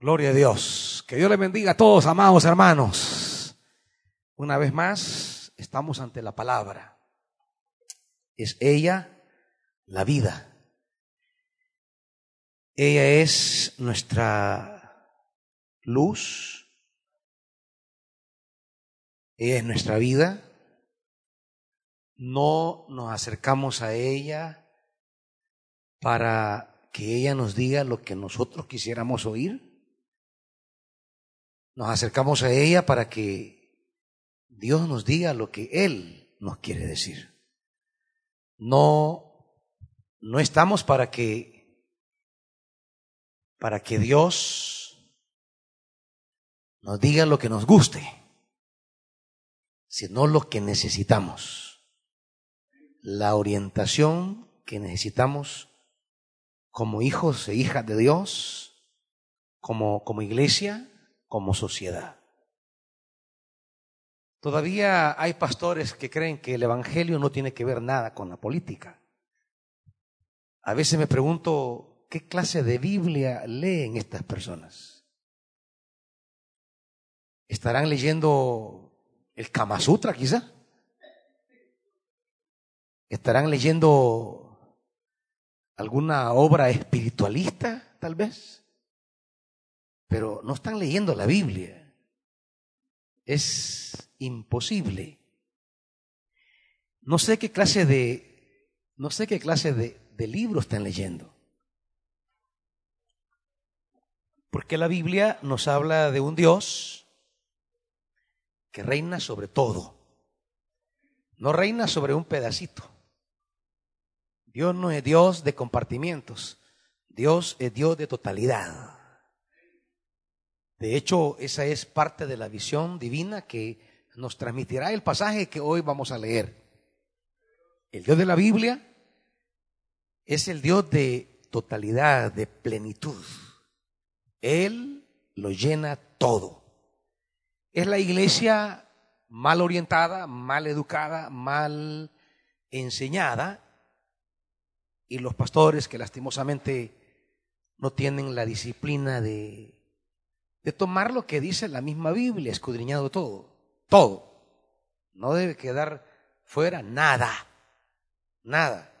Gloria a Dios. Que Dios le bendiga a todos, amados hermanos. Una vez más, estamos ante la palabra. Es ella la vida. Ella es nuestra luz. Ella es nuestra vida. No nos acercamos a ella para que ella nos diga lo que nosotros quisiéramos oír. Nos acercamos a ella para que Dios nos diga lo que Él nos quiere decir. No, no estamos para que, para que Dios nos diga lo que nos guste, sino lo que necesitamos. La orientación que necesitamos como hijos e hijas de Dios, como, como iglesia, como sociedad. Todavía hay pastores que creen que el Evangelio no tiene que ver nada con la política. A veces me pregunto, ¿qué clase de Biblia leen estas personas? ¿Estarán leyendo el Kama Sutra quizá? ¿Estarán leyendo alguna obra espiritualista tal vez? Pero no están leyendo la Biblia. Es imposible. No sé qué clase de, no sé qué clase de, de libro están leyendo. Porque la Biblia nos habla de un Dios que reina sobre todo. No reina sobre un pedacito. Dios no es Dios de compartimientos. Dios es Dios de totalidad. De hecho, esa es parte de la visión divina que nos transmitirá el pasaje que hoy vamos a leer. El Dios de la Biblia es el Dios de totalidad, de plenitud. Él lo llena todo. Es la iglesia mal orientada, mal educada, mal enseñada y los pastores que lastimosamente no tienen la disciplina de de tomar lo que dice la misma Biblia, escudriñado todo, todo. No debe quedar fuera nada, nada.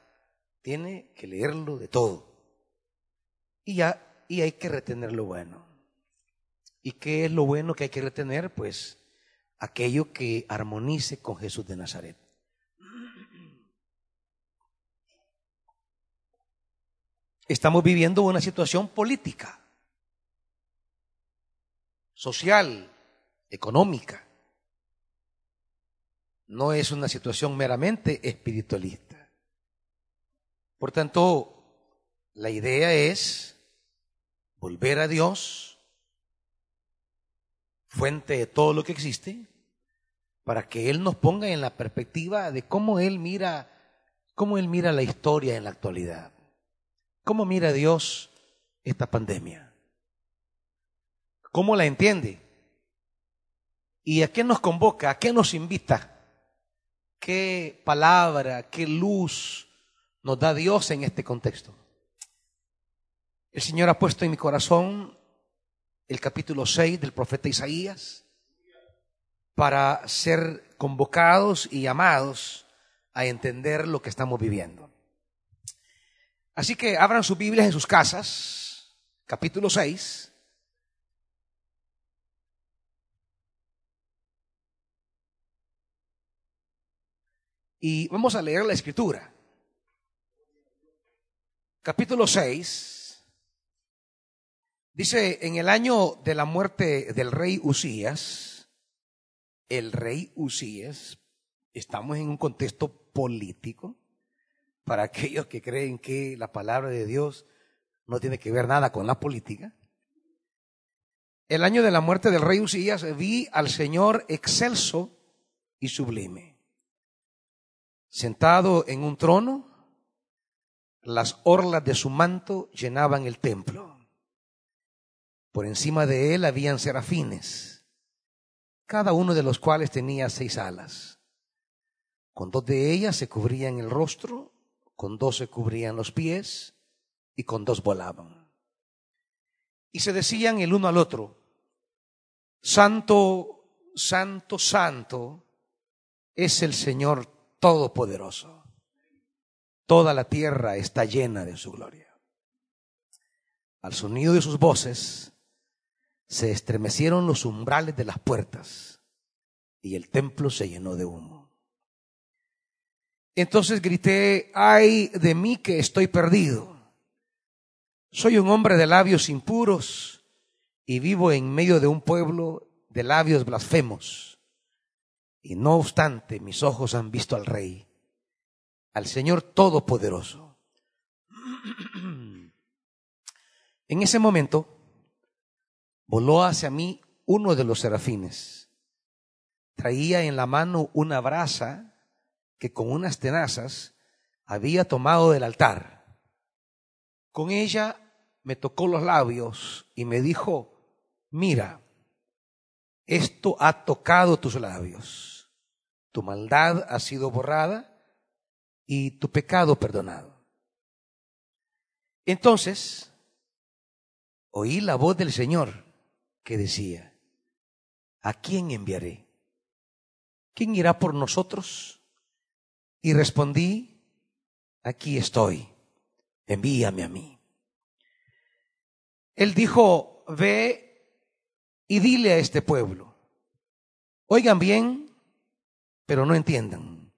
Tiene que leerlo de todo. Y ya, y hay que retener lo bueno. ¿Y qué es lo bueno que hay que retener? Pues aquello que armonice con Jesús de Nazaret. Estamos viviendo una situación política social, económica. No es una situación meramente espiritualista. Por tanto, la idea es volver a Dios, fuente de todo lo que existe, para que Él nos ponga en la perspectiva de cómo Él mira, cómo Él mira la historia en la actualidad. ¿Cómo mira Dios esta pandemia? ¿Cómo la entiende? ¿Y a qué nos convoca? ¿A qué nos invita? ¿Qué palabra, qué luz nos da Dios en este contexto? El Señor ha puesto en mi corazón el capítulo 6 del profeta Isaías para ser convocados y llamados a entender lo que estamos viviendo. Así que abran sus Biblias en sus casas, capítulo 6. Y vamos a leer la escritura. Capítulo 6. Dice, en el año de la muerte del rey Usías, el rey Usías, estamos en un contexto político, para aquellos que creen que la palabra de Dios no tiene que ver nada con la política. El año de la muerte del rey Usías vi al Señor excelso y sublime Sentado en un trono, las orlas de su manto llenaban el templo. Por encima de él habían serafines, cada uno de los cuales tenía seis alas. Con dos de ellas se cubrían el rostro, con dos se cubrían los pies y con dos volaban. y se decían el uno al otro, Santo, Santo, Santo es el Señor Todopoderoso. Toda la tierra está llena de su gloria. Al sonido de sus voces se estremecieron los umbrales de las puertas y el templo se llenó de humo. Entonces grité, ay de mí que estoy perdido. Soy un hombre de labios impuros y vivo en medio de un pueblo de labios blasfemos. Y no obstante, mis ojos han visto al Rey, al Señor Todopoderoso. En ese momento voló hacia mí uno de los serafines. Traía en la mano una brasa que con unas tenazas había tomado del altar. Con ella me tocó los labios y me dijo, mira, esto ha tocado tus labios, tu maldad ha sido borrada y tu pecado perdonado. Entonces, oí la voz del Señor que decía, ¿a quién enviaré? ¿Quién irá por nosotros? Y respondí, aquí estoy, envíame a mí. Él dijo, ve y dile a este pueblo, oigan bien, pero no entiendan,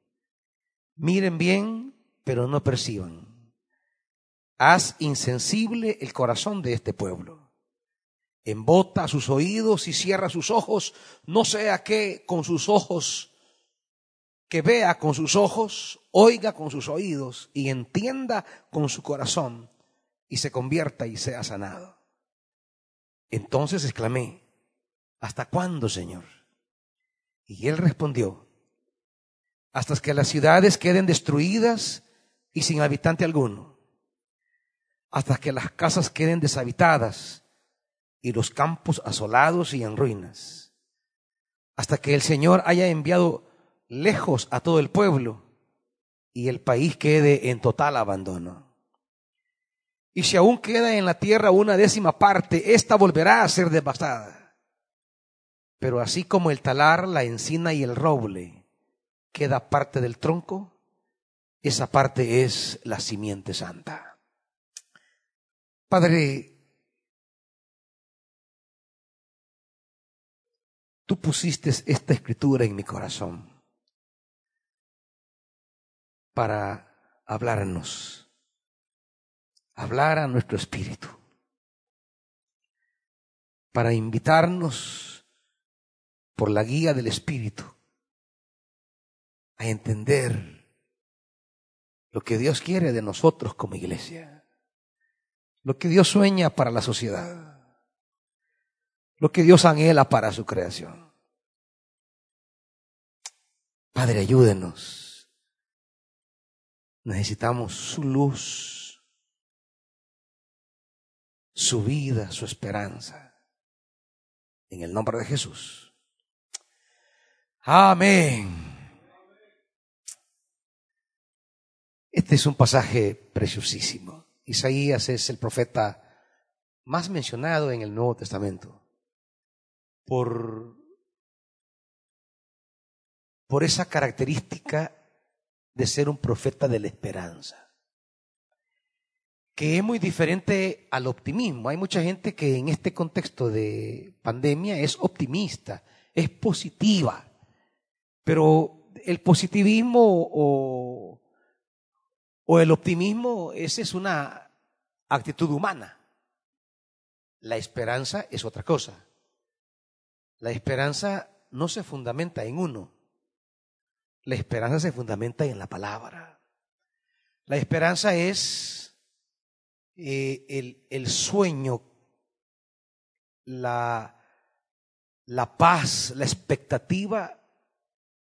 miren bien, pero no perciban. Haz insensible el corazón de este pueblo. Embota sus oídos y cierra sus ojos, no sea que con sus ojos, que vea con sus ojos, oiga con sus oídos y entienda con su corazón y se convierta y sea sanado. Entonces exclamé, ¿hasta cuándo, Señor? Y él respondió, hasta que las ciudades queden destruidas y sin habitante alguno, hasta que las casas queden deshabitadas y los campos asolados y en ruinas, hasta que el Señor haya enviado lejos a todo el pueblo y el país quede en total abandono. Y si aún queda en la tierra una décima parte, ésta volverá a ser devastada. Pero así como el talar, la encina y el roble queda parte del tronco, esa parte es la simiente santa. Padre, tú pusiste esta escritura en mi corazón para hablarnos hablar a nuestro espíritu, para invitarnos por la guía del espíritu a entender lo que Dios quiere de nosotros como iglesia, lo que Dios sueña para la sociedad, lo que Dios anhela para su creación. Padre, ayúdenos. Necesitamos su luz su vida, su esperanza. En el nombre de Jesús. Amén. Este es un pasaje preciosísimo. Isaías es el profeta más mencionado en el Nuevo Testamento por, por esa característica de ser un profeta de la esperanza que es muy diferente al optimismo. Hay mucha gente que en este contexto de pandemia es optimista, es positiva, pero el positivismo o, o el optimismo, esa es una actitud humana. La esperanza es otra cosa. La esperanza no se fundamenta en uno. La esperanza se fundamenta en la palabra. La esperanza es eh, el, el, sueño, la, la paz, la expectativa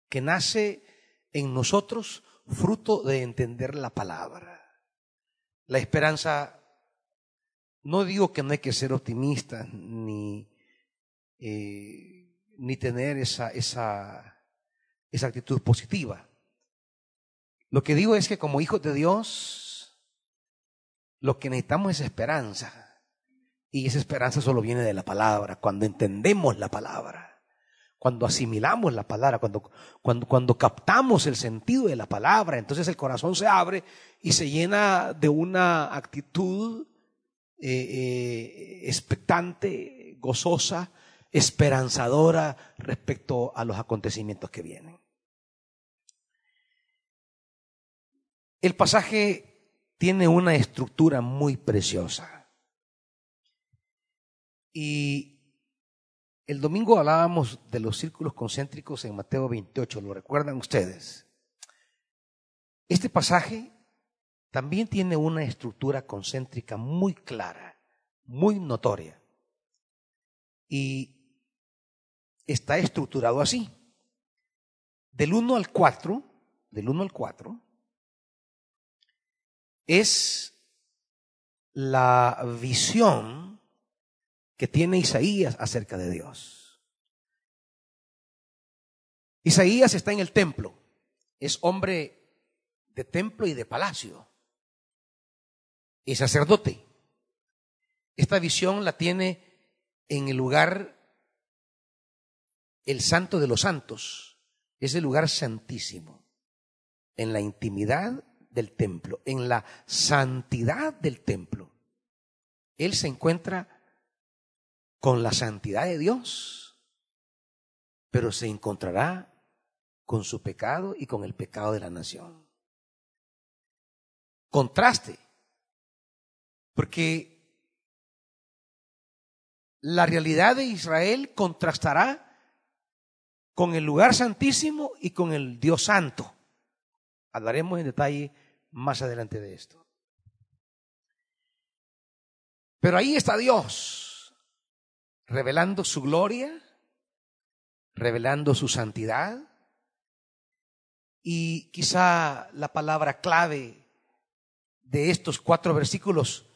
que nace en nosotros fruto de entender la palabra. La esperanza, no digo que no hay que ser optimista ni, eh, ni tener esa, esa, esa actitud positiva. Lo que digo es que como hijos de Dios lo que necesitamos es esperanza. Y esa esperanza solo viene de la palabra, cuando entendemos la palabra, cuando asimilamos la palabra, cuando, cuando, cuando captamos el sentido de la palabra, entonces el corazón se abre y se llena de una actitud eh, eh, expectante, gozosa, esperanzadora respecto a los acontecimientos que vienen. El pasaje tiene una estructura muy preciosa. Y el domingo hablábamos de los círculos concéntricos en Mateo 28, ¿lo recuerdan ustedes? Este pasaje también tiene una estructura concéntrica muy clara, muy notoria. Y está estructurado así. Del 1 al 4, del 1 al 4, es la visión que tiene Isaías acerca de Dios. Isaías está en el templo, es hombre de templo y de palacio, es sacerdote. Esta visión la tiene en el lugar, el santo de los santos, es el lugar santísimo, en la intimidad del templo, en la santidad del templo. Él se encuentra con la santidad de Dios, pero se encontrará con su pecado y con el pecado de la nación. Contraste, porque la realidad de Israel contrastará con el lugar santísimo y con el Dios santo. Hablaremos en detalle más adelante de esto. Pero ahí está Dios, revelando su gloria, revelando su santidad. Y quizá la palabra clave de estos cuatro versículos,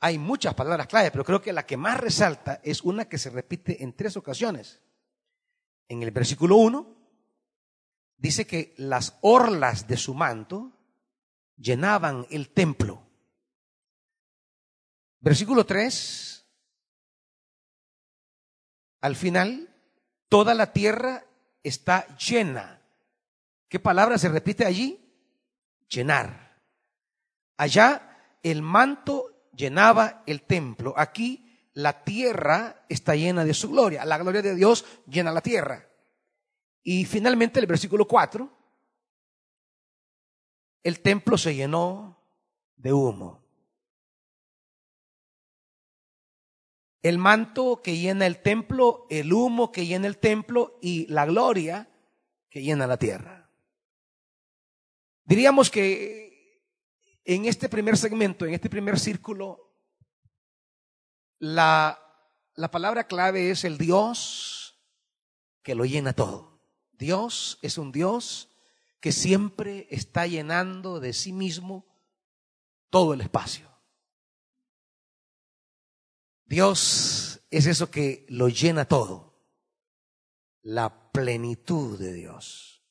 hay muchas palabras clave, pero creo que la que más resalta es una que se repite en tres ocasiones. En el versículo 1 dice que las orlas de su manto llenaban el templo. Versículo 3, al final, toda la tierra está llena. ¿Qué palabra se repite allí? Llenar. Allá el manto llenaba el templo. Aquí la tierra está llena de su gloria. La gloria de Dios llena la tierra. Y finalmente el versículo 4 el templo se llenó de humo. El manto que llena el templo, el humo que llena el templo y la gloria que llena la tierra. Diríamos que en este primer segmento, en este primer círculo, la, la palabra clave es el Dios que lo llena todo. Dios es un Dios que siempre está llenando de sí mismo todo el espacio. Dios es eso que lo llena todo, la plenitud de Dios.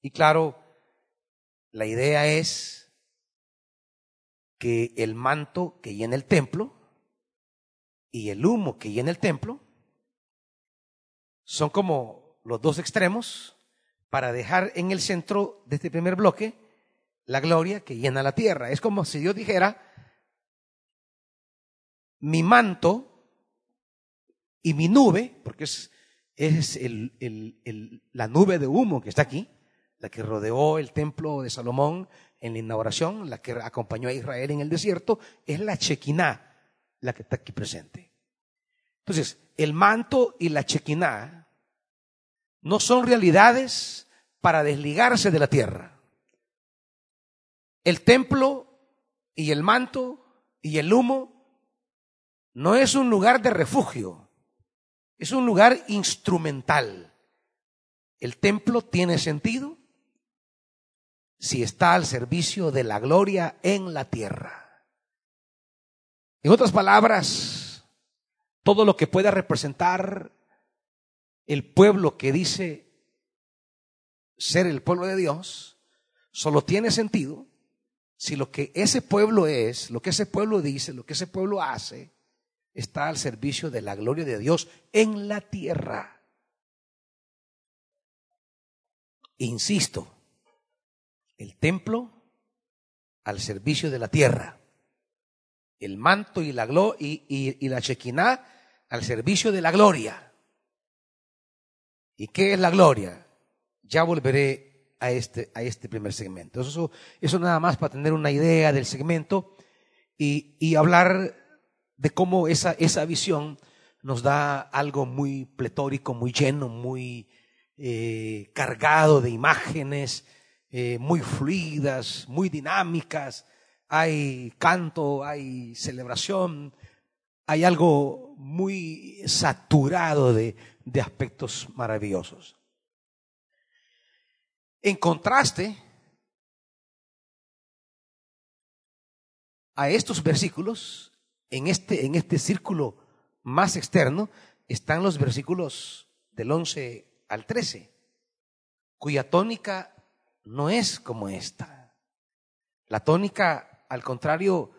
Y claro, la idea es que el manto que llena el templo y el humo que llena el templo son como los dos extremos para dejar en el centro de este primer bloque la gloria que llena la tierra. Es como si Dios dijera, mi manto y mi nube, porque es, es la nube de humo que está aquí, la que rodeó el templo de Salomón en la inauguración, la que acompañó a Israel en el desierto, es la Chequiná, la que está aquí presente. Entonces, el manto y la Chequiná no son realidades para desligarse de la tierra. El templo y el manto y el humo no es un lugar de refugio, es un lugar instrumental. El templo tiene sentido si está al servicio de la gloria en la tierra. En otras palabras, todo lo que pueda representar el pueblo que dice ser el pueblo de Dios solo tiene sentido si lo que ese pueblo es, lo que ese pueblo dice, lo que ese pueblo hace, está al servicio de la gloria de Dios en la tierra. Insisto, el templo al servicio de la tierra, el manto y la, y, y, la chequiná al servicio de la gloria. ¿Y qué es la gloria? Ya volveré a este, a este primer segmento. Eso, eso nada más para tener una idea del segmento y, y hablar de cómo esa, esa visión nos da algo muy pletórico, muy lleno, muy eh, cargado de imágenes, eh, muy fluidas, muy dinámicas. Hay canto, hay celebración, hay algo muy saturado de, de aspectos maravillosos. En contraste a estos versículos, en este, en este círculo más externo están los versículos del 11 al 13, cuya tónica no es como esta. La tónica, al contrario,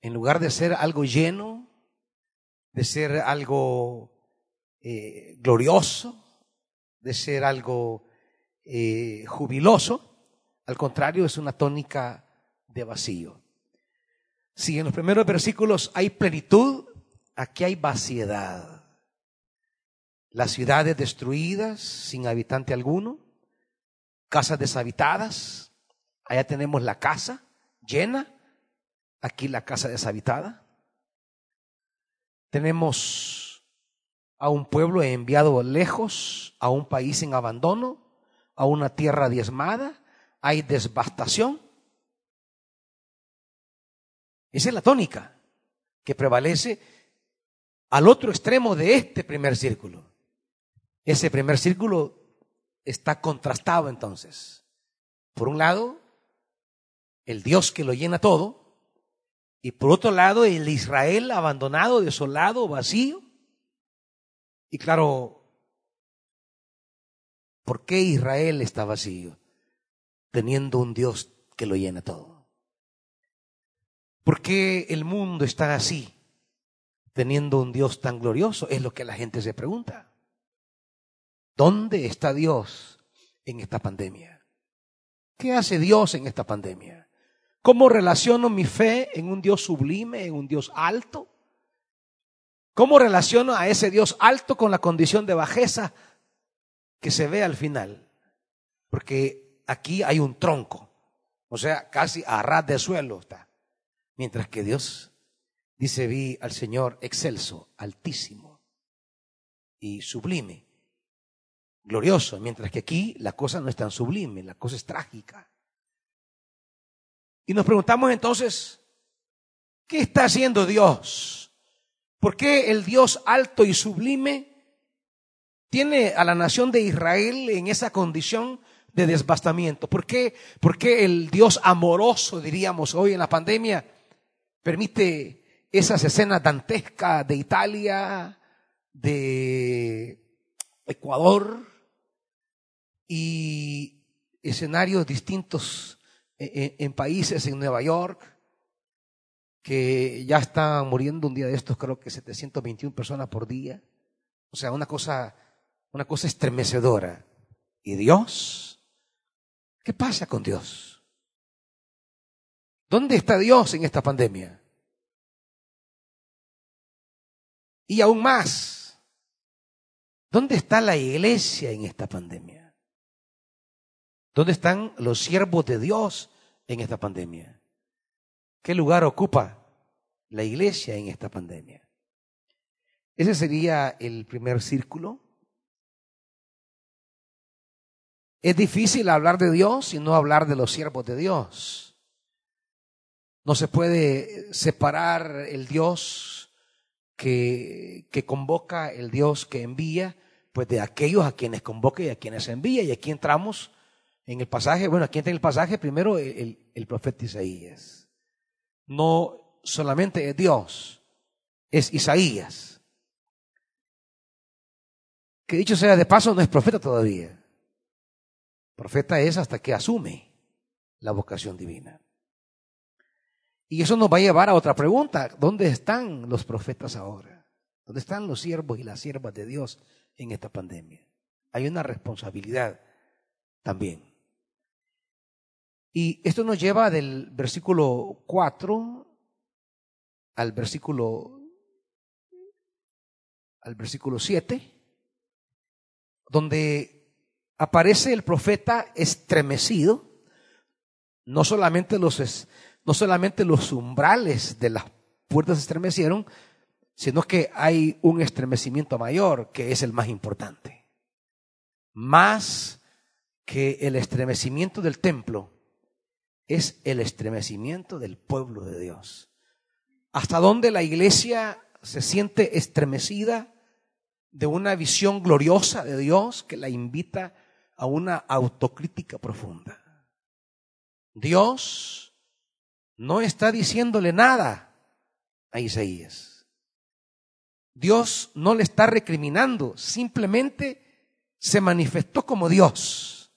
en lugar de ser algo lleno, de ser algo eh, glorioso, de ser algo eh, jubiloso, al contrario, es una tónica de vacío. Si en los primeros versículos hay plenitud, aquí hay vaciedad. Las ciudades destruidas, sin habitante alguno, casas deshabitadas, allá tenemos la casa llena, aquí la casa deshabitada. Tenemos a un pueblo enviado lejos, a un país en abandono, a una tierra diezmada, hay devastación. Esa es la tónica que prevalece al otro extremo de este primer círculo. Ese primer círculo está contrastado entonces. Por un lado, el Dios que lo llena todo, y por otro lado, el Israel abandonado, desolado, vacío. Y claro, ¿por qué Israel está vacío? Teniendo un Dios que lo llena todo. ¿Por qué el mundo está así, teniendo un Dios tan glorioso? Es lo que la gente se pregunta. ¿Dónde está Dios en esta pandemia? ¿Qué hace Dios en esta pandemia? ¿Cómo relaciono mi fe en un Dios sublime, en un Dios alto? ¿Cómo relaciono a ese Dios alto con la condición de bajeza que se ve al final? Porque aquí hay un tronco, o sea, casi a ras de suelo está. Mientras que Dios dice, vi al Señor excelso, altísimo y sublime, glorioso, mientras que aquí la cosa no es tan sublime, la cosa es trágica. Y nos preguntamos entonces, ¿qué está haciendo Dios? ¿Por qué el Dios alto y sublime tiene a la nación de Israel en esa condición de desbastamiento? ¿Por qué, ¿Por qué el Dios amoroso, diríamos hoy en la pandemia, permite esas escenas dantescas de Italia, de Ecuador y escenarios distintos en, países, en Nueva York, que ya están muriendo un día de estos, creo que 721 personas por día. O sea, una cosa, una cosa estremecedora. ¿Y Dios? ¿Qué pasa con Dios? ¿Dónde está Dios en esta pandemia? Y aún más, ¿dónde está la iglesia en esta pandemia? ¿Dónde están los siervos de Dios en esta pandemia? ¿Qué lugar ocupa la iglesia en esta pandemia? Ese sería el primer círculo. Es difícil hablar de Dios y no hablar de los siervos de Dios. No se puede separar el Dios que, convoca, el Dios que envía, pues de aquellos a quienes convoca y a quienes envía. Y aquí entramos en el pasaje, bueno, aquí entra en el pasaje primero el, el profeta Isaías. No solamente es Dios, es Isaías. Que dicho sea de paso, no es profeta todavía. Profeta es hasta que asume la vocación divina. Y eso nos va a llevar a otra pregunta. ¿Dónde están los profetas ahora? ¿Dónde están los siervos y las siervas de Dios en esta pandemia? Hay una responsabilidad también. Y esto nos lleva del versículo 4 al versículo al versículo 7, donde aparece el profeta estremecido, no solamente los, no solamente los umbrales de las puertas se estremecieron, sino que hay un estremecimiento mayor que es el más importante. Más que el estremecimiento del templo, es el estremecimiento del pueblo de Dios. Hasta donde la iglesia se siente estremecida de una visión gloriosa de Dios que la invita a una autocrítica profunda. Dios no está diciéndole nada a Isaías. Dios no le está recriminando, simplemente se manifestó como Dios.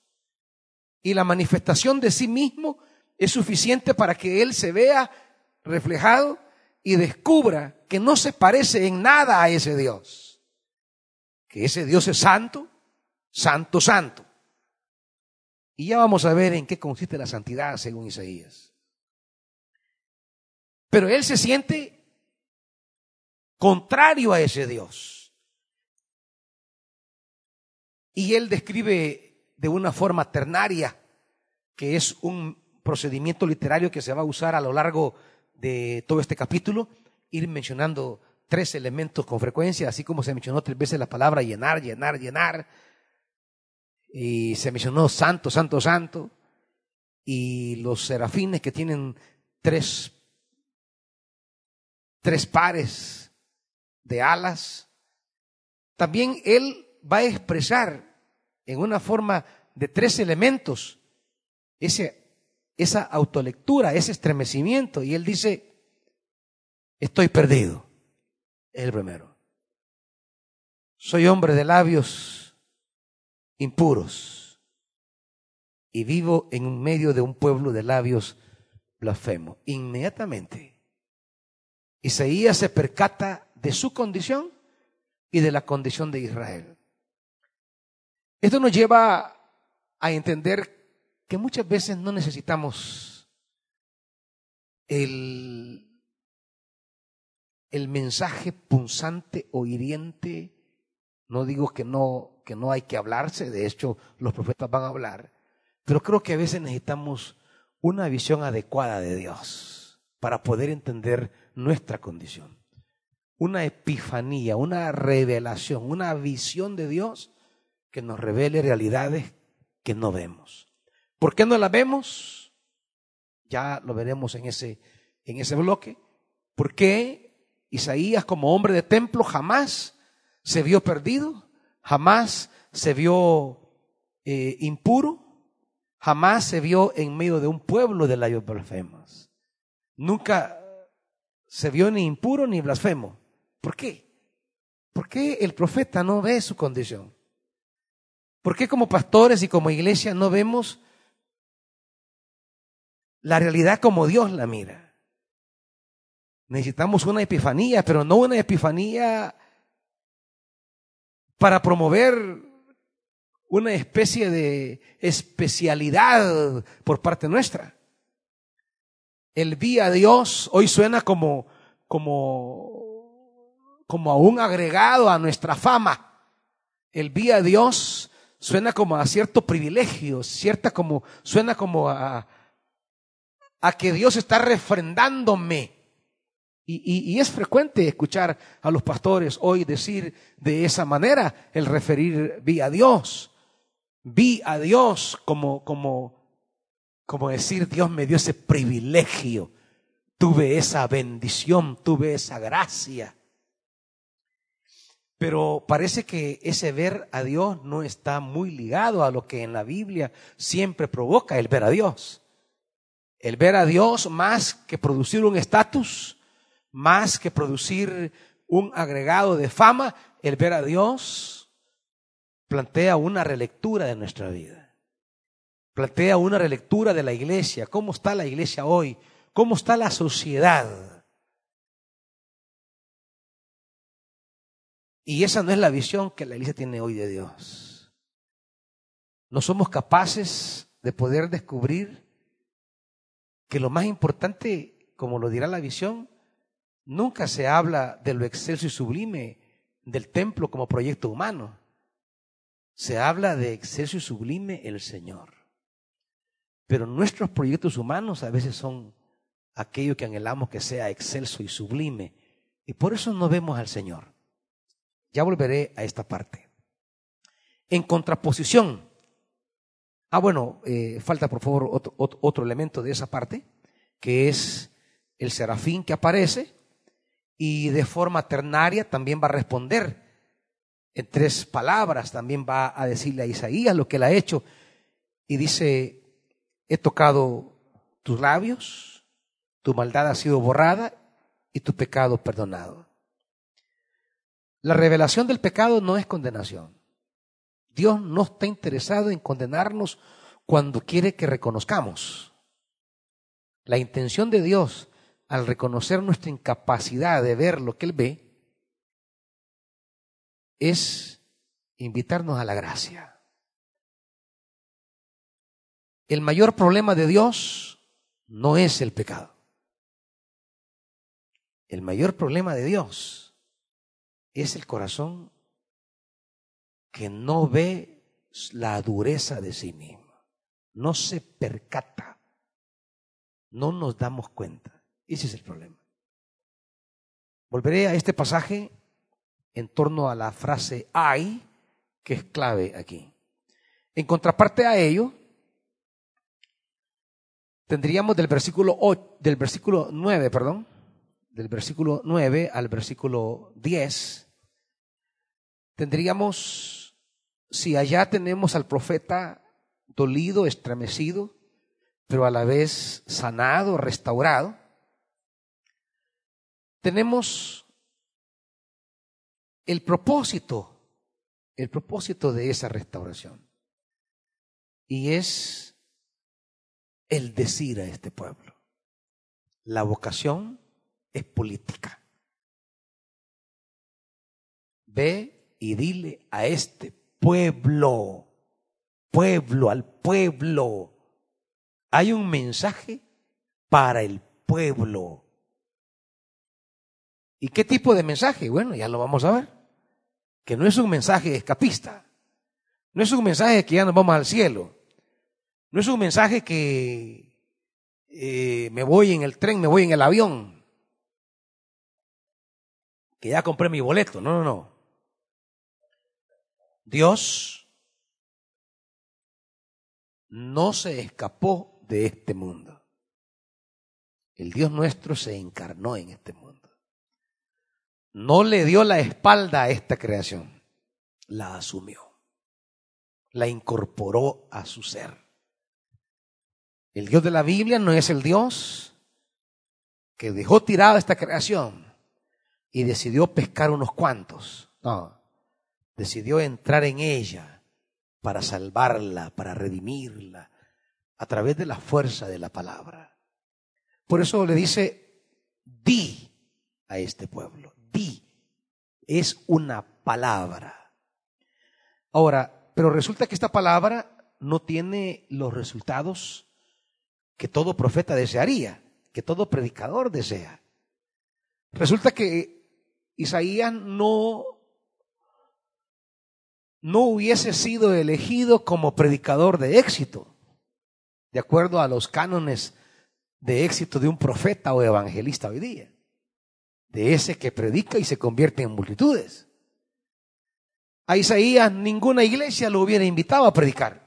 Y la manifestación de sí mismo es suficiente para que Él se vea reflejado y descubra que no se parece en nada a ese Dios. Que ese Dios es santo, santo, santo. Y ya vamos a ver en qué consiste la santidad según Isaías. Pero él se siente contrario a ese Dios. Y él describe de una forma ternaria, que es un procedimiento literario que se va a usar a lo largo de todo este capítulo, ir mencionando tres elementos con frecuencia, así como se mencionó tres veces la palabra llenar, llenar, llenar, y se mencionó santo, santo, santo, y los serafines que tienen tres, tres pares de alas, también él va a expresar en una forma de tres elementos ese esa autolectura, ese estremecimiento. Y él dice, estoy perdido. Es el primero. Soy hombre de labios impuros y vivo en medio de un pueblo de labios blasfemos. Inmediatamente, Isaías se percata de su condición y de la condición de Israel. Esto nos lleva a entender que muchas veces no necesitamos el, el mensaje punzante o hiriente. No digo que no, que no hay que hablarse, de hecho los profetas van a hablar, pero creo que a veces necesitamos una visión adecuada de Dios para poder entender nuestra condición. Una epifanía, una revelación, una visión de Dios que nos revele realidades que no vemos. ¿Por qué no la vemos? Ya lo veremos en ese, en ese bloque. ¿Por qué Isaías como hombre de templo jamás se vio perdido? Jamás se vio eh, impuro? Jamás se vio en medio de un pueblo de labios blasfemos. Nunca se vio ni impuro ni blasfemo. ¿Por qué? ¿Por qué el profeta no ve su condición? ¿Por qué como pastores y como iglesia no vemos la realidad como Dios la mira. Necesitamos una epifanía, pero no una epifanía para promover una especie de especialidad por parte nuestra. El vía a Dios hoy suena como, como, como a un agregado a nuestra fama. El vía a Dios suena como a cierto privilegio, cierta como, suena como a, a que Dios está refrendándome. Y, es frecuente escuchar a los pastores hoy decir de esa manera el referir vi a Dios. Vi a Dios como, como, como decir Dios me dio ese privilegio. Tuve esa bendición, tuve esa gracia. Pero parece que ese ver a Dios no está muy ligado a lo que en la Biblia siempre provoca el ver a Dios. El ver a Dios más que producir un estatus, más que producir un agregado de fama, el ver a Dios plantea una relectura de nuestra vida. Plantea una relectura de la iglesia. ¿Cómo está la iglesia hoy? ¿Cómo está la sociedad? Y esa no es la visión que la iglesia tiene hoy de Dios. No somos capaces de poder descubrir que lo más importante, como lo dirá la visión, nunca se habla de lo excelso y sublime del templo como proyecto humano. Se habla de excelso y sublime el Señor. Pero nuestros proyectos humanos a veces son aquello que anhelamos que sea excelso y sublime. Y por eso no vemos al Señor. Ya volveré a esta parte. En contraposición. Ah, bueno, eh, falta por favor otro, otro elemento de esa parte, que es el serafín que aparece y de forma ternaria también va a responder en tres palabras, también va a decirle a Isaías lo que él ha hecho y dice, he tocado tus labios, tu maldad ha sido borrada y tu pecado perdonado. La revelación del pecado no es condenación. Dios no está interesado en condenarnos cuando quiere que reconozcamos. La intención de Dios al reconocer nuestra incapacidad de ver lo que Él ve es invitarnos a la gracia. El mayor problema de Dios no es el pecado. El mayor problema de Dios es el corazón que no ve la dureza de sí mismo, no se percata, no nos damos cuenta. Ese es el problema. Volveré a este pasaje en torno a la frase hay, que es clave aquí. En contraparte a ello, tendríamos del versículo, del versículo 9, perdón, del versículo 9 al versículo 10, tendríamos, si allá tenemos al profeta dolido, estremecido, pero a la vez sanado, restaurado, tenemos el propósito, el propósito de esa restauración. Y es el decir a este pueblo. La vocación es política. Ve y dile a este pueblo, pueblo, al pueblo. Hay un mensaje para el pueblo. ¿Y qué tipo de mensaje? Bueno, ya lo vamos a ver. Que no es un mensaje escapista. No es un mensaje que ya nos vamos al cielo. No es un mensaje que eh, me voy en el tren, me voy en el avión que ya compré mi boleto. No, no, no. Dios no se escapó de este mundo. El Dios nuestro se encarnó en este mundo. No le dio la espalda a esta creación, la asumió, la incorporó a su ser. El Dios de la Biblia no es el Dios que dejó tirada esta creación y decidió pescar unos cuantos. No, decidió entrar en ella para salvarla, para redimirla, a través de la fuerza de la palabra. Por eso le dice, di a este pueblo, di. Es una palabra. Ahora, pero resulta que esta palabra no tiene los resultados que todo profeta desearía, que todo predicador desea. Resulta que Isaías no, no hubiese sido elegido como predicador de éxito, de acuerdo a los cánones de éxito de un profeta o evangelista hoy día, de ese que predica y se convierte en multitudes. A Isaías ninguna iglesia lo hubiera invitado a predicar.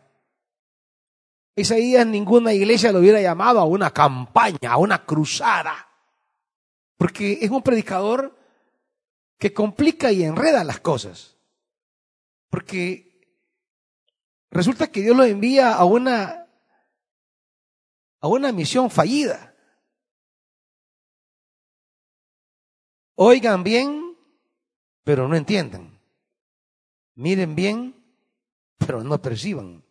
Isaías ninguna iglesia lo hubiera llamado a una campaña, a una cruzada, porque es un predicador que complica y enreda las cosas. Porque resulta que Dios lo envía a una a una misión fallida. Oigan bien, pero no entiendan. Miren bien, pero no perciban.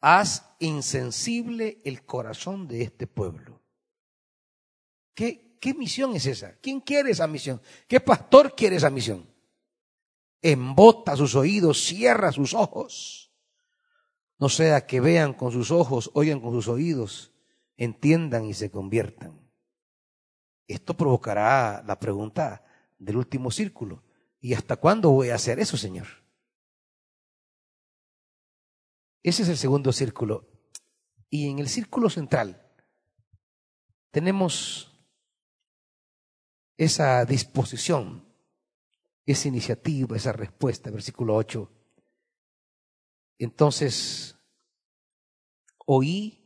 Haz insensible el corazón de este pueblo. ¿Qué, ¿Qué misión es esa? ¿Quién quiere esa misión? ¿Qué pastor quiere esa misión? Embota sus oídos, cierra sus ojos. No sea que vean con sus ojos, oigan con sus oídos, entiendan y se conviertan. Esto provocará la pregunta del último círculo. ¿Y hasta cuándo voy a hacer eso, Señor? Ese es el segundo círculo. Y en el círculo central tenemos esa disposición, esa iniciativa, esa respuesta, versículo 8. Entonces, oí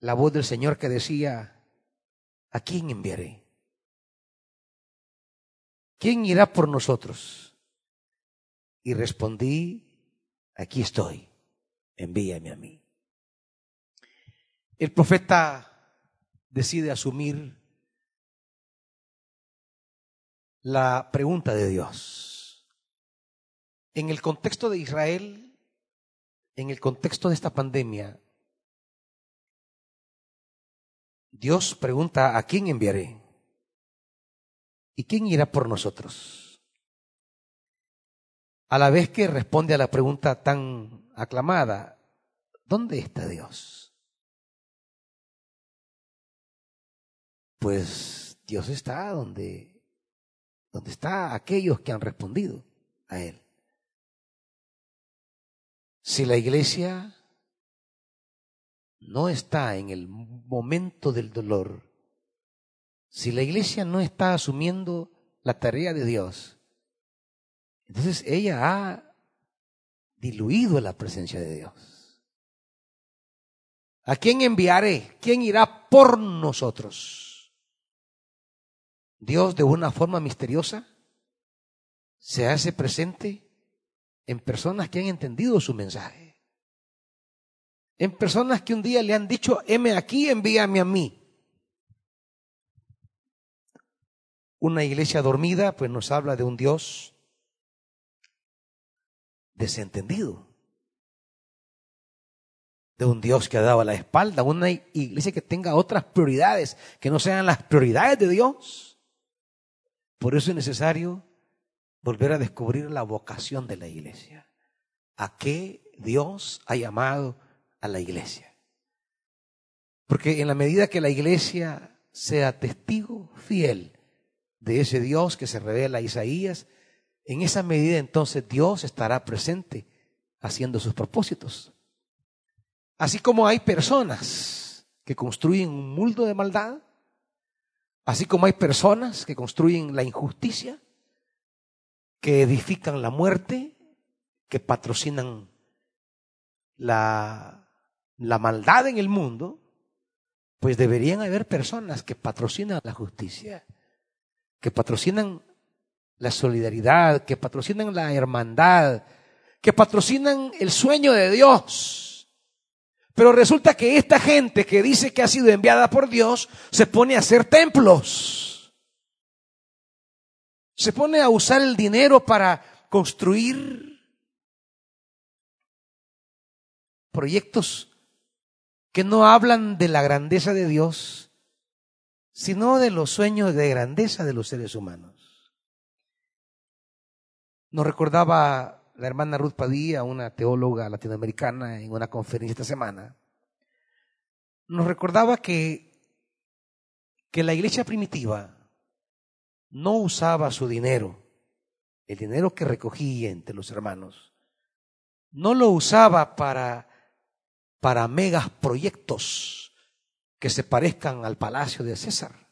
la voz del Señor que decía, ¿a quién enviaré? ¿Quién irá por nosotros? Y respondí, aquí estoy, envíame a mí. El profeta decide asumir la pregunta de Dios. En el contexto de Israel, en el contexto de esta pandemia, Dios pregunta, ¿a quién enviaré? ¿Y quién irá por nosotros? A la vez que responde a la pregunta tan aclamada, ¿dónde está Dios? Pues Dios está donde, donde está aquellos que han respondido a Él. Si la iglesia no está en el momento del dolor, si la iglesia no está asumiendo la tarea de Dios, entonces ella ha diluido la presencia de Dios. ¿A quién enviaré? ¿Quién irá por nosotros? Dios de una forma misteriosa se hace presente en personas que han entendido su mensaje. En personas que un día le han dicho, heme aquí, envíame a mí. Una iglesia dormida, pues nos habla de un Dios desentendido. De un Dios que ha dado la espalda. Una iglesia que tenga otras prioridades, que no sean las prioridades de Dios. Por eso es necesario volver a descubrir la vocación de la iglesia. ¿A qué Dios ha llamado a la iglesia? Porque en la medida que la iglesia sea testigo fiel de ese Dios que se revela a Isaías, en esa medida entonces Dios estará presente haciendo sus propósitos. Así como hay personas que construyen un mundo de maldad, así como hay personas que construyen la injusticia, que edifican la muerte, que patrocinan la, la maldad en el mundo, pues deberían haber personas que patrocinan la justicia que patrocinan la solidaridad, que patrocinan la hermandad, que patrocinan el sueño de Dios. Pero resulta que esta gente que dice que ha sido enviada por Dios se pone a hacer templos. Se pone a usar el dinero para construir proyectos que no hablan de la grandeza de Dios, sino de los sueños de grandeza de los seres humanos. Nos recordaba la hermana Ruth Padilla, una teóloga latinoamericana, en una conferencia esta semana, nos recordaba que, que la iglesia primitiva no usaba su dinero, el dinero que recogía entre los hermanos, no lo usaba para, para megas proyectos que se parezcan al palacio de César.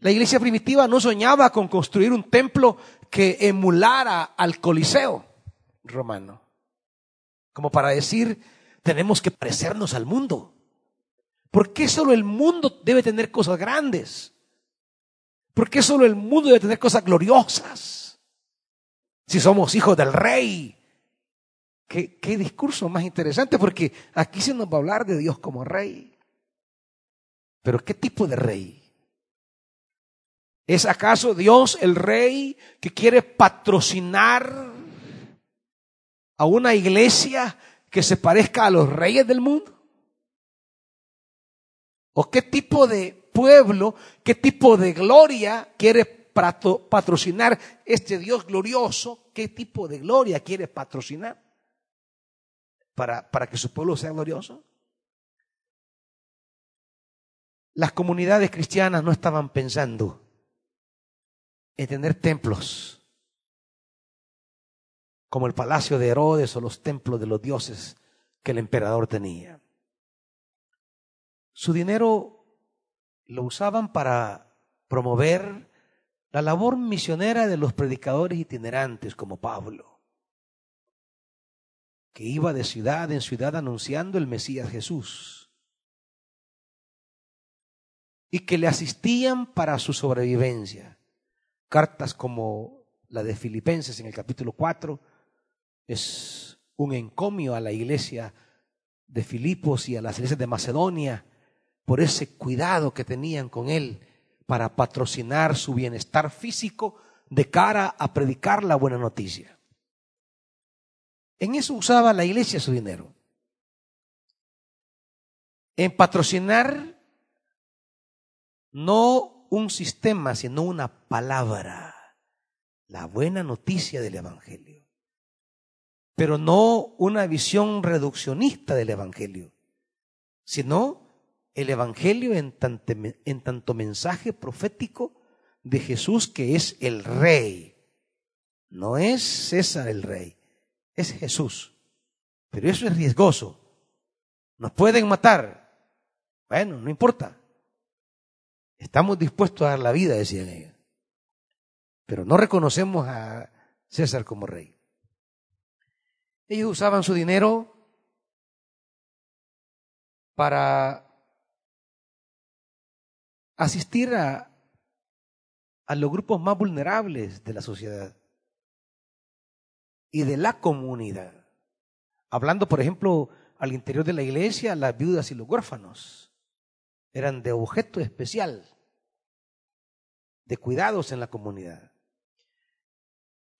La iglesia primitiva no soñaba con construir un templo que emulara al Coliseo romano, como para decir, tenemos que parecernos al mundo. ¿Por qué solo el mundo debe tener cosas grandes? ¿Por qué solo el mundo debe tener cosas gloriosas? Si somos hijos del rey. Qué, qué discurso más interesante, porque aquí se nos va a hablar de Dios como rey. Pero ¿qué tipo de rey? ¿Es acaso Dios el rey que quiere patrocinar a una iglesia que se parezca a los reyes del mundo? ¿O qué tipo de pueblo, qué tipo de gloria quiere patrocinar este Dios glorioso, qué tipo de gloria quiere patrocinar para, para que su pueblo sea glorioso. Las comunidades cristianas no estaban pensando en tener templos como el palacio de Herodes o los templos de los dioses que el emperador tenía. Su dinero lo usaban para promover la labor misionera de los predicadores itinerantes como Pablo, que iba de ciudad en ciudad anunciando el Mesías Jesús y que le asistían para su sobrevivencia. Cartas como la de Filipenses en el capítulo 4 es un encomio a la iglesia de Filipos y a las iglesias de Macedonia por ese cuidado que tenían con él para patrocinar su bienestar físico de cara a predicar la buena noticia. En eso usaba la iglesia su dinero. En patrocinar no un sistema, sino una palabra, la buena noticia del Evangelio. Pero no una visión reduccionista del Evangelio, sino el Evangelio en tanto, mensaje profético de Jesús que es el rey. No es César el rey, es Jesús. Pero eso es riesgoso. Nos pueden matar. Bueno, no importa. Estamos dispuestos a dar la vida, decían ellos. Pero no reconocemos a César como rey. Ellos usaban su dinero para asistir a, los grupos más vulnerables de la sociedad y de la comunidad. Hablando, por ejemplo, al interior de la iglesia, las viudas y los huérfanos eran de objeto especial, de cuidados en la comunidad.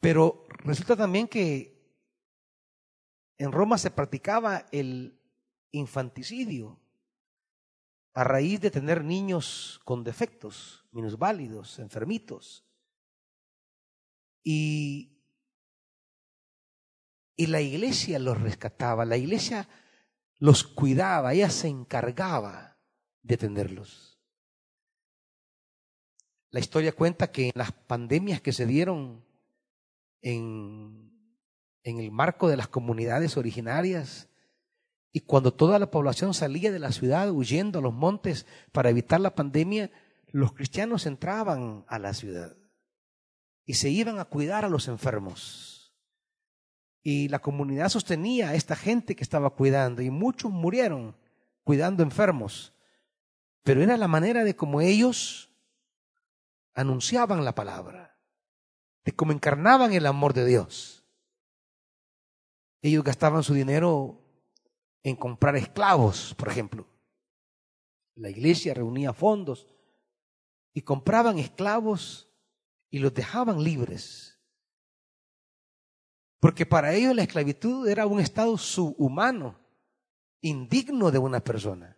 Pero resulta también que en Roma se practicaba el infanticidio a raíz de tener niños con defectos, minusválidos, enfermitos. Y, y la iglesia los rescataba, la iglesia los cuidaba, ella se encargaba de tenerlos. La historia cuenta que en las pandemias que se dieron en, en el marco de las comunidades originarias, y cuando toda la población salía de la ciudad huyendo a los montes para evitar la pandemia, los cristianos entraban a la ciudad y se iban a cuidar a los enfermos. Y la comunidad sostenía a esta gente que estaba cuidando y muchos murieron cuidando enfermos. Pero era la manera de cómo ellos anunciaban la palabra, de cómo encarnaban el amor de Dios. Ellos gastaban su dinero en comprar esclavos, por ejemplo. La iglesia reunía fondos y compraban esclavos y los dejaban libres. Porque para ellos la esclavitud era un estado subhumano, indigno de una persona.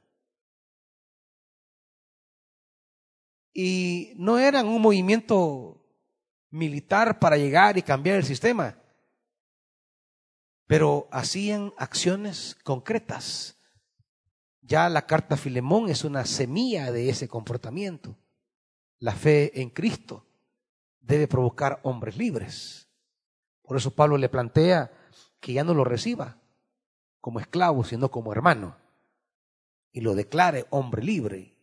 Y no eran un movimiento militar para llegar y cambiar el sistema pero hacían acciones concretas. Ya la carta Filemón es una semilla de ese comportamiento. La fe en Cristo debe provocar hombres libres. Por eso Pablo le plantea que ya no lo reciba como esclavo, sino como hermano, y lo declare hombre libre.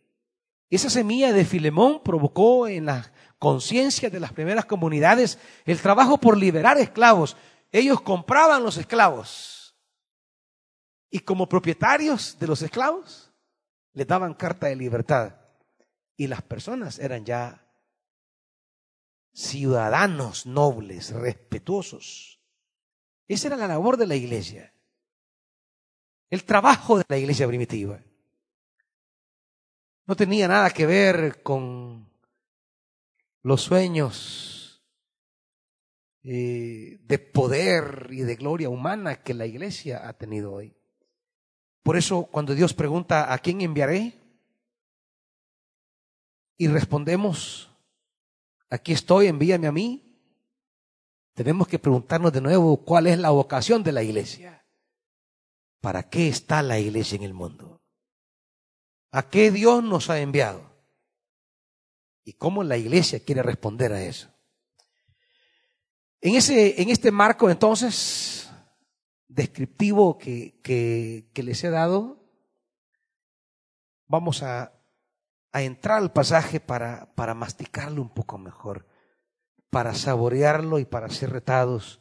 Esa semilla de Filemón provocó en la conciencia de las primeras comunidades el trabajo por liberar esclavos ellos compraban los esclavos y como propietarios de los esclavos les daban carta de libertad y las personas eran ya ciudadanos nobles, respetuosos. Esa era la labor de la iglesia, el trabajo de la iglesia primitiva. No tenía nada que ver con los sueños eh, de poder y de gloria humana que la iglesia ha tenido hoy. Por eso cuando Dios pregunta, ¿a quién enviaré? y respondemos, aquí estoy, envíame a mí, tenemos que preguntarnos de nuevo cuál es la vocación de la iglesia. ¿Para qué está la iglesia en el mundo? ¿A qué Dios nos ha enviado? ¿Y cómo la iglesia quiere responder a eso? En, ese, en este marco entonces descriptivo que, que, les he dado, vamos a, a entrar al pasaje para, para masticarlo un poco mejor para saborearlo y para ser retados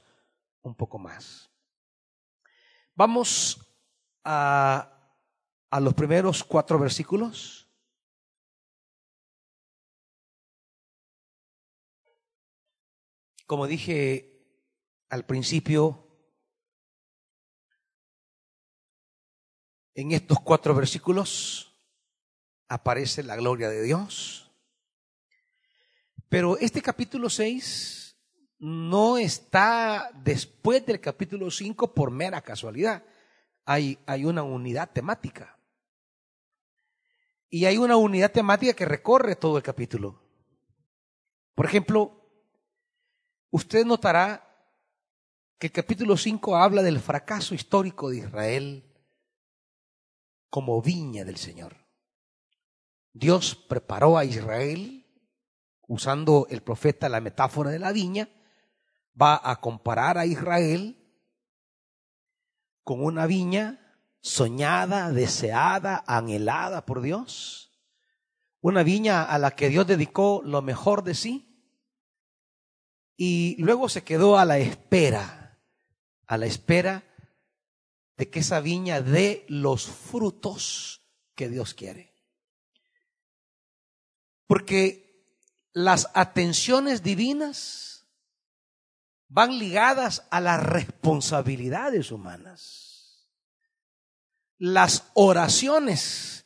un poco más. Vamos a, a los primeros cuatro versículos. Como dije al principio, en estos cuatro versículos aparece la gloria de Dios pero este capítulo 6 no está después del capítulo 5 por mera casualidad. Hay, hay una unidad temática. Y hay una unidad temática que recorre todo el capítulo. Por ejemplo, usted notará que el capítulo 5 habla del fracaso histórico de Israel como viña del Señor. Dios preparó a Israel usando el profeta la metáfora de la viña, va a comparar a Israel con una viña soñada, deseada, anhelada por Dios, una viña a la que Dios dedicó lo mejor de sí, y luego se quedó a la espera, a la espera de que esa viña dé los frutos que Dios quiere. Porque las atenciones divinas van ligadas a las responsabilidades humanas. Las oraciones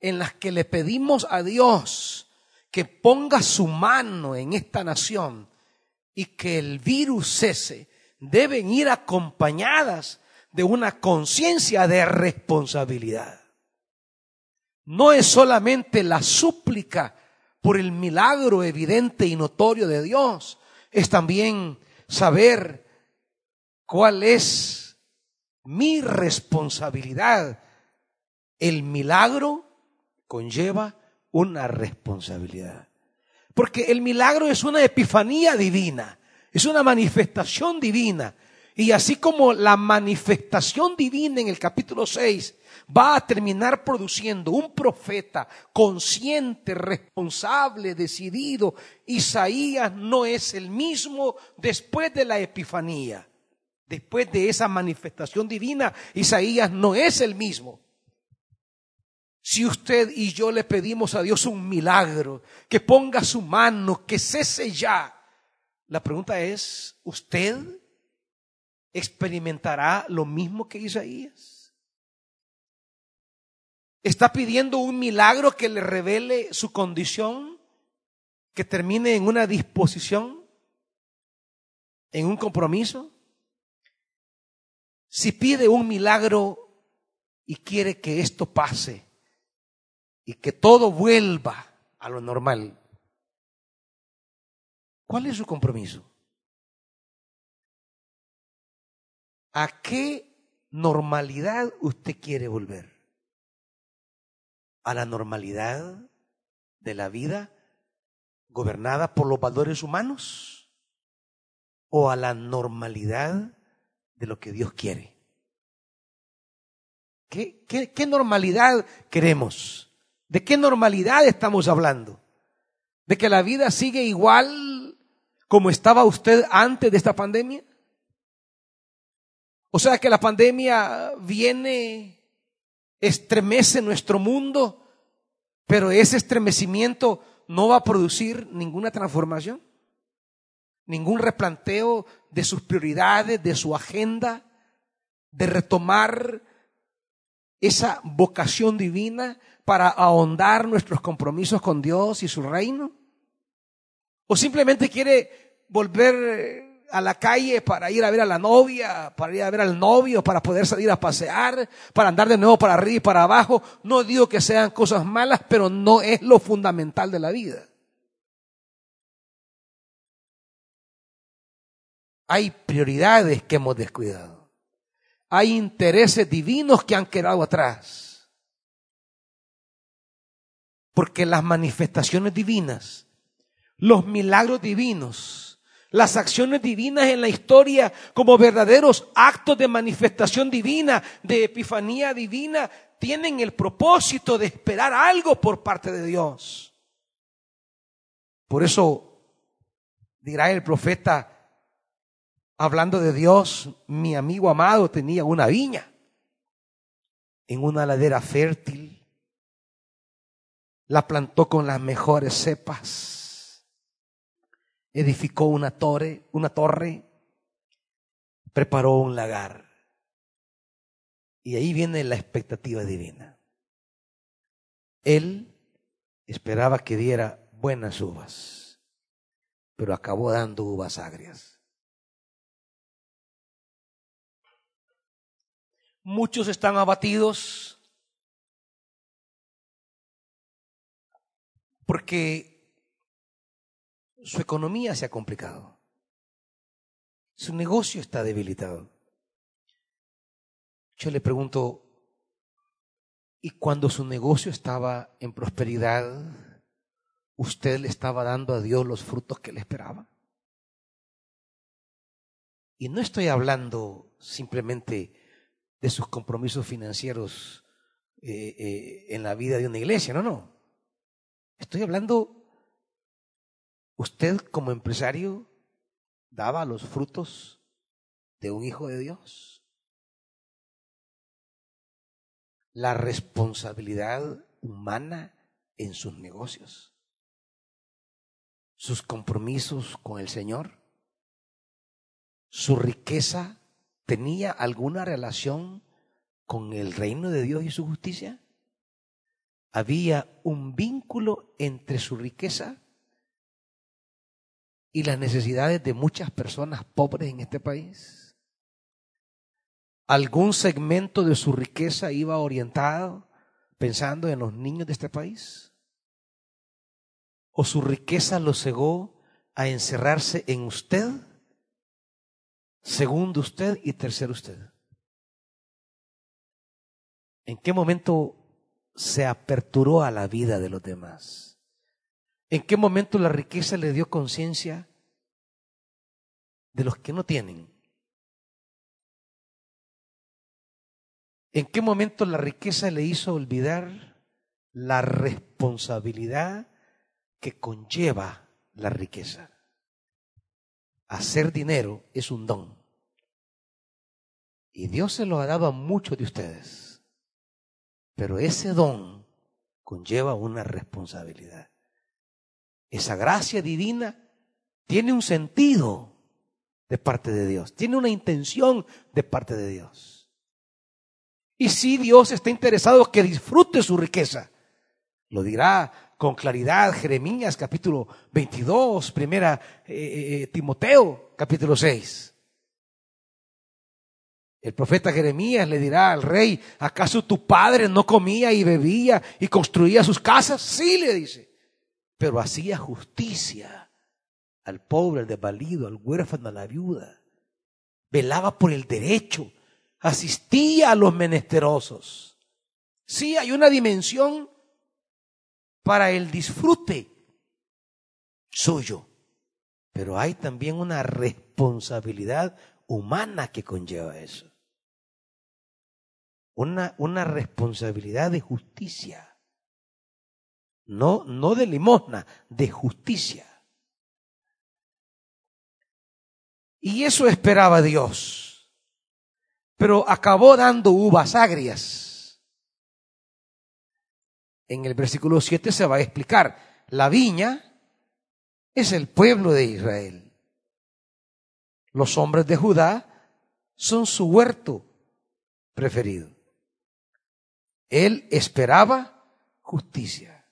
en las que le pedimos a Dios que ponga su mano en esta nación y que el virus cese, deben ir acompañadas de una conciencia de responsabilidad. No es solamente la súplica por el milagro evidente y notorio de Dios, es también saber cuál es mi responsabilidad. El milagro conlleva una responsabilidad. Porque el milagro es una epifanía divina, es una manifestación divina. Y así como la manifestación divina en el capítulo 6 va a terminar produciendo un profeta consciente, responsable, decidido. Isaías no es el mismo después de la Epifanía. Después de esa manifestación divina, Isaías no es el mismo. Si usted y yo le pedimos a Dios un milagro, que ponga su mano, que cese ya, la pregunta es, ¿usted experimentará lo mismo que Isaías? Está pidiendo un milagro que le revele su condición, que termine en una disposición, en un compromiso. Si pide un milagro y quiere que esto pase y que todo vuelva a lo normal, ¿cuál es su compromiso? ¿A qué normalidad usted quiere volver? a la normalidad de la vida gobernada por los valores humanos o a la normalidad de lo que Dios quiere. ¿Qué, normalidad queremos? ¿De qué normalidad estamos hablando? ¿De que la vida sigue igual como estaba usted antes de esta pandemia? O sea que la pandemia viene estremece nuestro mundo, pero ese estremecimiento no va a producir ninguna transformación, ningún replanteo de sus prioridades, de su agenda, de retomar esa vocación divina para ahondar nuestros compromisos con Dios y su reino? ¿O simplemente quiere volver a la calle para ir a ver a la novia, para ir a ver al novio, para poder salir a pasear, para andar de nuevo para arriba y para abajo. No digo que sean cosas malas, pero no es lo fundamental de la vida. Hay prioridades que hemos descuidado. Hay intereses divinos que han quedado atrás. Porque las manifestaciones divinas, los milagros divinos, las acciones divinas en la historia como verdaderos actos de manifestación divina, de epifanía divina, tienen el propósito de esperar algo por parte de Dios. Por eso dirá el profeta, hablando de Dios, mi amigo amado tenía una viña en una ladera fértil, la plantó con las mejores cepas edificó una torre, una torre, preparó un lagar. Y ahí viene la expectativa divina. Él esperaba que diera buenas uvas, pero acabó dando uvas agrias. Muchos están abatidos porque su economía se ha complicado. Su negocio está debilitado. Yo le pregunto, ¿y cuando su negocio estaba en prosperidad, usted le estaba dando a Dios los frutos que le esperaba? Y no estoy hablando simplemente de sus compromisos financieros eh, eh, en la vida de una iglesia, no, no. Estoy hablando ¿Usted como empresario daba los frutos de un hijo de Dios? La responsabilidad humana en sus negocios, sus compromisos con el Señor, su riqueza tenía alguna relación con el reino de Dios y su justicia? ¿Había un vínculo entre su riqueza y las necesidades de muchas personas pobres en este país? ¿Algún segmento de su riqueza iba orientado pensando en los niños de este país? ¿O su riqueza lo cegó a encerrarse en usted, segundo usted y tercero usted? ¿En qué momento se aperturó a la vida de los demás? ¿En qué momento la riqueza le dio conciencia de los que no tienen? ¿En qué momento la riqueza le hizo olvidar la responsabilidad que conlleva la riqueza? Hacer dinero es un don. Y Dios se lo ha dado a muchos de ustedes. Pero ese don conlleva una responsabilidad. Esa gracia divina tiene un sentido de parte de Dios, tiene una intención de parte de Dios. Y si Dios está interesado que disfrute su riqueza, lo dirá con claridad Jeremías capítulo 22, primera eh, eh, eh, Timoteo capítulo 6. El profeta Jeremías le dirá al rey, ¿acaso tu padre no comía y bebía y construía sus casas? Sí, le dice pero hacía justicia al pobre, al desvalido, al huérfano, a la viuda. Velaba por el derecho, asistía a los menesterosos. Sí, hay una dimensión para el disfrute suyo, pero hay también una responsabilidad humana que conlleva eso. Una, una responsabilidad de justicia no, no de limosna, de justicia. Y eso esperaba Dios. Pero acabó dando uvas agrias. En el versículo 7 se va a explicar. La viña es el pueblo de Israel. Los hombres de Judá son su huerto preferido. Él esperaba justicia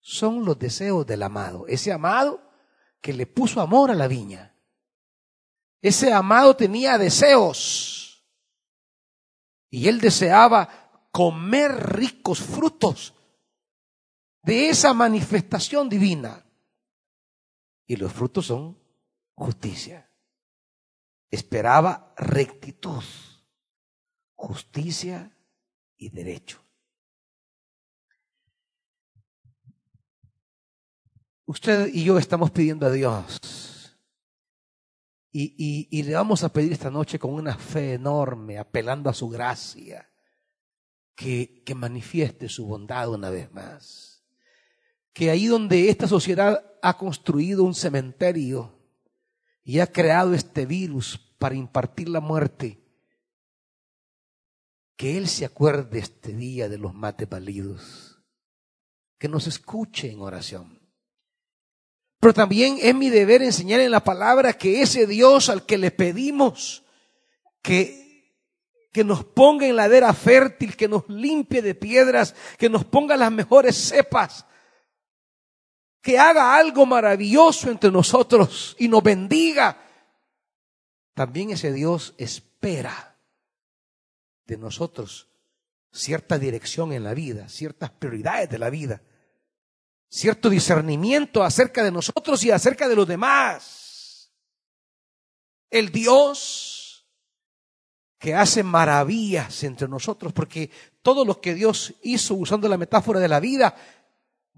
son los deseos del amado. Ese amado que le puso amor a la viña. Ese amado tenía deseos y él deseaba comer ricos frutos de esa manifestación divina. Y los frutos son justicia. Esperaba rectitud, justicia y derecho. Usted y yo estamos pidiendo a Dios y, y, le vamos a pedir esta noche con una fe enorme, apelando a su gracia, que, que manifieste su bondad una vez más. Que ahí donde esta sociedad ha construido un cementerio y ha creado este virus para impartir la muerte, que Él se acuerde este día de los mates validos, que nos escuche en oración. Pero también es mi deber enseñar en la palabra que ese Dios al que le pedimos que, que nos ponga en ladera fértil, que nos limpie de piedras, que nos ponga las mejores cepas, que haga algo maravilloso entre nosotros y nos bendiga. También ese Dios espera de nosotros cierta dirección en la vida, ciertas prioridades de la vida cierto discernimiento acerca de nosotros y acerca de los demás. El Dios que hace maravillas entre nosotros, porque todo lo que Dios hizo usando la metáfora de la vida,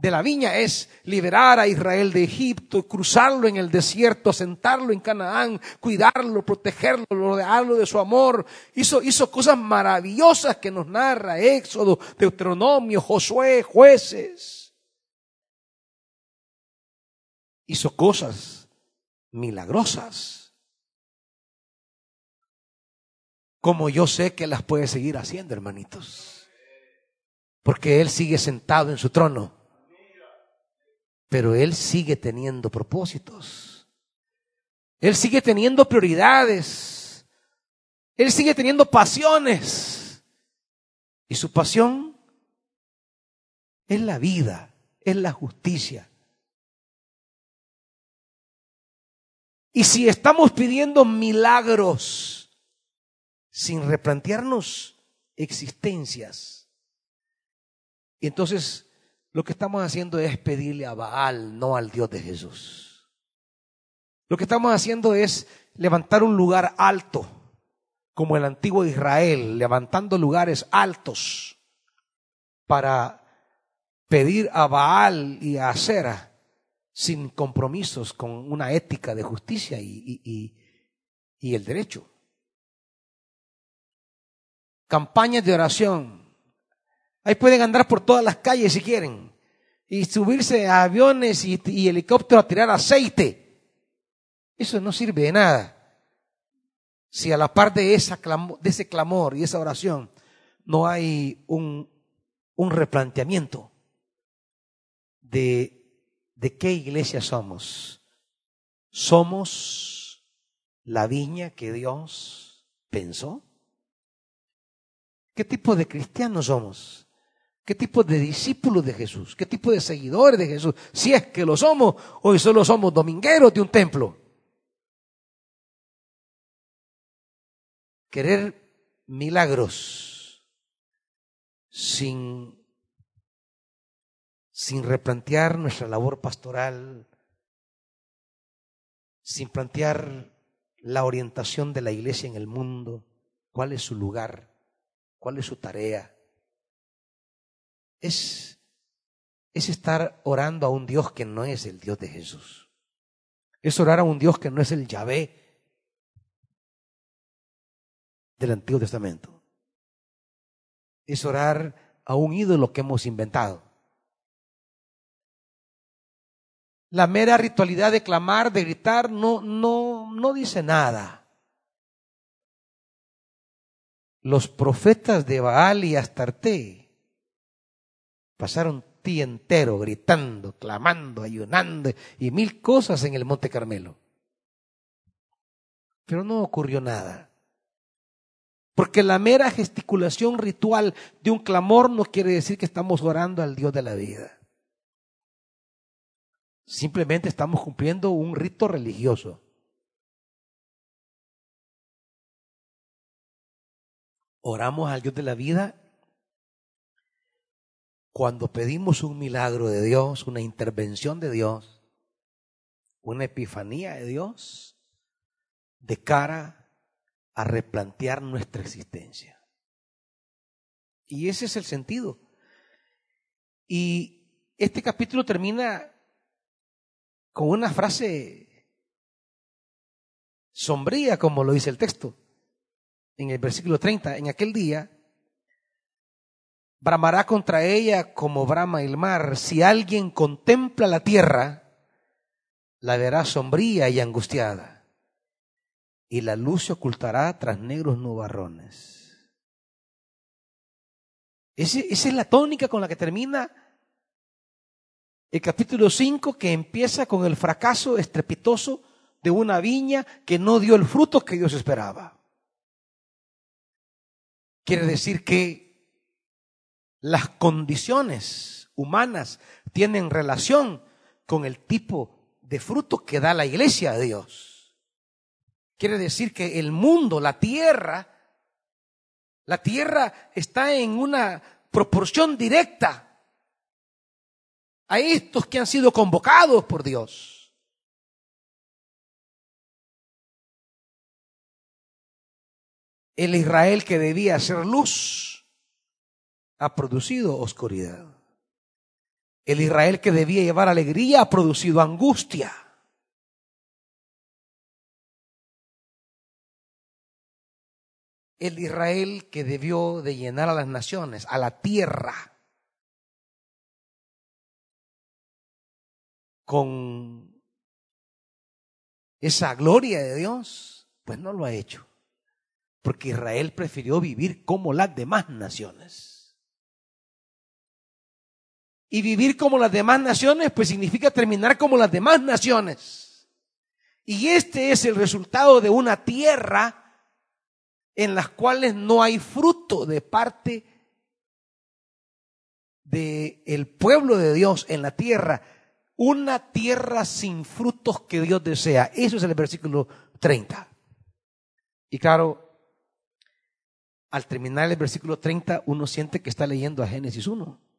de la viña, es liberar a Israel de Egipto, cruzarlo en el desierto, sentarlo en Canaán, cuidarlo, protegerlo, rodearlo de su amor. Hizo, hizo cosas maravillosas que nos narra Éxodo, Deuteronomio, Josué, jueces. hizo cosas milagrosas. Como yo sé que las puede seguir haciendo, hermanitos. Porque Él sigue sentado en su trono. Pero Él sigue teniendo propósitos. Él sigue teniendo prioridades. Él sigue teniendo pasiones. Y su pasión es la vida, es la justicia, Y si estamos pidiendo milagros sin replantearnos existencias, entonces lo que estamos haciendo es pedirle a Baal, no al Dios de Jesús. Lo que estamos haciendo es levantar un lugar alto, como el antiguo Israel, levantando lugares altos para pedir a Baal y a Acera sin compromisos con una ética de justicia y, el derecho. Campañas de oración. Ahí pueden andar por todas las calles si quieren y subirse a aviones y, helicópteros a tirar aceite. Eso no sirve de nada. Si a la par de, esa de ese clamor y esa oración no hay un, un replanteamiento de ¿De qué iglesia somos? ¿Somos la viña que Dios pensó? ¿Qué tipo de cristianos somos? ¿Qué tipo de discípulos de Jesús? ¿Qué tipo de seguidores de Jesús? Si es que lo somos, hoy solo somos domingueros de un templo. Querer milagros sin sin replantear nuestra labor pastoral, sin plantear la orientación de la iglesia en el mundo, cuál es su lugar, cuál es su tarea. Es, es estar orando a un Dios que no es el Dios de Jesús. Es orar a un Dios que no es el Yahvé del Antiguo Testamento. Es orar a un ídolo que hemos inventado. La mera ritualidad de clamar, de gritar, no, no, no dice nada. Los profetas de Baal y Astarte Pasaron día entero gritando, clamando, ayunando y mil cosas en el Monte Carmelo. Pero no ocurrió nada. Porque la mera gesticulación ritual de un clamor no quiere decir que estamos orando al Dios de la vida. Simplemente estamos cumpliendo un rito religioso. Oramos al Dios de la vida cuando pedimos un milagro de Dios, una intervención de Dios, una epifanía de Dios, de cara a replantear nuestra existencia. Y ese es el sentido. Y este capítulo termina con una frase sombría, como lo dice el texto, en el versículo 30. En aquel día bramará contra ella como brama el mar. Si alguien contempla la tierra, la verá sombría y angustiada, y la luz se ocultará tras negros nubarrones. esa es la tónica con la que termina el capítulo 5, que empieza con el fracaso estrepitoso de una viña que no dio el fruto que Dios esperaba. Quiere decir que las condiciones humanas tienen relación con el tipo de fruto que da la iglesia de Dios. Quiere decir que el mundo, la tierra, la tierra está en una proporción directa a estos que han sido convocados por Dios. El Israel que debía ser luz ha producido oscuridad. El Israel que debía llevar alegría ha producido angustia. El Israel que debió de llenar a las naciones, a la tierra, con esa gloria de Dios, pues no lo ha hecho. Porque Israel prefirió vivir como las demás naciones. Y vivir como las demás naciones, pues significa terminar como las demás naciones. Y este es el resultado de una tierra en las cuales no hay fruto de parte del pueblo de Dios en la tierra. Una tierra sin frutos que Dios desea. Eso es el versículo 30. Y claro, al terminar el versículo 30, uno siente que está leyendo a Génesis 1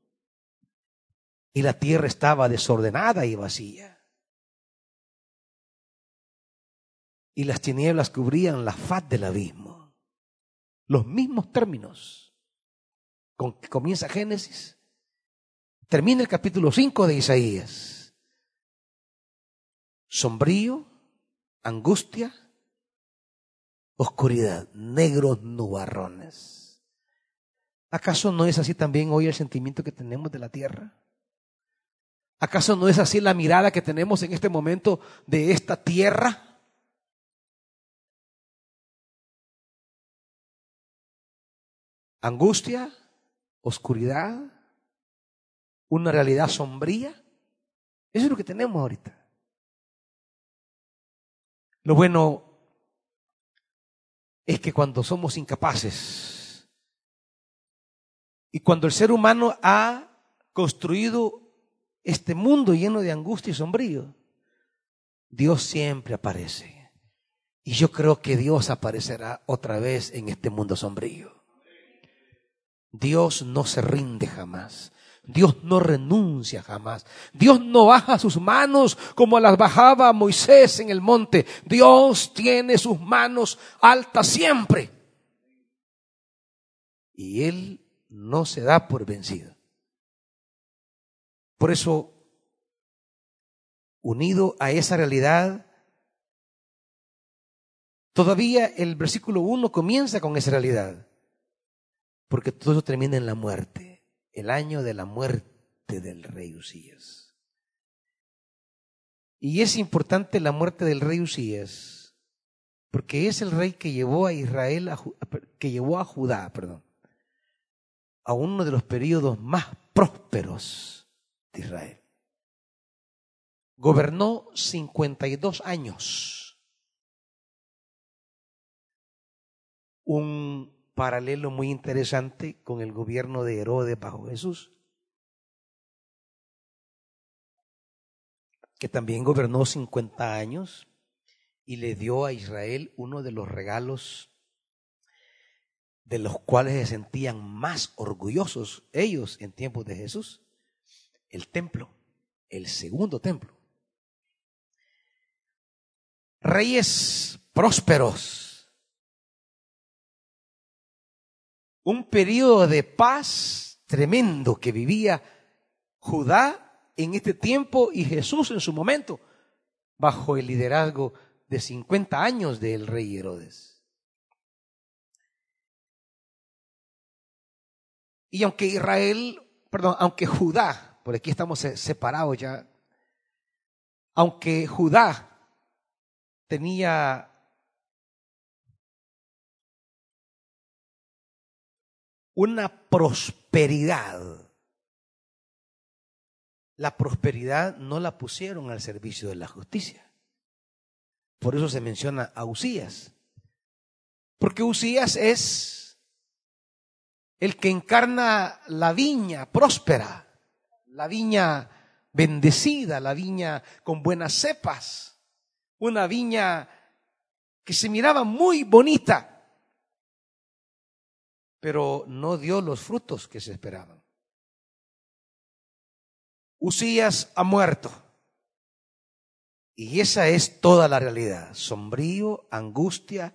y la tierra estaba desordenada y vacía. Y las tinieblas cubrían la faz del abismo. Los mismos términos con que comienza Génesis, termina el capítulo 5 de Isaías. Sombrío, angustia, oscuridad, negros nubarrones. ¿Acaso no es así también hoy el sentimiento que tenemos de la tierra? ¿Acaso no es así la mirada que tenemos en este momento de esta tierra? Angustia, oscuridad, una realidad sombría. Eso es lo que tenemos ahorita. Lo bueno es que cuando somos incapaces y cuando el ser humano ha construido este mundo lleno de angustia y sombrío, Dios siempre aparece. Y yo creo que Dios aparecerá otra vez en este mundo sombrío. Dios no se rinde jamás. Dios no renuncia jamás. Dios no baja sus manos como las bajaba Moisés en el monte. Dios tiene sus manos altas siempre. Y Él no se da por vencido. Por eso, unido a esa realidad, todavía el versículo 1 comienza con esa realidad, porque todo eso termina en la muerte, el año de la muerte del rey Usías. Y es importante la muerte del rey Usías, porque es el rey que llevó a Israel, que llevó a Judá, perdón, a uno de los periodos más prósperos de Israel. Gobernó 52 años. Un paralelo muy interesante con el gobierno de Herodes bajo Jesús, que también gobernó 50 años y le dio a Israel uno de los regalos de los cuales se sentían más orgullosos ellos en tiempos de Jesús, el templo, el segundo templo. Reyes prósperos, un periodo de paz tremendo que vivía Judá en este tiempo y Jesús en su momento, bajo el liderazgo de 50 años del rey Herodes. Y aunque Israel, perdón, aunque Judá, por aquí estamos separados ya, aunque Judá tenía una prosperidad, la prosperidad no la pusieron al servicio de la justicia. Por eso se menciona a Usías. Porque Usías es el que encarna la viña próspera, la viña bendecida, la viña con buenas cepas, una viña que se miraba muy bonita, pero no dio los frutos que se esperaban. Usías ha muerto. Y esa es toda la realidad. Sombrío, angustia,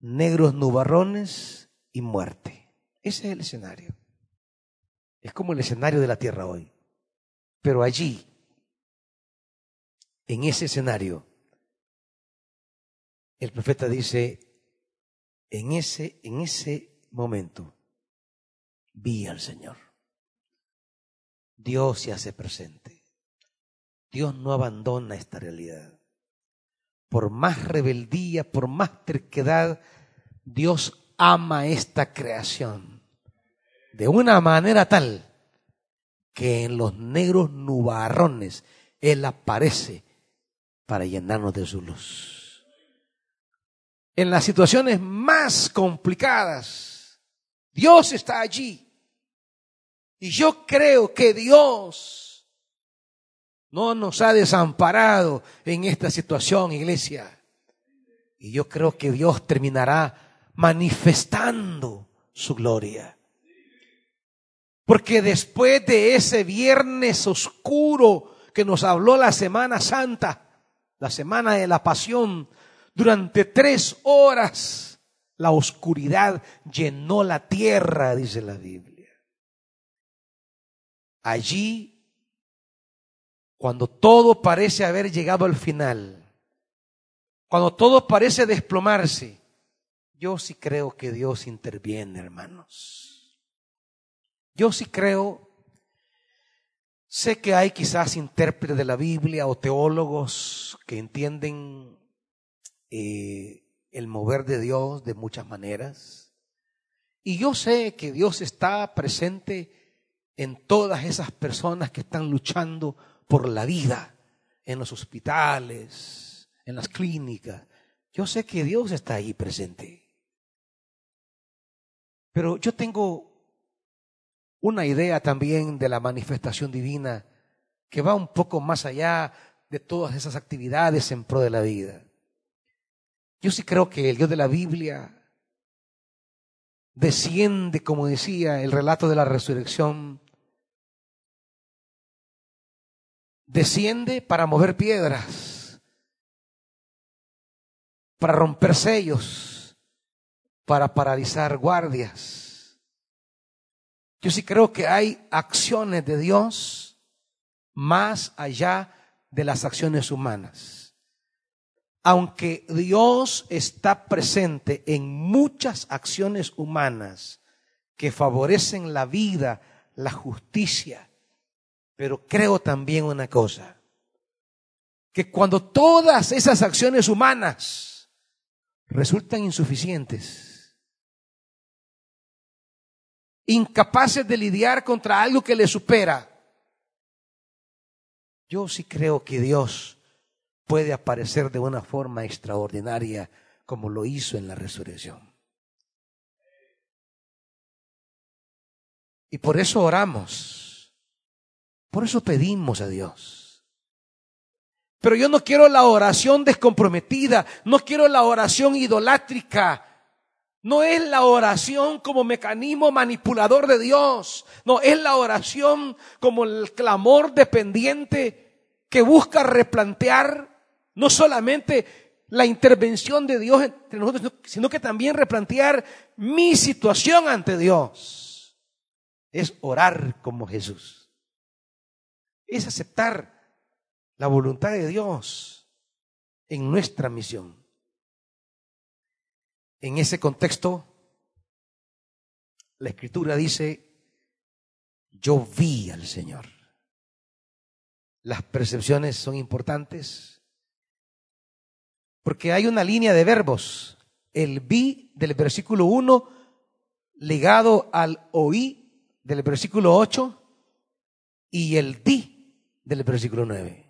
negros nubarrones y muerte. Ese es el escenario. Es como el escenario de la tierra hoy. Pero allí, en ese escenario, el profeta dice, en ese, en ese momento, vi al Señor. Dios se hace presente. Dios no abandona esta realidad. Por más rebeldía, por más terquedad, Dios ama esta creación de una manera tal que en los negros nubarrones Él aparece para llenarnos de su luz. En las situaciones más complicadas, Dios está allí. Y yo creo que Dios no nos ha desamparado en esta situación, iglesia. Y yo creo que Dios terminará manifestando su gloria. Porque después de ese viernes oscuro que nos habló la Semana Santa, la semana de la pasión, durante tres horas la oscuridad llenó la tierra, dice la Biblia. Allí cuando todo parece haber llegado al final, cuando todo parece desplomarse, yo sí creo que Dios interviene, hermanos. Yo sí creo, sé que hay quizás intérpretes de la Biblia o teólogos que entienden eh, el mover de Dios de muchas maneras. Y yo sé que Dios está presente en todas esas personas que están luchando por la vida en los hospitales, en las clínicas. Yo sé que Dios está ahí presente. Pero yo tengo una idea también de la manifestación divina que va un poco más allá de todas esas actividades en pro de la vida. Yo sí creo que el Dios de la Biblia desciende, como decía el relato de la resurrección, desciende para mover piedras, para romper sellos, para paralizar guardias. Yo sí creo que hay acciones de Dios más allá de las acciones humanas. Aunque Dios está presente en muchas acciones humanas que favorecen la vida, la justicia, pero creo también una cosa, que cuando todas esas acciones humanas resultan insuficientes, incapaces de lidiar contra algo que le supera, yo sí creo que Dios puede aparecer de una forma extraordinaria como lo hizo en la resurrección. Y por eso oramos por eso pedimos a Dios. Pero yo no quiero la oración descomprometida, no quiero la oración idolátrica, No es la oración como mecanismo manipulador de Dios. No, es la oración como el clamor dependiente que busca replantear no solamente la intervención de Dios entre nosotros, sino que también replantear mi situación ante Dios. Es orar como Jesús. Es aceptar la voluntad de Dios en nuestra misión. En ese contexto, la escritura dice, yo vi al Señor. Las percepciones son importantes porque hay una línea de verbos. El vi del versículo 1 ligado al oí del versículo 8 y el di del versículo 9.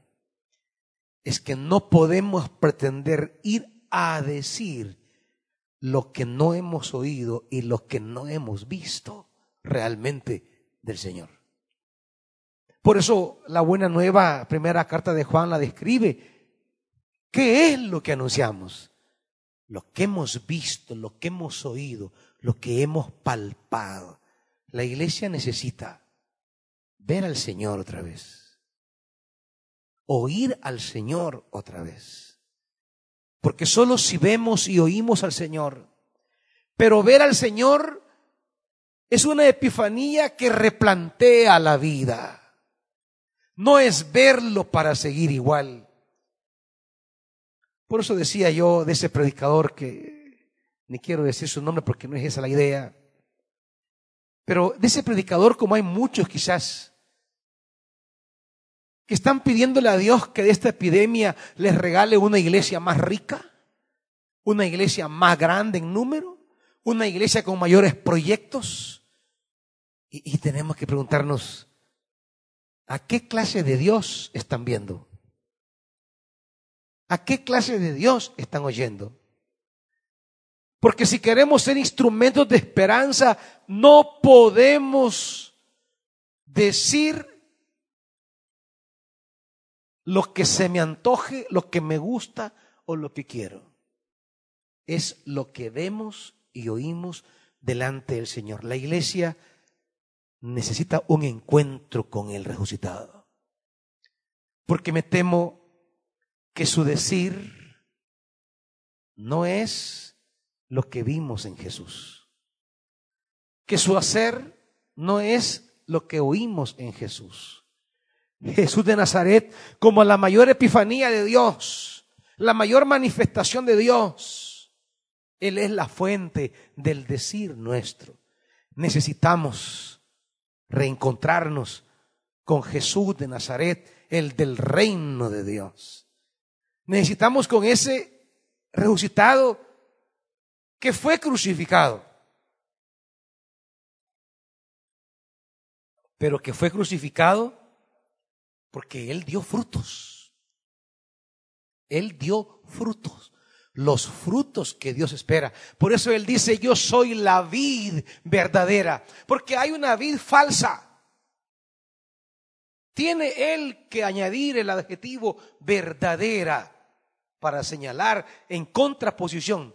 Es que no podemos pretender ir a decir lo que no hemos oído y lo que no hemos visto realmente del Señor. Por eso la buena nueva primera carta de Juan la describe. ¿Qué es lo que anunciamos? Lo que hemos visto, lo que hemos oído, lo que hemos palpado. La iglesia necesita ver al Señor otra vez, oír al Señor otra vez porque solo si vemos y oímos al Señor, pero ver al Señor es una epifanía que replantea la vida. No es verlo para seguir igual. Por eso decía yo de ese predicador que ni quiero decir su nombre porque no es esa la idea. Pero de ese predicador, como hay muchos quizás, que están pidiéndole a Dios que de esta epidemia les regale una iglesia más rica, una iglesia más grande en número, una iglesia con mayores proyectos. Y, y tenemos que preguntarnos, ¿a qué clase de Dios están viendo? ¿A qué clase de Dios están oyendo? Porque si queremos ser instrumentos de esperanza, no podemos decir lo que se me antoje, lo que me gusta o lo que quiero. Es lo que vemos y oímos delante del Señor. La iglesia necesita un encuentro con el resucitado. Porque me temo que su decir no es lo que vimos en Jesús. Que su hacer no es lo que oímos en Jesús. Jesús de Nazaret como la mayor epifanía de Dios, la mayor manifestación de Dios. Él es la fuente del decir nuestro. Necesitamos reencontrarnos con Jesús de Nazaret, el del reino de Dios. Necesitamos con ese resucitado que fue crucificado, pero que fue crucificado porque Él dio frutos. Él dio frutos. Los frutos que Dios espera. Por eso Él dice, yo soy la vid verdadera. Porque hay una vid falsa. Tiene Él que añadir el adjetivo verdadera para señalar en contraposición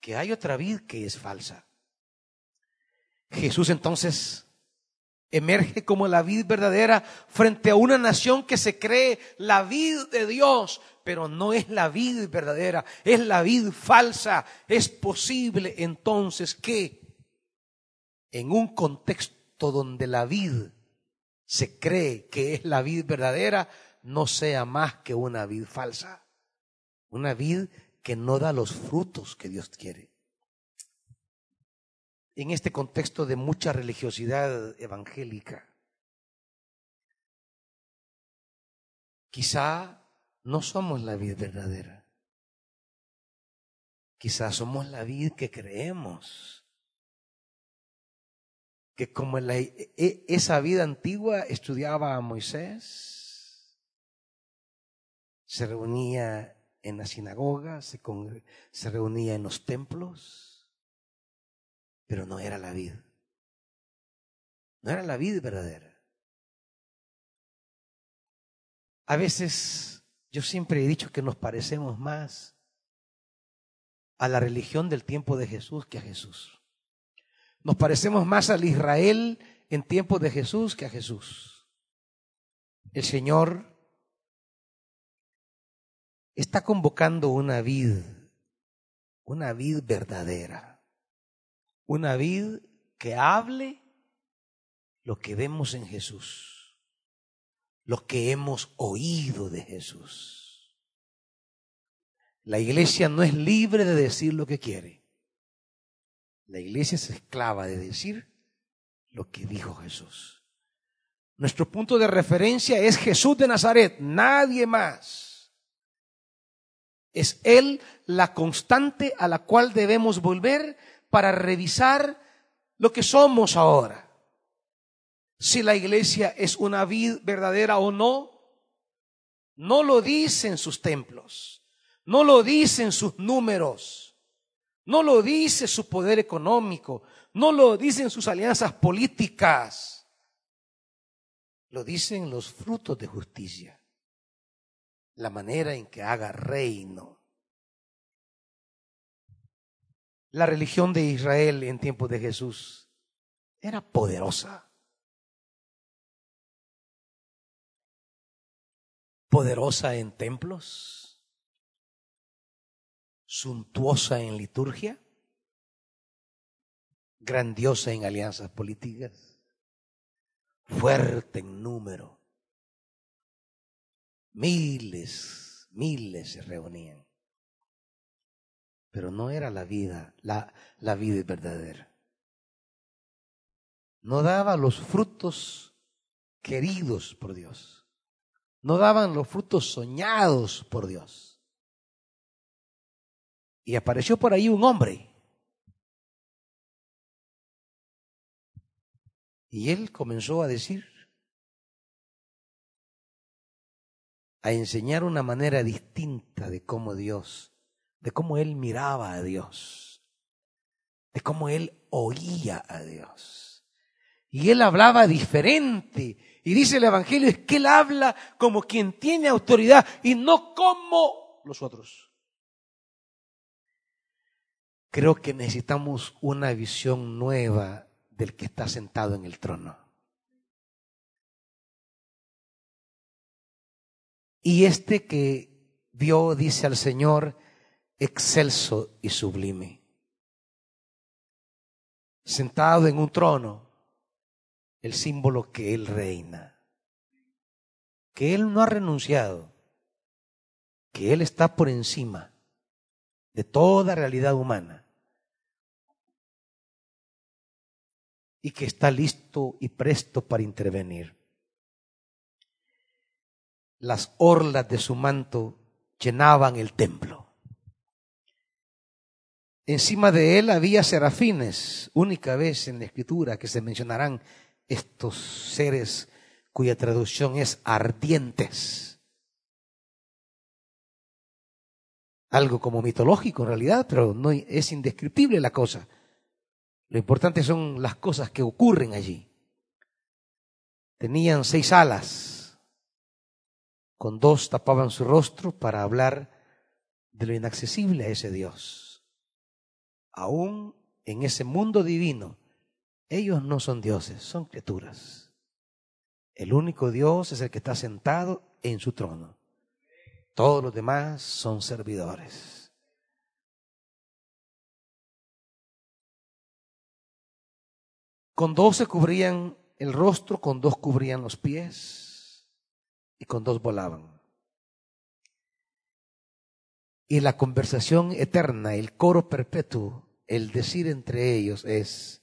que hay otra vid que es falsa. Jesús entonces emerge como la vid verdadera frente a una nación que se cree la vid de Dios, pero no es la vid verdadera, es la vid falsa. Es posible entonces que en un contexto donde la vid se cree que es la vid verdadera, no sea más que una vid falsa, una vid que no da los frutos que Dios quiere en este contexto de mucha religiosidad evangélica. Quizá no somos la vida verdadera. Quizá somos la vida que creemos. Que como e, e, esa vida antigua estudiaba a Moisés, se reunía en la sinagoga, se reunía en los templos, pero no era la vida. No era la vida verdadera. A veces yo siempre he dicho que nos parecemos más a la religión del tiempo de Jesús que a Jesús. Nos parecemos más al Israel en tiempos de Jesús que a Jesús. El Señor está convocando una vid, una vid verdadera, una vid que hable lo que vemos en Jesús, lo que hemos oído de Jesús. La iglesia no es libre de decir lo que quiere. La iglesia es esclava de decir lo que dijo Jesús. Nuestro punto de referencia es Jesús de Nazaret, nadie más. Es Él la constante a la cual debemos volver para revisar lo que somos ahora. Si la iglesia es una vid verdadera o no, no lo dicen sus templos, no lo dicen sus números, no lo dice su poder económico, no lo dicen sus alianzas políticas, lo dicen los frutos de justicia, la manera en que haga reino. La religión de Israel en tiempos de Jesús era poderosa. Poderosa en templos, suntuosa en liturgia, grandiosa en alianzas políticas, fuerte en número. Miles, miles se reunían pero no era la vida, la, la vida verdadera. No daba los frutos queridos por Dios. No daban los frutos soñados por Dios. Y apareció por ahí un hombre. Y él comenzó a decir, a enseñar una manera distinta de cómo Dios de cómo él miraba a Dios, de cómo él oía a Dios. Y él hablaba diferente. Y dice el Evangelio es que él habla como quien tiene autoridad y no como los otros. Creo que necesitamos una visión nueva del que está sentado en el trono. Y este que vio, dice al Señor, excelso y sublime. Sentado en un trono, el símbolo que Él reina, que Él no ha renunciado, que Él está por encima de toda realidad humana y que está listo y presto para intervenir. Las orlas de su manto llenaban el templo. Encima de él había serafines, única vez en la escritura que se mencionarán estos seres cuya traducción es ardientes. Algo como mitológico en realidad, pero no es indescriptible la cosa. Lo importante son las cosas que ocurren allí. Tenían seis alas, con dos tapaban su rostro para hablar de lo inaccesible a ese Dios aún en ese mundo divino, ellos no son dioses, son criaturas. El único Dios es el que está sentado en su trono. Todos los demás son servidores. Con dos se cubrían el rostro, con dos cubrían los pies y con dos volaban. Y la conversación eterna, el coro perpetuo, el decir entre ellos es,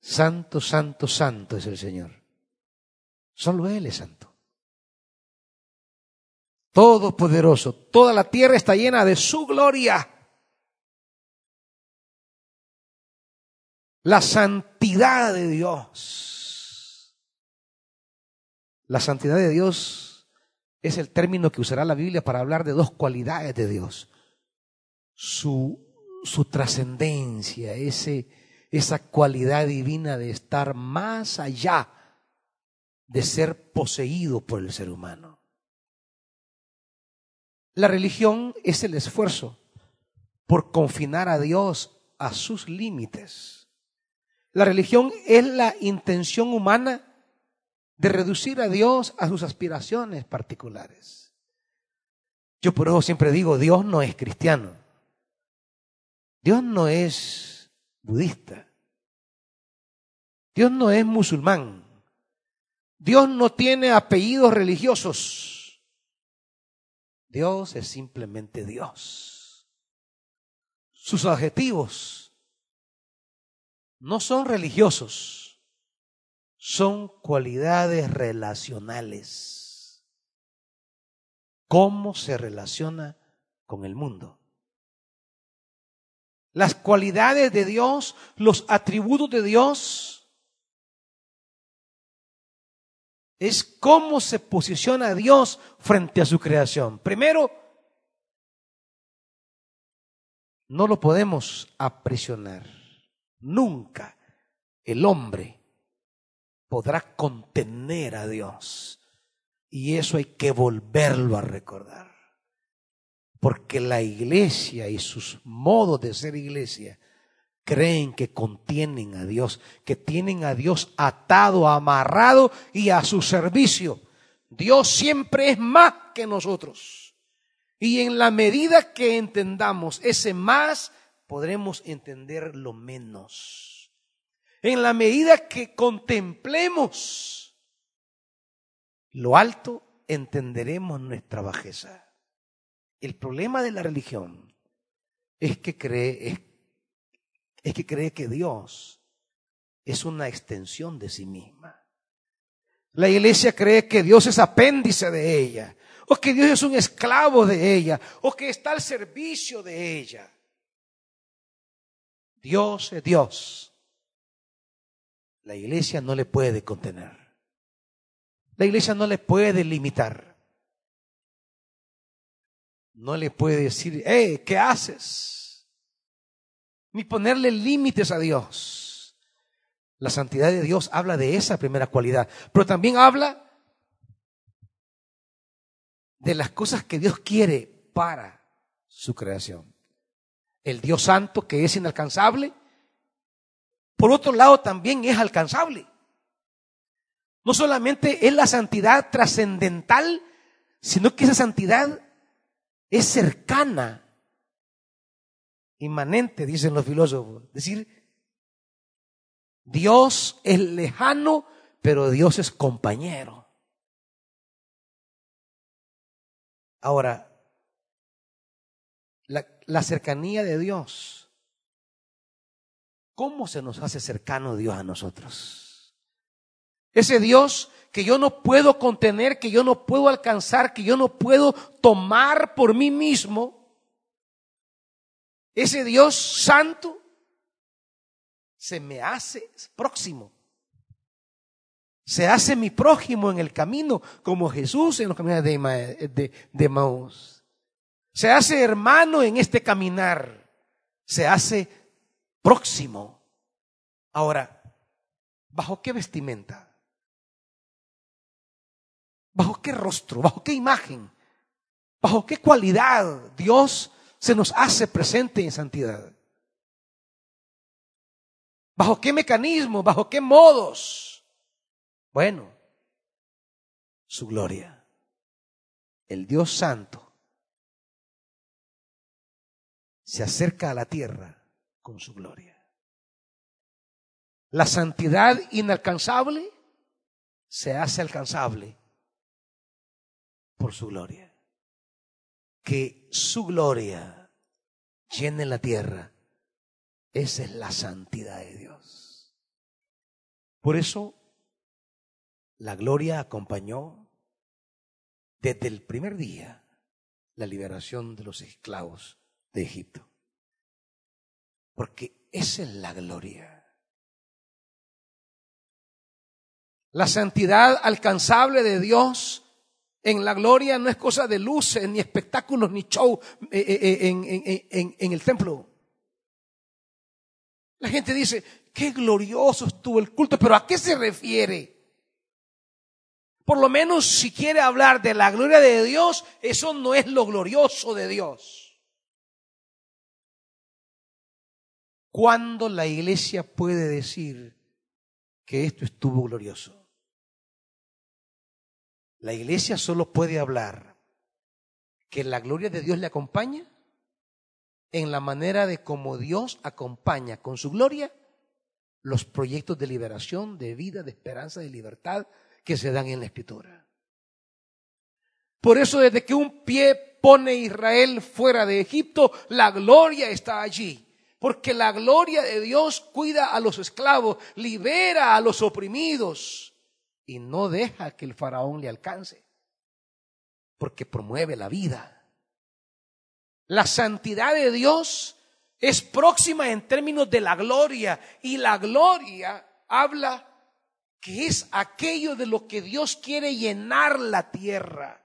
Santo, Santo, Santo es el Señor. Solo Él es santo. Todopoderoso. Toda la tierra está llena de su gloria. La santidad de Dios. La santidad de Dios es el término que usará la Biblia para hablar de dos cualidades de Dios. Su su trascendencia, esa cualidad divina de estar más allá de ser poseído por el ser humano. La religión es el esfuerzo por confinar a Dios a sus límites. La religión es la intención humana de reducir a Dios a sus aspiraciones particulares. Yo por eso siempre digo, Dios no es cristiano. Dios no es budista. Dios no es musulmán. Dios no tiene apellidos religiosos. Dios es simplemente Dios. Sus adjetivos no son religiosos, son cualidades relacionales. ¿Cómo se relaciona con el mundo? Las cualidades de Dios, los atributos de Dios, es cómo se posiciona Dios frente a su creación. Primero, no lo podemos aprisionar. Nunca el hombre podrá contener a Dios. Y eso hay que volverlo a recordar. Porque la iglesia y sus modos de ser iglesia creen que contienen a Dios, que tienen a Dios atado, amarrado y a su servicio. Dios siempre es más que nosotros. Y en la medida que entendamos ese más, podremos entender lo menos. En la medida que contemplemos lo alto, entenderemos nuestra bajeza. El problema de la religión es que cree, es, que cree que Dios es una extensión de sí misma. La iglesia cree que Dios es apéndice de ella, o que Dios es un esclavo de ella, o que está al servicio de ella. Dios es Dios. La iglesia no le puede contener. La iglesia no le puede limitar no le puede decir, eh, ¿qué haces? Ni ponerle límites a Dios. La santidad de Dios habla de esa primera cualidad, pero también habla de las cosas que Dios quiere para su creación. El Dios santo que es inalcanzable, por otro lado también es alcanzable. No solamente es la santidad trascendental, sino que esa santidad es cercana, inmanente, dicen los filósofos. Es decir, Dios es lejano, pero Dios es compañero. Ahora, la, la, cercanía de Dios, ¿cómo se nos hace cercano Dios a nosotros? Ese Dios que yo no puedo contener, que yo no puedo alcanzar, que yo no puedo tomar por mí mismo, ese Dios santo se me hace próximo. Se hace mi prójimo en el camino, como Jesús en los caminos de, de, de Maús. Se hace hermano en este caminar. Se hace próximo. Ahora, ¿bajo qué vestimenta? ¿Bajo qué rostro? ¿Bajo qué imagen? ¿Bajo qué cualidad Dios se nos hace presente en santidad? ¿Bajo qué mecanismo? ¿Bajo qué modos? Bueno, su gloria. El Dios Santo se acerca a la tierra con su gloria. La santidad inalcanzable se hace alcanzable por su gloria. Que su gloria llene la tierra. Esa es la santidad de Dios. Por eso la gloria acompañó desde el primer día la liberación de los esclavos de Egipto. Porque esa es la gloria. La santidad alcanzable de Dios en la gloria no es cosa de luces, ni espectáculos, ni show eh, eh, eh, en, en el templo. La gente dice, qué glorioso estuvo el culto, pero ¿a qué se refiere? Por lo menos si quiere hablar de la gloria de Dios, eso no es lo glorioso de Dios. ¿Cuándo la iglesia puede decir que esto estuvo glorioso? La iglesia solo puede hablar que la gloria de Dios le acompaña en la manera de cómo Dios acompaña con su gloria los proyectos de liberación, de vida, de esperanza, de libertad que se dan en la escritura. Por eso desde que un pie pone Israel fuera de Egipto, la gloria está allí. Porque la gloria de Dios cuida a los esclavos, libera a los oprimidos y no deja que el faraón le alcance. Porque promueve la vida. La santidad de Dios es próxima en términos de la gloria y la gloria habla que es aquello de lo que Dios quiere llenar la tierra.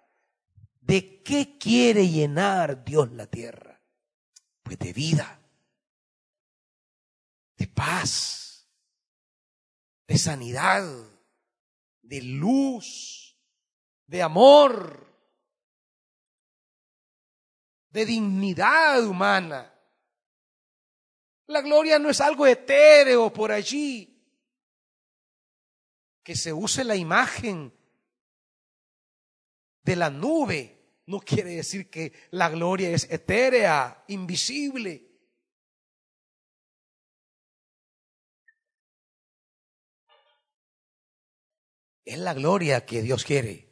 ¿De qué quiere llenar Dios la tierra? Pues de vida, de paz, de sanidad, de luz, de amor, de dignidad humana. La gloria no es algo etéreo por allí. Que se use la imagen de la nube no quiere decir que la gloria es etérea, invisible. Es la gloria que Dios quiere.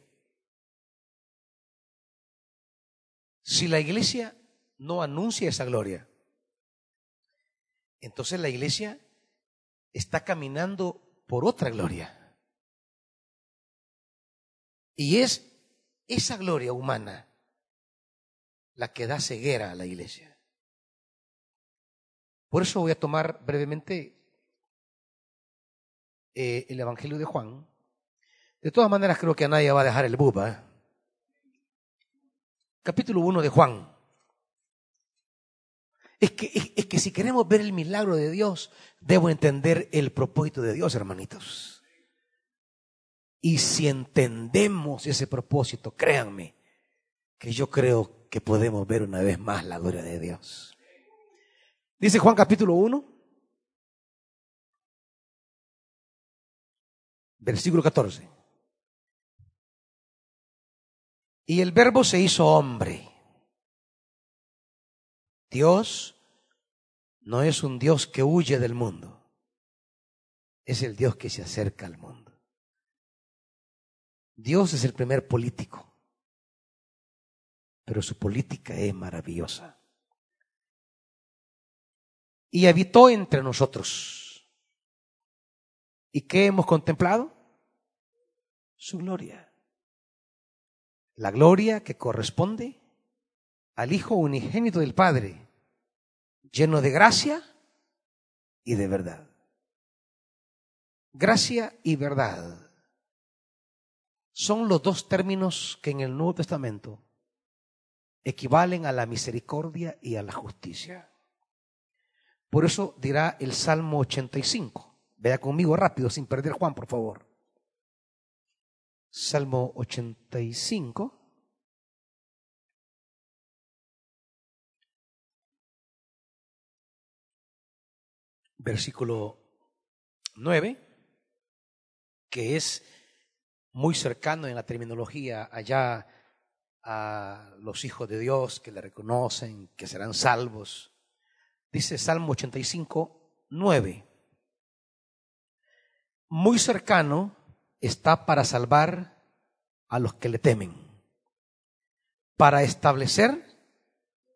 Si la iglesia no anuncia esa gloria, entonces la iglesia está caminando por otra gloria. Y es esa gloria humana la que da ceguera a la iglesia. Por eso voy a tomar brevemente eh, el Evangelio de Juan. De todas maneras creo que a nadie va a dejar el buba. ¿eh? capítulo 1 de Juan. Es que, es, que si queremos ver el milagro de Dios, debo entender el propósito de Dios, hermanitos. Y si entendemos ese propósito, créanme, que yo creo que podemos ver una vez más la gloria de Dios. Dice Juan capítulo 1, versículo 14. Y el verbo se hizo hombre. Dios no es un Dios que huye del mundo, es el Dios que se acerca al mundo. Dios es el primer político, pero su política es maravillosa. Y habitó entre nosotros. ¿Y qué hemos contemplado? Su gloria la gloria que corresponde al Hijo unigénito del Padre, lleno de gracia y de verdad. Gracia y verdad son los dos términos que en el Nuevo Testamento equivalen a la misericordia y a la justicia. Por eso dirá el Salmo 85. Vea conmigo rápido, sin perder Juan, por favor. Salmo 85. Versículo 9, que es muy cercano en la terminología allá a los hijos de Dios que le reconocen, que serán salvos. Dice Salmo 85, 9. Muy cercano está para salvar a los que le temen, para establecer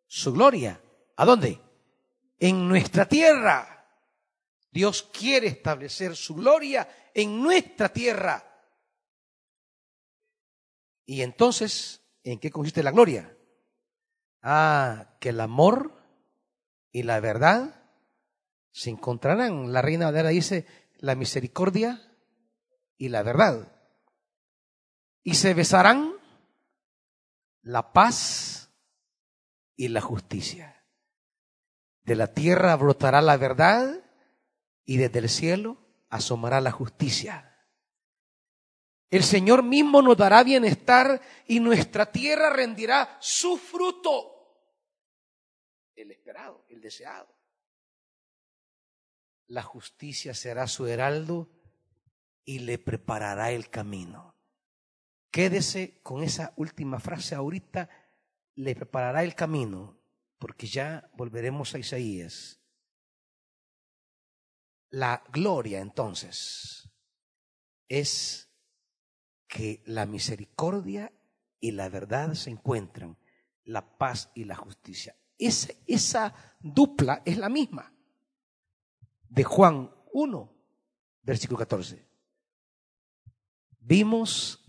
su gloria. ¿A dónde? En nuestra tierra. Dios quiere establecer su gloria en nuestra tierra. Y entonces, ¿en qué consiste la gloria? Ah, que el amor y la verdad se encontrarán. La reina Valera dice, la misericordia y la verdad. Y se besarán la paz y la justicia. De la tierra brotará la verdad y desde el cielo asomará la justicia. El Señor mismo nos dará bienestar y nuestra tierra rendirá su fruto. El esperado, el deseado. la justicia será su heraldo y le preparará el camino. Quédese con esa última frase ahorita, le preparará el camino, porque ya volveremos a Isaías. La gloria entonces es que la misericordia y la verdad se encuentran, la paz y la justicia. Esa, esa dupla es la misma de Juan 1, versículo 14. Vimos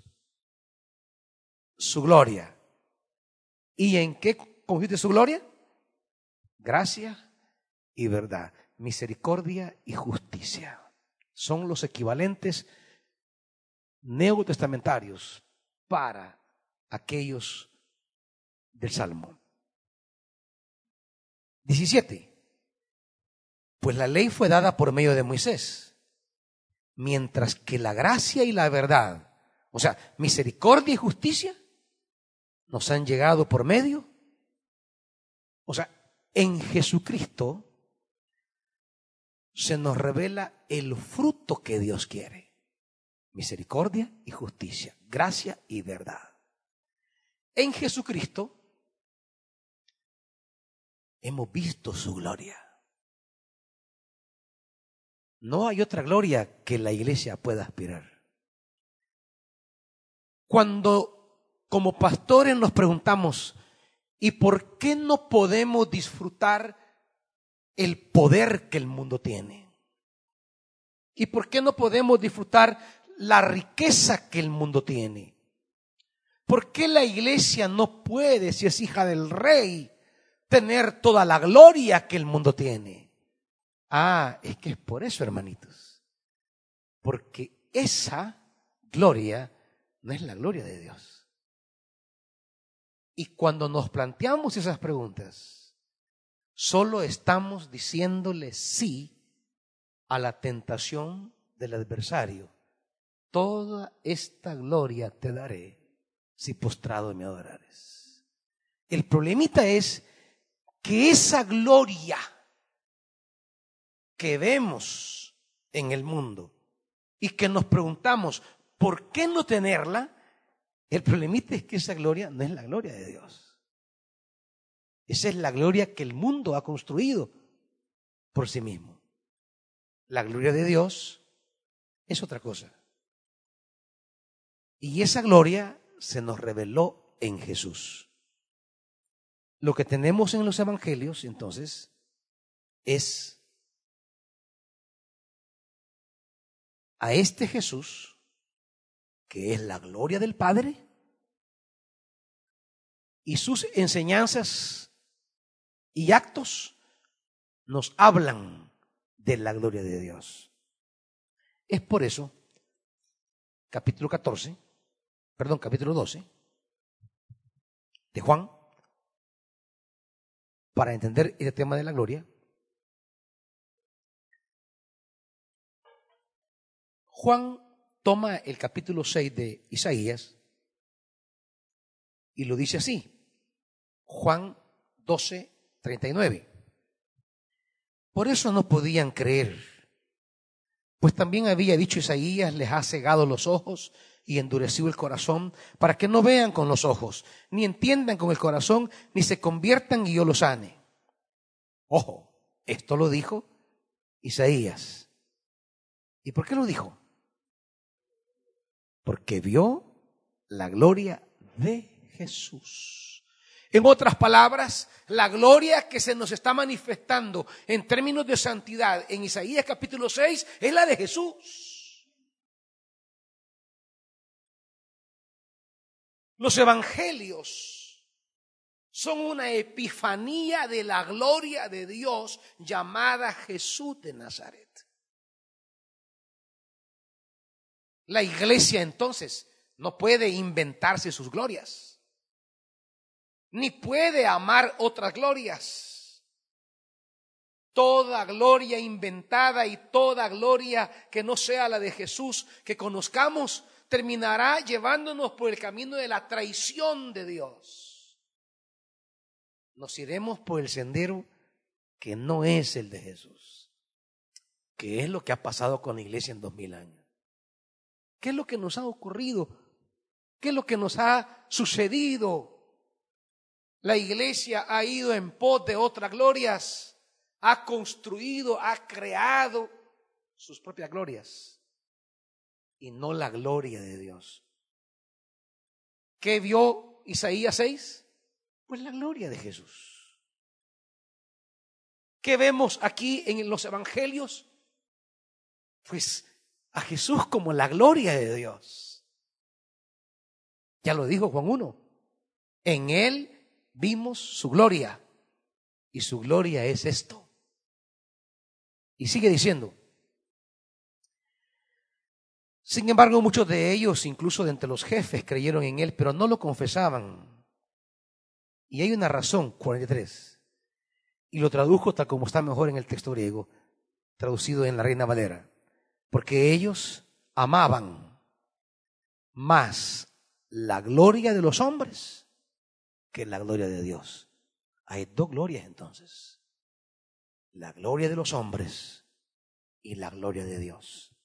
su gloria. ¿Y en qué consiste su gloria? Gracia y verdad, misericordia y justicia. Son los equivalentes neotestamentarios para aquellos del Salmo. 17. Pues la ley fue dada por medio de Moisés, mientras que la gracia y la verdad, o sea, misericordia y justicia, nos han llegado por medio. O sea, en Jesucristo se nos revela el fruto que Dios quiere. Misericordia y justicia, gracia y verdad. En Jesucristo hemos visto su gloria. No hay otra gloria que la iglesia pueda aspirar. Cuando como pastores nos preguntamos, ¿y por qué no podemos disfrutar el poder que el mundo tiene? ¿Y por qué no podemos disfrutar la riqueza que el mundo tiene? ¿Por qué la iglesia no puede, si es hija del rey, tener toda la gloria que el mundo tiene? Ah, es que es por eso, hermanitos. Porque esa gloria no es la gloria de Dios. Y cuando nos planteamos esas preguntas, solo estamos diciéndole sí a la tentación del adversario. Toda esta gloria te daré si postrado me adorares. El problemita es que esa gloria que vemos en el mundo y que nos preguntamos, ¿por qué no tenerla? El problemita es que esa gloria no es la gloria de Dios. Esa es la gloria que el mundo ha construido por sí mismo. La gloria de Dios es otra cosa. Y esa gloria se nos reveló en Jesús. Lo que tenemos en los evangelios, entonces, es a este Jesús, que es la gloria del Padre, y sus enseñanzas y actos nos hablan de la gloria de Dios. Es por eso, capítulo 14, perdón, capítulo 12 de Juan, para entender el tema de la gloria, Juan toma el capítulo 6 de Isaías y lo dice así. Juan 12, 39. Por eso no podían creer, pues también había dicho Isaías, les ha cegado los ojos y endurecido el corazón, para que no vean con los ojos, ni entiendan con el corazón, ni se conviertan y yo los sane. Ojo, esto lo dijo Isaías. ¿Y por qué lo dijo? Porque vio la gloria de Jesús. En otras palabras, la gloria que se nos está manifestando en términos de santidad en Isaías capítulo 6 es la de Jesús. Los evangelios son una epifanía de la gloria de Dios llamada Jesús de Nazaret. La iglesia entonces no puede inventarse sus glorias, ni puede amar otras glorias. Toda gloria inventada y toda gloria que no sea la de Jesús que conozcamos terminará llevándonos por el camino de la traición de Dios. Nos iremos por el sendero que no es el de Jesús. ¿Qué es lo que ha pasado con la iglesia en dos mil años? ¿Qué es lo que nos ha ocurrido? ¿Qué es lo que nos ha sucedido? La iglesia ha ido en pos de otras glorias, ha construido, ha creado sus propias glorias y no la gloria de Dios. ¿Qué vio Isaías 6? Pues la gloria de Jesús. ¿Qué vemos aquí en los evangelios? Pues a Jesús como la gloria de Dios. Ya lo dijo Juan 1. En él vimos su gloria y su gloria es esto. Y sigue diciendo, sin embargo, muchos de ellos, incluso de entre los jefes, creyeron en él, pero no lo confesaban. Y hay una razón, 43. Y lo tradujo tal como está mejor en el texto griego, traducido en la Reina Valera. Porque ellos amaban más la gloria de los hombres que la gloria de Dios. Hay dos glorias entonces. La gloria de los hombres y la gloria de Dios.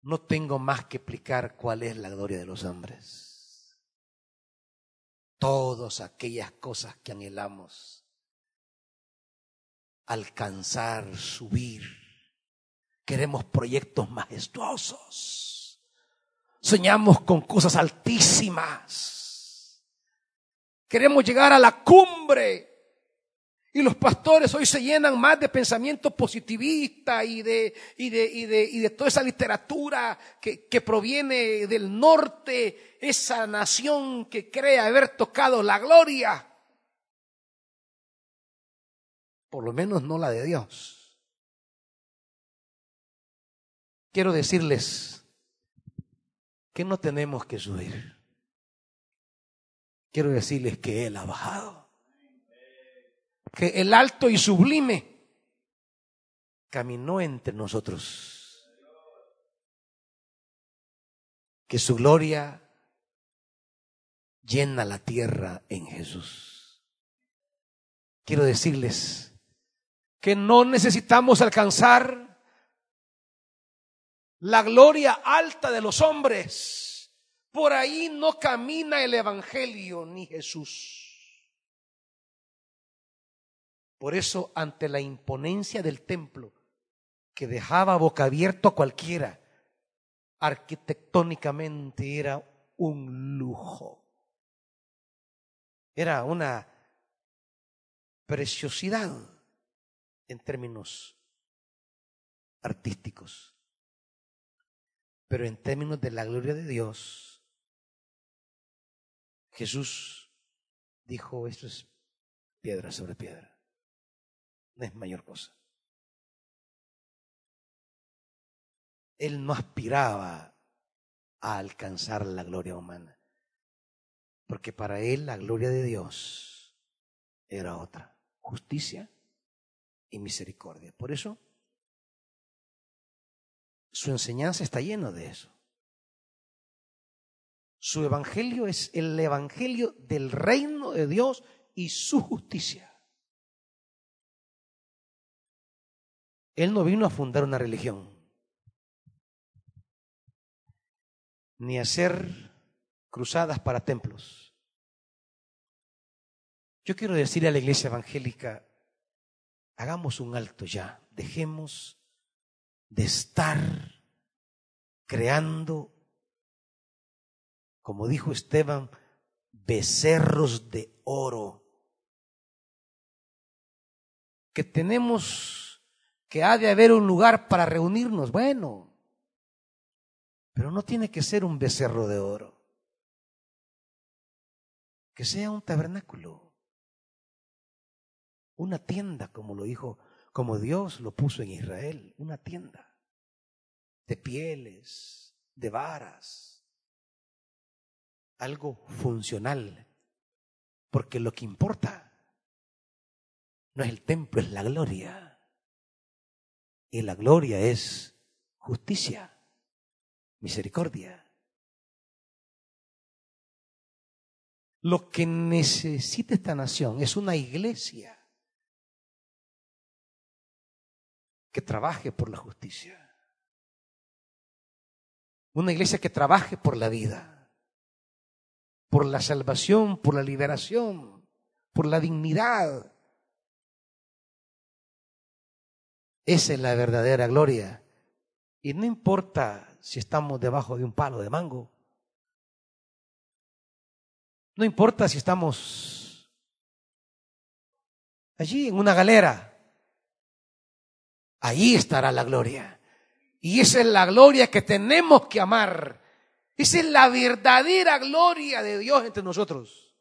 No tengo más que explicar cuál es la gloria de los hombres. Todas aquellas cosas que anhelamos. Alcanzar, subir. Queremos proyectos majestuosos. Soñamos con cosas altísimas. Queremos llegar a la cumbre y los pastores hoy se llenan más de pensamiento positivista y de, y de, y de, y de toda esa literatura que, que proviene del norte, esa nación que cree haber tocado la gloria. Por lo menos no la de Dios. Quiero decirles que no tenemos que subir. Quiero decirles que Él ha bajado que el alto y sublime caminó entre nosotros. Que su gloria llena la tierra en Jesús. Quiero decirles que no necesitamos alcanzar la gloria alta de los hombres. Por ahí no camina el Evangelio ni Jesús. Por eso, ante la imponencia del templo, que dejaba boca abierto a cualquiera, arquitectónicamente era un lujo. Era una preciosidad en términos artísticos. Pero en términos de la gloria de Dios, Jesús dijo, esto es piedra sobre piedra no es mayor cosa. Él no aspiraba a alcanzar la gloria humana, porque para él la gloria de Dios era otra, justicia y misericordia. Por eso su enseñanza está lleno de eso. Su evangelio es el evangelio del reino de Dios y su justicia. Él no vino a fundar una religión, ni a hacer cruzadas para templos. Yo quiero decir a la iglesia evangélica, hagamos un alto ya, dejemos de estar creando, como dijo Esteban, becerros de oro, que tenemos que ha de haber un lugar para reunirnos. Bueno, pero no tiene que ser un becerro de oro. Que sea un tabernáculo, una tienda, como lo dijo, como Dios lo puso en Israel, una tienda de pieles, de varas, algo funcional, porque lo que importa no es el templo, es la gloria. Y la gloria es justicia, misericordia. Lo que necesita esta nación es una iglesia que trabaje por la justicia. Una iglesia que trabaje por la vida, por la salvación, por la liberación, por la dignidad. Esa es la verdadera gloria. Y no importa si estamos debajo de un palo de mango. No importa si estamos allí en una galera. Ahí estará la gloria. Y esa es la gloria que tenemos que amar. Esa es la verdadera gloria de Dios entre nosotros.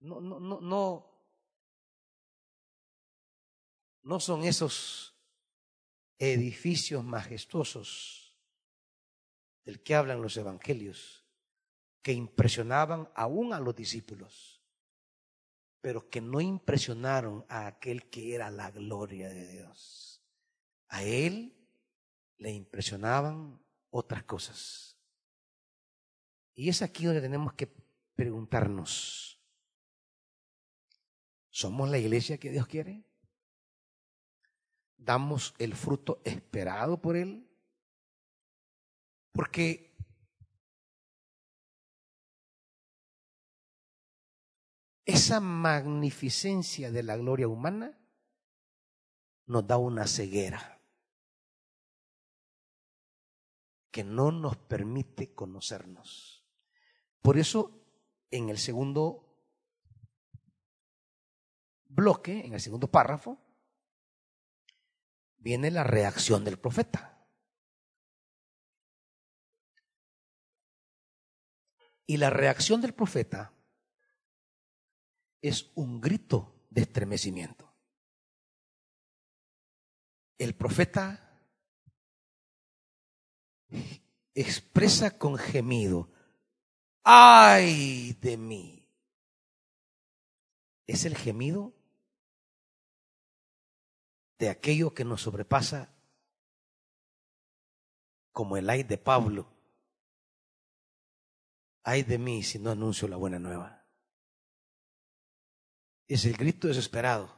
No, no, no, no. No son esos edificios majestuosos del que hablan los evangelios, que impresionaban aún a los discípulos, pero que no impresionaron a aquel que era la gloria de Dios. A él le impresionaban otras cosas. Y es aquí donde tenemos que preguntarnos, ¿somos la iglesia que Dios quiere? ¿Damos el fruto esperado por Él? Porque esa magnificencia de la gloria humana nos da una ceguera. que no nos permite conocernos. Por eso, en el segundo bloque, en el segundo párrafo, viene la reacción del profeta. Y la reacción del profeta es un grito de estremecimiento. El profeta expresa con gemido, ay de mí. Es el gemido de aquello que nos sobrepasa como el ay de Pablo. Ay de mí si no anuncio la buena nueva. Es el grito desesperado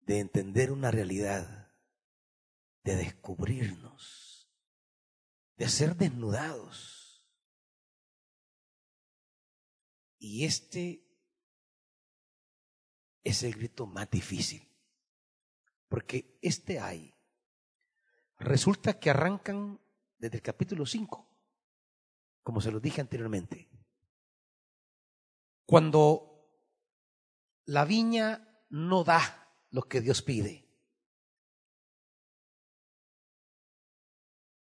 de entender una realidad, de descubrirnos de ser desnudados. Y este es el grito más difícil, porque este hay. Resulta que arrancan desde el capítulo 5, como se lo dije anteriormente. Cuando la viña no da lo que Dios pide,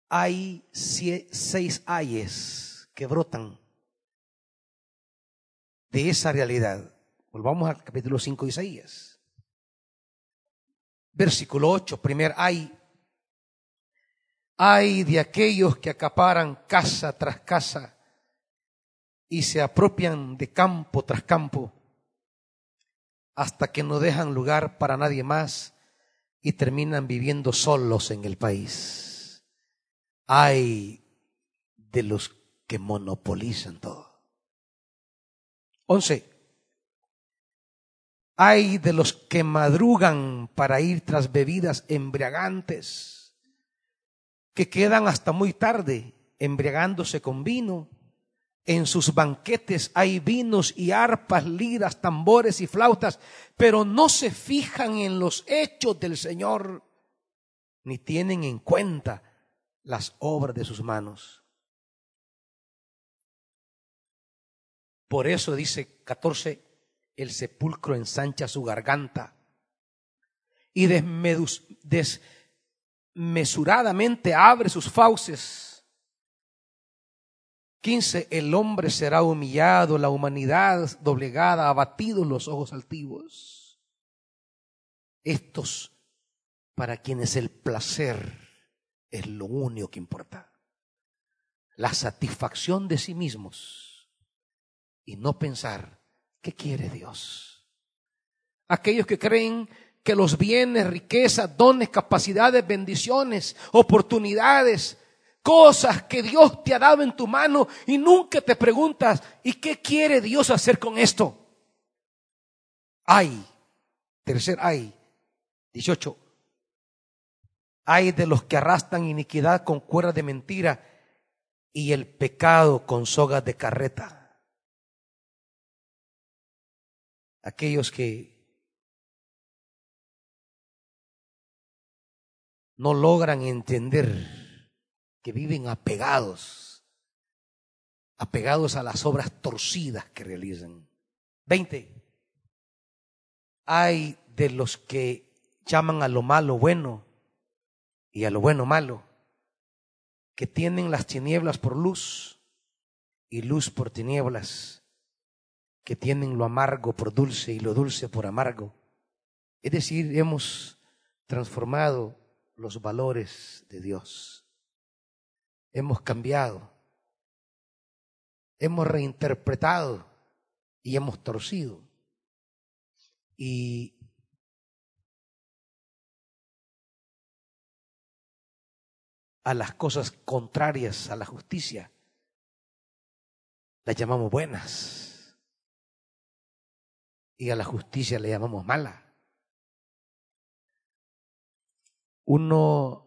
hay seis ayes que brotan de esa realidad. Volvamos al capítulo 5 de Isaías. Versículo 8, primer ay. Ay de aquellos que acaparan casa tras casa y se apropian de campo tras campo hasta que no dejan lugar para nadie más y terminan viviendo solos en el país hay de los que monopolizan todo. Once. Hay de los que madrugan para ir tras bebidas embriagantes, que quedan hasta muy tarde embriagándose con vino. En sus banquetes hay vinos y arpas, liras, tambores y flautas, pero no se fijan en los hechos del Señor, ni tienen en cuenta las obras de sus manos. Por eso dice 14, el sepulcro ensancha su garganta y desmesuradamente abre sus fauces. 15, el hombre será humillado, la humanidad doblegada, abatidos los ojos altivos. Estos para quienes el placer es lo único que importa. La satisfacción de sí mismos y no pensar qué quiere Dios. Aquellos que creen que los bienes, riquezas, dones, capacidades, bendiciones, oportunidades, cosas que Dios te ha dado en tu mano y nunca te preguntas, ¿y qué quiere Dios hacer con esto? Hay, tercer hay, 18. Hay de los que arrastran iniquidad con cuerdas de mentira y el pecado con sogas de carreta. Aquellos que no logran entender que viven apegados, apegados a las obras torcidas que realizan. Veinte. Hay de los que llaman a lo malo bueno y a lo bueno malo, que tienen las tinieblas por luz y luz por tinieblas, que tienen lo amargo por dulce y lo dulce por amargo. Es decir, hemos transformado los valores de Dios. Hemos cambiado, hemos reinterpretado y hemos torcido. Y a las cosas contrarias a la justicia las llamamos buenas y a la justicia le llamamos mala. Uno,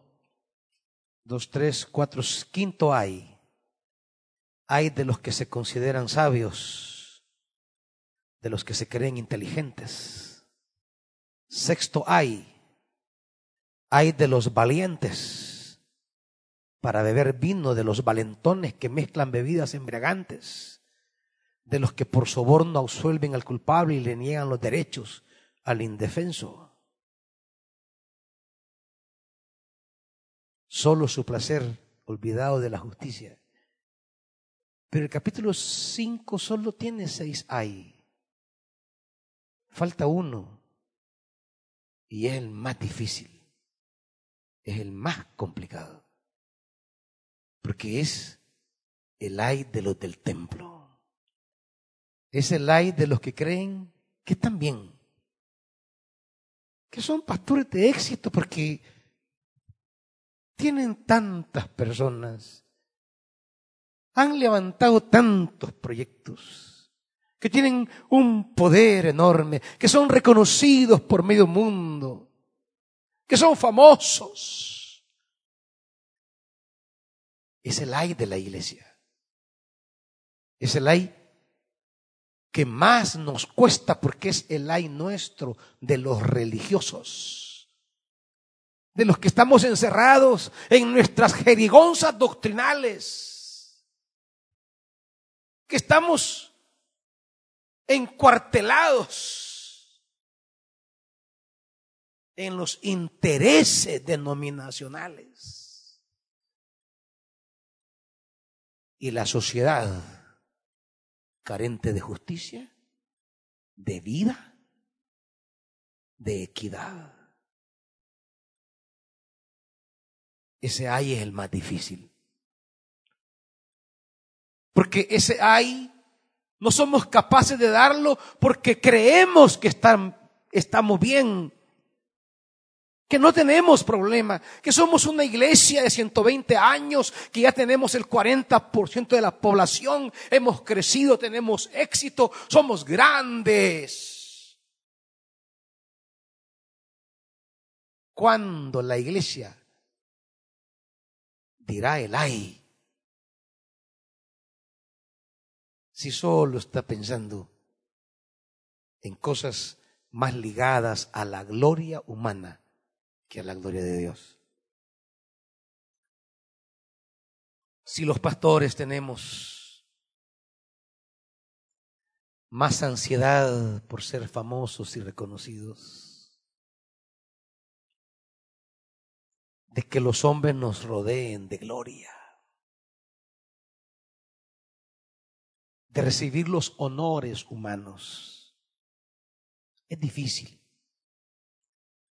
dos, tres, cuatro, quinto hay. Hay de los que se consideran sabios, de los que se creen inteligentes. Sexto hay. Hay de los valientes para beber vino, de los valentones que mezclan bebidas embriagantes, de los que por soborno absuelven al culpable y le niegan los derechos al indefenso solo su placer, olvidado de la justicia. Pero el capítulo 5 solo tiene seis hay. Falta uno. Y es el más difícil. Es el más complicado. Porque es el ay de los del templo. Es el ay de los que creen que están bien. Que son pastores de éxito porque tienen tantas personas, han levantado tantos proyectos, que tienen un poder enorme, que son reconocidos por medio mundo, que son famosos. Es el ay de la iglesia. Es el ay que más nos cuesta porque es el ay nuestro de los religiosos de los que estamos encerrados en nuestras jerigonzas doctrinales, que estamos encuartelados en los intereses denominacionales. Y la sociedad carente de justicia, de vida, de equidad. Ese ay es el más difícil. Porque ese ay no somos capaces de darlo porque creemos que estamos bien, que no tenemos problema, que somos una iglesia de 120 años, que ya tenemos el 40% de la población, hemos crecido, tenemos éxito, somos grandes. Cuando la iglesia dirá el ay. Si solo está pensando en cosas más ligadas a la gloria humana que a la gloria de Dios. Si los pastores tenemos más ansiedad por ser famosos y reconocidos, de que los hombres nos rodeen de gloria, de recibir los honores humanos. Es difícil.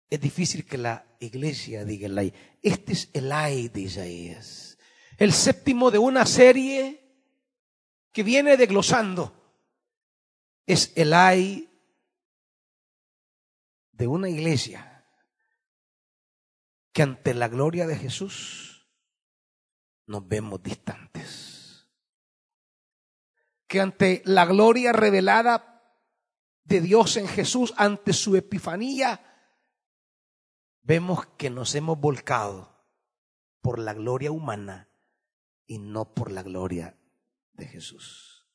Es difícil que la iglesia diga el ay. Este es el ay de Isaías. El séptimo de una serie que viene desglosando. Es el ay de una iglesia que ante la gloria de Jesús nos vemos distantes. Que ante la gloria revelada de Dios en Jesús, ante su epifanía, vemos que nos hemos volcado por la gloria humana y no por la gloria de Jesús.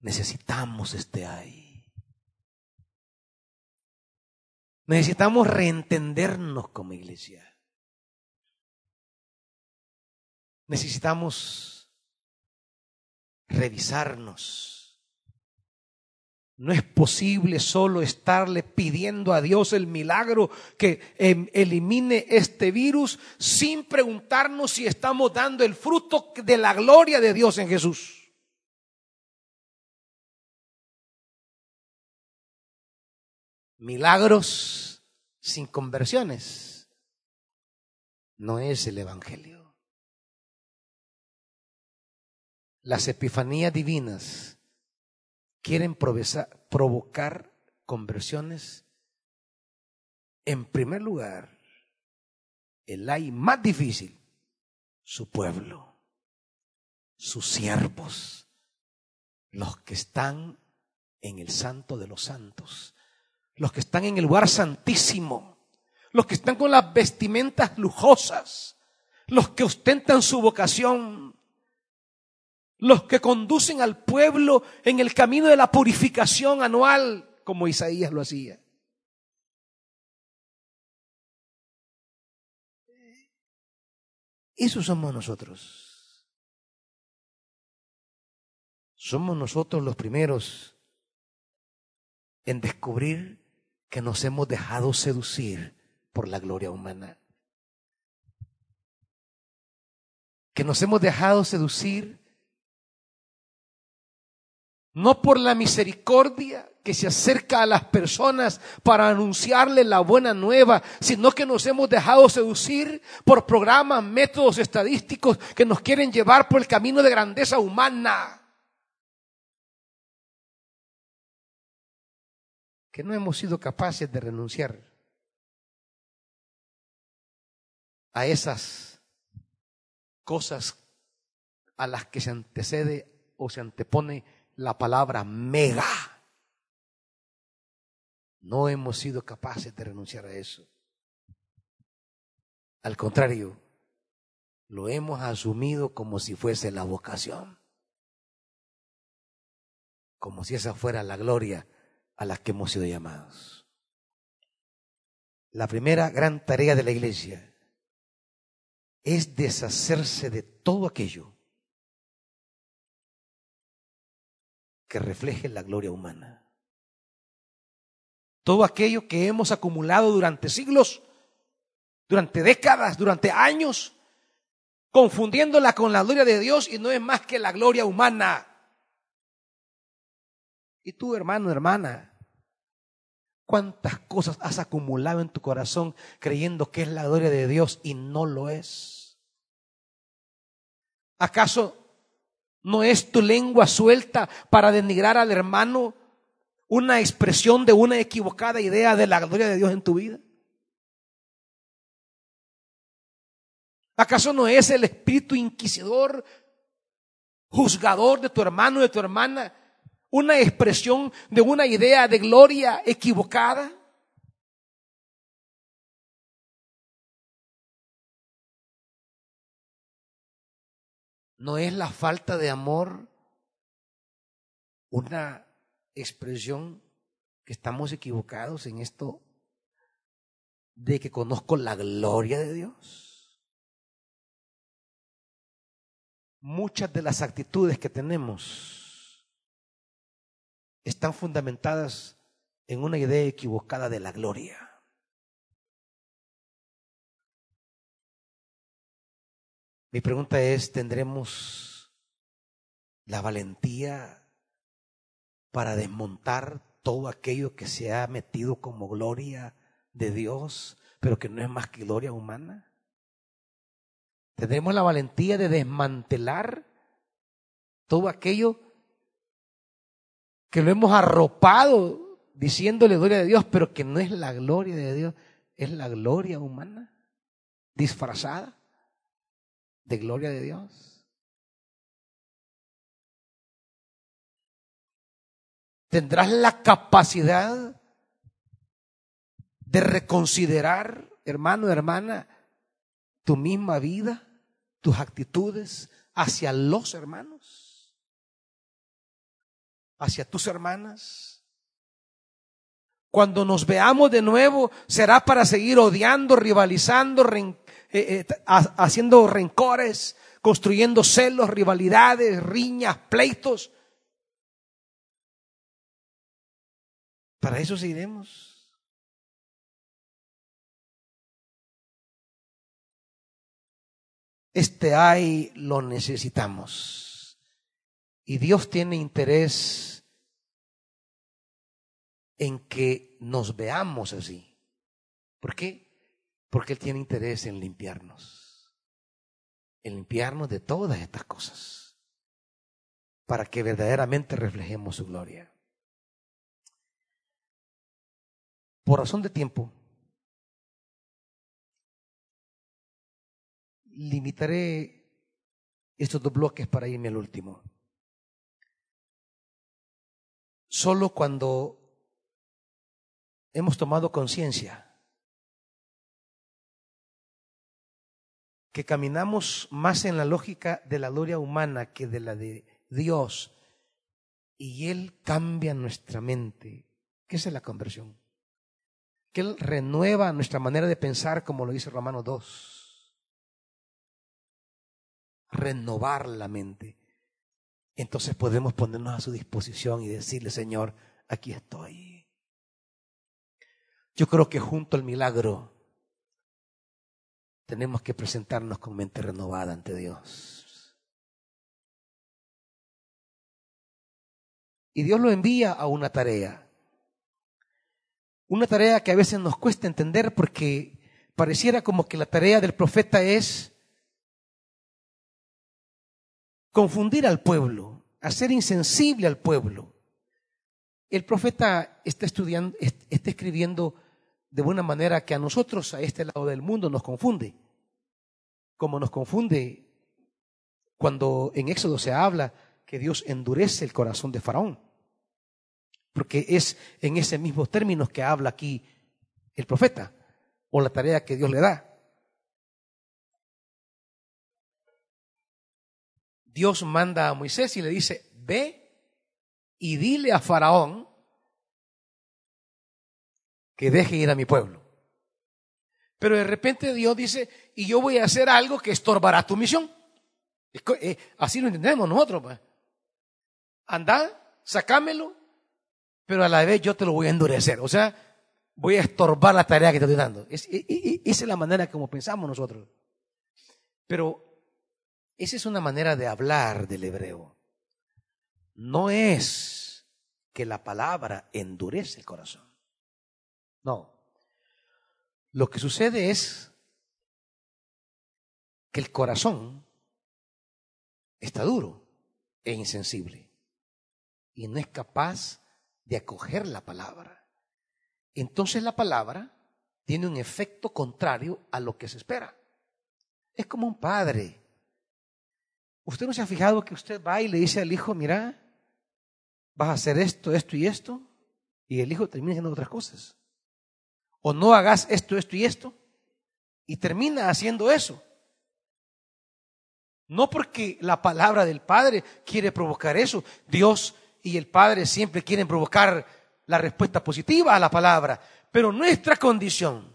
Necesitamos este ahí. Necesitamos reentendernos como iglesia. Necesitamos revisarnos no es posible solo estarle pidiendo a Dios el milagro que em, elimine este virus sin preguntarnos si estamos dando el fruto de la gloria de Dios en Jesús. Milagros sin conversiones no es el Evangelio. Las epifanías divinas quieren provocar conversiones, en primer lugar, el hay más difícil, su pueblo, sus siervos, los que están en el santo de los santos, los que están en el lugar santísimo, los que están con las vestimentas lujosas, los que ostentan su vocación, los que conducen al pueblo en el camino de la purificación anual, como Isaías lo hacía. Eso somos nosotros. Somos nosotros los primeros en descubrir que nos hemos dejado seducir por la gloria humana. Que nos hemos dejado seducir no por la misericordia que se acerca a las personas para anunciarle la buena nueva, sino que nos hemos dejado seducir por programas, métodos estadísticos que nos quieren llevar por el camino de grandeza humana. Que no hemos sido capaces de renunciar a esas cosas a las que se antecede o se antepone la palabra mega. No hemos sido capaces de renunciar a eso. Al contrario, lo hemos asumido como si fuese la vocación, como si esa fuera la gloria a la que hemos sido llamados. La primera gran tarea de la iglesia es deshacerse de todo aquello que refleje la gloria humana. Todo aquello que hemos acumulado durante siglos, durante décadas, durante años, confundiéndola con la gloria de Dios y no es más que la gloria humana. Y tú, hermano, hermana, ¿cuántas cosas has acumulado en tu corazón creyendo que es la gloria de Dios y no lo es? ¿Acaso ¿No es tu lengua suelta para denigrar al hermano una expresión de una equivocada idea de la gloria de Dios en tu vida? ¿Acaso no es el espíritu inquisidor, juzgador de tu hermano, de tu hermana, una expresión de una idea de gloria equivocada? ¿No es la falta de amor una expresión que estamos equivocados en esto de que conozco la gloria de Dios? Muchas de las actitudes que tenemos están fundamentadas en una idea equivocada de la gloria. Mi pregunta es, ¿tendremos la valentía para desmontar todo aquello que se ha metido como gloria de Dios, pero que no es más que gloria humana? ¿Tendremos la valentía de desmantelar todo aquello que lo hemos arropado diciéndole gloria de Dios, pero que no es la gloria de Dios, es la gloria humana disfrazada? de gloria de Dios? ¿Tendrás la capacidad de reconsiderar, hermano, hermana, tu misma vida, tus actitudes hacia los hermanos, hacia tus hermanas. Cuando nos veamos de nuevo, será para seguir odiando, rivalizando, eh, eh, haciendo rencores, construyendo celos, rivalidades, riñas, pleitos. Para eso seguiremos. Este ay lo necesitamos. Y Dios tiene interés en que nos veamos así. ¿Por qué? Porque Él tiene interés en limpiarnos. En limpiarnos de todas estas cosas. Para que verdaderamente reflejemos su gloria. Por razón de tiempo, limitaré estos dos bloques para irme al último. Solo cuando hemos tomado conciencia que caminamos más en la lógica de la gloria humana que de la de Dios y Él cambia nuestra mente. ¿Qué es la conversión? Que Él renueva nuestra manera de pensar como lo dice Romanos 2 renovar la mente. Entonces podemos ponernos a su disposición y decirle, Señor, aquí estoy. Yo creo que junto al milagro tenemos que presentarnos con mente renovada ante Dios. Y Dios lo envía a una tarea. Una tarea que a veces nos cuesta entender porque pareciera como que la tarea del profeta es confundir al pueblo, hacer insensible al pueblo. El profeta está estudiando, está escribiendo de buena manera que a nosotros, a este lado del mundo, nos confunde. Como nos confunde cuando en Éxodo se habla que Dios endurece el corazón de Faraón. Porque es en ese mismo términos que habla aquí el profeta, o la tarea que Dios le da. Dios manda a Moisés y le dice, ve y dile a Faraón que deje ir a mi pueblo. Pero de repente Dios dice, y yo voy a hacer algo que estorbará tu misión. Eh, así lo entendemos nosotros. Pues. Anda, sacámelo, pero a la vez yo te lo voy a endurecer. O sea, voy a estorbar la tarea que te estoy dando. esa es la manera como pensamos nosotros. Pero esa es una manera de hablar del hebreo. No es que la palabra endurece el corazón. No. Lo que sucede es que el corazón está duro e insensible y no es capaz de acoger la palabra. Entonces la palabra tiene un efecto contrario a lo que se espera. Es como un padre ¿Usted no se ha fijado que usted va y le dice al hijo, mira, vas a hacer esto, esto y esto? Y el hijo termina haciendo otras cosas. O no hagas esto, esto y esto. Y termina haciendo eso. No porque la palabra del Padre quiere provocar eso. Dios y el Padre siempre quieren provocar la respuesta positiva a la palabra. Pero nuestra condición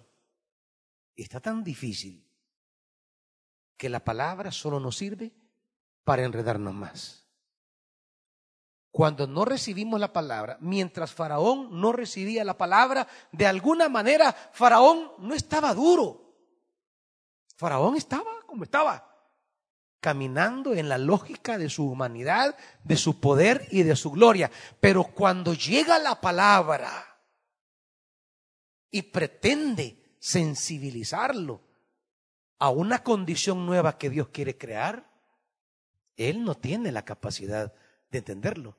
está tan difícil que la palabra solo nos sirve para enredarnos más. Cuando no recibimos la palabra, mientras Faraón no recibía la palabra, de alguna manera Faraón no estaba duro. Faraón estaba como estaba, caminando en la lógica de su humanidad, de su poder y de su gloria. Pero cuando llega la palabra y pretende sensibilizarlo a una condición nueva que Dios quiere crear, él no tiene la capacidad de entenderlo.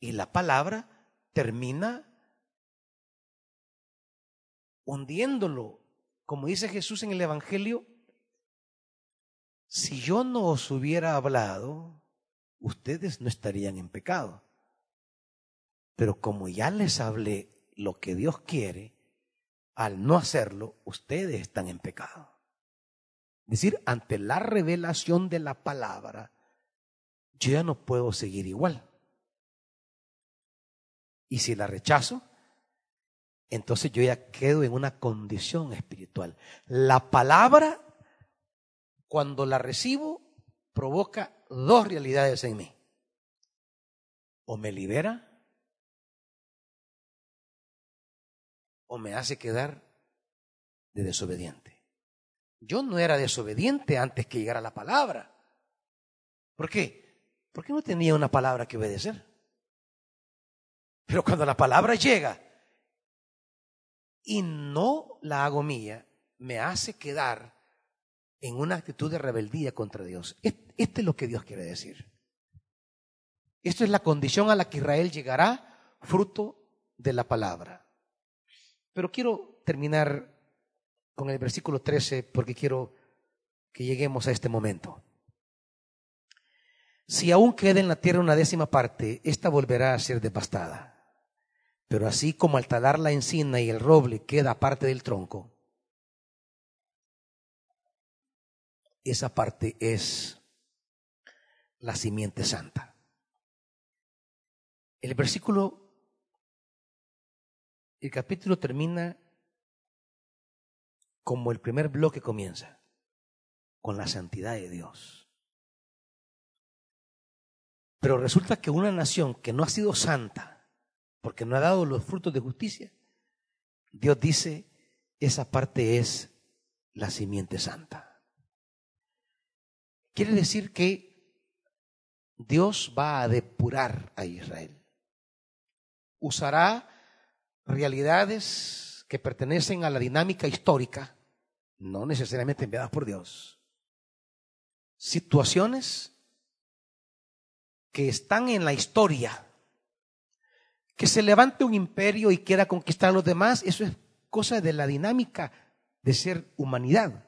Y la palabra termina hundiéndolo. Como dice Jesús en el Evangelio, si yo no os hubiera hablado, ustedes no estarían en pecado. Pero como ya les hablé lo que Dios quiere, al no hacerlo, ustedes están en pecado. Es decir, ante la revelación de la palabra, yo ya no puedo seguir igual. Y si la rechazo, entonces yo ya quedo en una condición espiritual. La palabra, cuando la recibo, provoca dos realidades en mí. O me libera o me hace quedar de desobediente. Yo no era desobediente antes que llegara la palabra. ¿Por qué? Porque no tenía una palabra que obedecer. Pero cuando la palabra llega y no la hago mía, me hace quedar en una actitud de rebeldía contra Dios. Este es lo que Dios quiere decir. Esto es la condición a la que Israel llegará fruto de la palabra. Pero quiero terminar con el versículo 13 porque quiero que lleguemos a este momento. Si aún queda en la tierra una décima parte, ésta volverá a ser devastada. Pero así como al talar la encina y el roble queda parte del tronco, esa parte es la simiente santa. El versículo, el capítulo termina como el primer bloque comienza, con la santidad de Dios. Pero resulta que una nación que no ha sido santa, porque no ha dado los frutos de justicia, Dios dice, esa parte es la simiente santa. Quiere decir que Dios va a depurar a Israel. Usará realidades que pertenecen a la dinámica histórica no necesariamente enviadas por Dios, situaciones que están en la historia. Que se levante un imperio y quiera conquistar a los demás, eso es cosa de la dinámica de ser humanidad.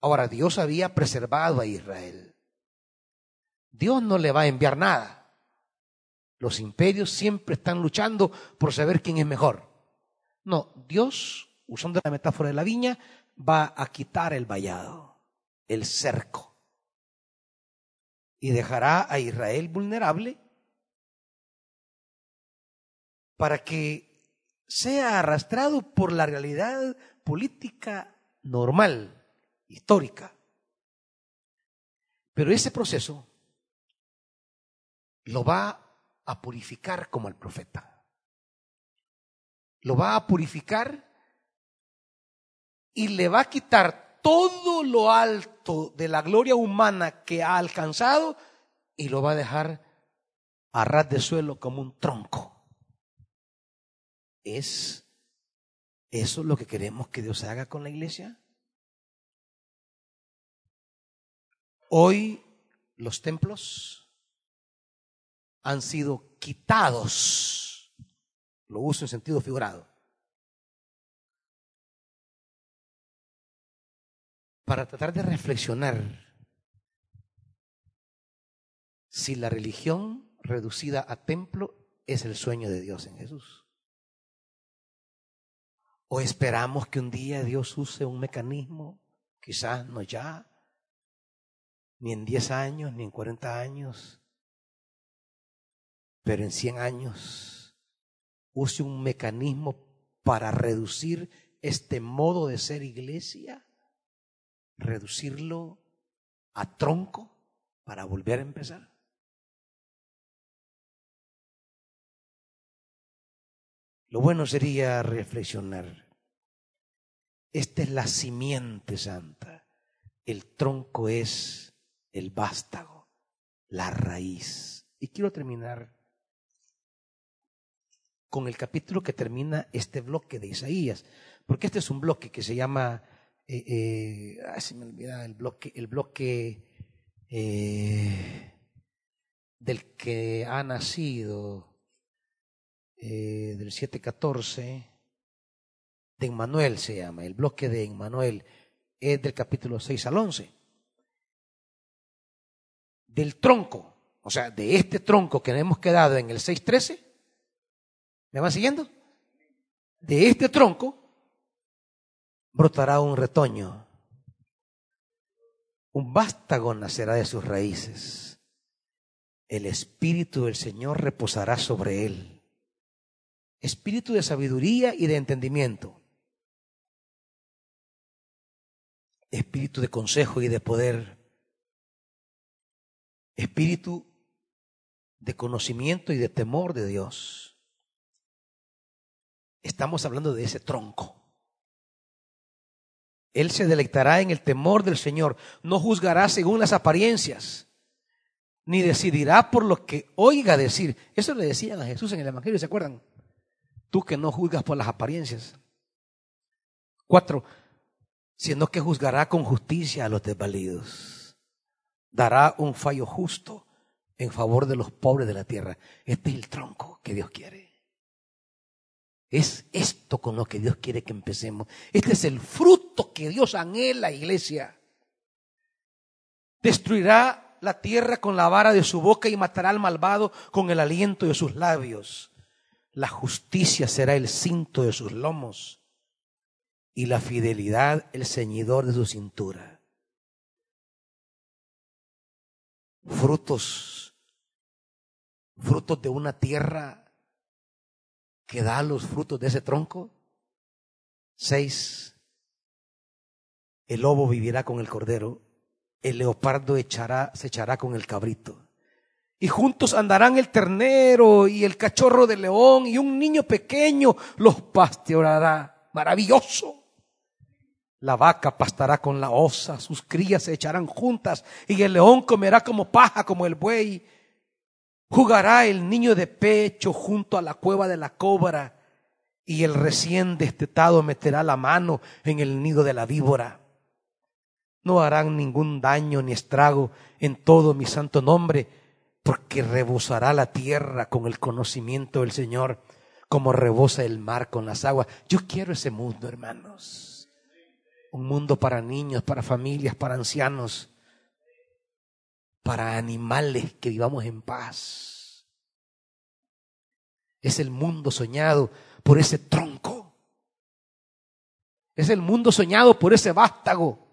Ahora, Dios había preservado a Israel. Dios no le va a enviar nada. Los imperios siempre están luchando por saber quién es mejor. No, Dios usando la metáfora de la viña, va a quitar el vallado, el cerco, y dejará a Israel vulnerable para que sea arrastrado por la realidad política normal, histórica. Pero ese proceso lo va a purificar como el profeta. Lo va a purificar y le va a quitar todo lo alto de la gloria humana que ha alcanzado y lo va a dejar a ras de suelo como un tronco. ¿Es eso lo que queremos que Dios haga con la iglesia? Hoy los templos han sido quitados, lo uso en sentido figurado, para tratar de reflexionar si la religión reducida a templo es el sueño de Dios en Jesús. ¿O esperamos que un día Dios use un mecanismo, quizás no ya, ni en 10 años, ni en 40 años, pero en 100 años, use un mecanismo para reducir este modo de ser iglesia? Reducirlo a tronco para volver a empezar? Lo bueno sería reflexionar. Esta es la simiente santa. El tronco es el vástago, la raíz. Y quiero terminar con el capítulo que termina este bloque de Isaías, porque este es un bloque que se llama eh, eh, se me olvida el bloque, el bloque eh, del que ha nacido, eh, del 714, de Emmanuel se llama, el bloque de Emmanuel es del capítulo 6 al 11. Del tronco, o sea, de este tronco que hemos quedado en el 6.13, ¿me van siguiendo? de este tronco brotará un retoño. Un vástago nacerá de sus raíces. El Espíritu del Señor reposará sobre él. Espíritu de sabiduría y de entendimiento. Espíritu de consejo y de poder. Espíritu de conocimiento y de temor de Dios. Estamos hablando de ese tronco. Él se deleitará en el temor del Señor, no juzgará según las apariencias, ni decidirá por lo que oiga decir. Eso le decían a Jesús en el Evangelio, ¿se acuerdan? Tú que no juzgas por las apariencias. Cuatro, sino que juzgará con justicia a los desvalidos. Dará un fallo justo en favor de los pobres de la tierra. Este es el tronco que Dios quiere. Es esto con lo que Dios quiere que empecemos. Este es el fruto que Dios anhela, iglesia. Destruirá la tierra con la vara de su boca y matará al malvado con el aliento de sus labios. La justicia será el cinto de sus lomos y la fidelidad el ceñidor de su cintura. Frutos, frutos de una tierra que da los frutos de ese tronco. Seis, el lobo vivirá con el cordero, el leopardo echará, se echará con el cabrito. Y juntos andarán el ternero y el cachorro de león y un niño pequeño los pastoreará. Maravilloso. La vaca pastará con la osa, sus crías se echarán juntas y el león comerá como paja como el buey Jugará el niño de pecho junto a la cueva de la cobra y el recién destetado meterá la mano en el nido de la víbora. No harán ningún daño ni estrago en todo mi santo nombre, porque rebosará la tierra con el conocimiento del Señor, como rebosa el mar con las aguas. Yo quiero ese mundo, hermanos. Un mundo para niños, para familias, para ancianos para animales que vivamos en paz. Es el mundo soñado por ese tronco. Es el mundo soñado por ese vástago.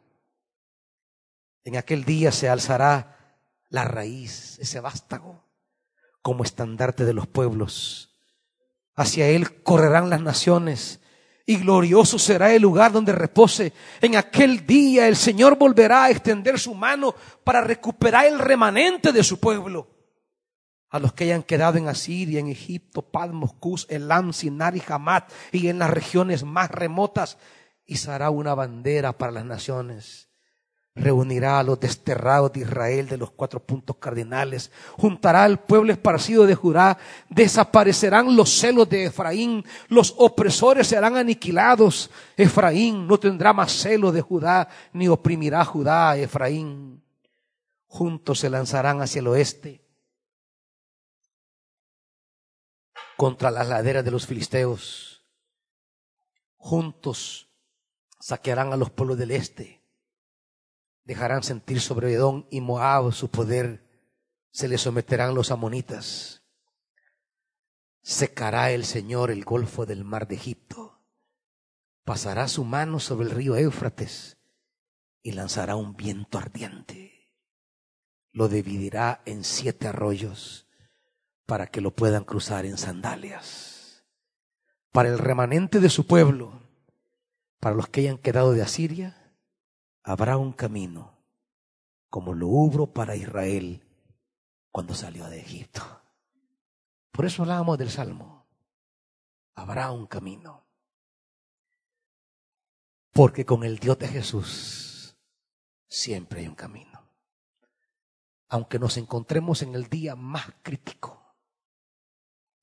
En aquel día se alzará la raíz, ese vástago, como estandarte de los pueblos. Hacia él correrán las naciones y glorioso será el lugar donde repose. En aquel día el Señor volverá a extender su mano para recuperar el remanente de su pueblo. A los que hayan quedado en Asiria, en Egipto, Padmos, Cus, Elam, Sinar y Hamat y en las regiones más remotas, y será una bandera para las naciones reunirá a los desterrados de Israel de los cuatro puntos cardinales, juntará al pueblo esparcido de Judá, desaparecerán los celos de Efraín, los opresores serán aniquilados, Efraín no tendrá más celo de Judá, ni oprimirá Judá a Efraín. Juntos se lanzarán hacia el oeste contra las laderas de los filisteos. Juntos saquearán a los pueblos del este dejarán sentir sobre Edom y Moab su poder, se le someterán los amonitas. Secará el Señor el golfo del mar de Egipto, pasará su mano sobre el río Éufrates y lanzará un viento ardiente. Lo dividirá en siete arroyos para que lo puedan cruzar en sandalias. Para el remanente de su pueblo, para los que hayan quedado de Asiria, habrá un camino como lo hubo para Israel cuando salió de Egipto. Por eso hablábamos del Salmo. Habrá un camino. Porque con el Dios de Jesús siempre hay un camino. Aunque nos encontremos en el día más crítico,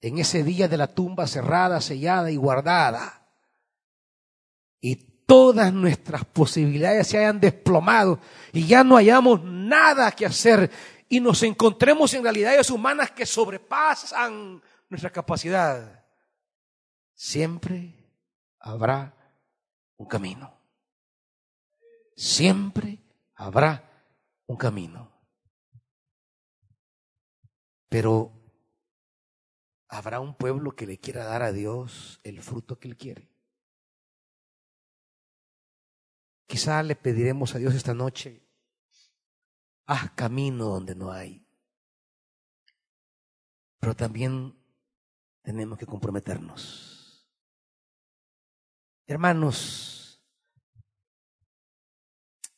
en ese día de la tumba cerrada, sellada y guardada, y todas nuestras posibilidades se hayan desplomado y ya no hayamos nada que hacer y nos encontremos en realidades humanas que sobrepasan nuestra capacidad, siempre habrá un camino. Siempre habrá un camino. Pero ¿Habrá un pueblo que le quiera dar a Dios el fruto que él quiere? Quizá le pediremos a Dios esta noche, haz camino donde no hay. Pero también tenemos que comprometernos. Hermanos,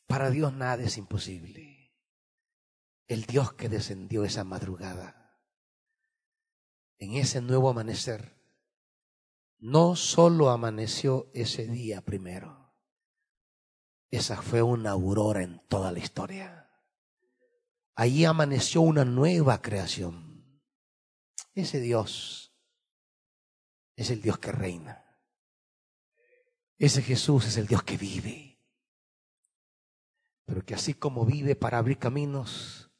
para Dios nada es imposible. El Dios que descendió esa madrugada en ese nuevo amanecer, no solo amaneció ese día primero, esa fue una aurora en toda la historia. Allí amaneció una nueva creación. Ese Dios es el Dios que reina. Ese Jesús es el Dios que vive. Pero que así como vive para abrir caminos,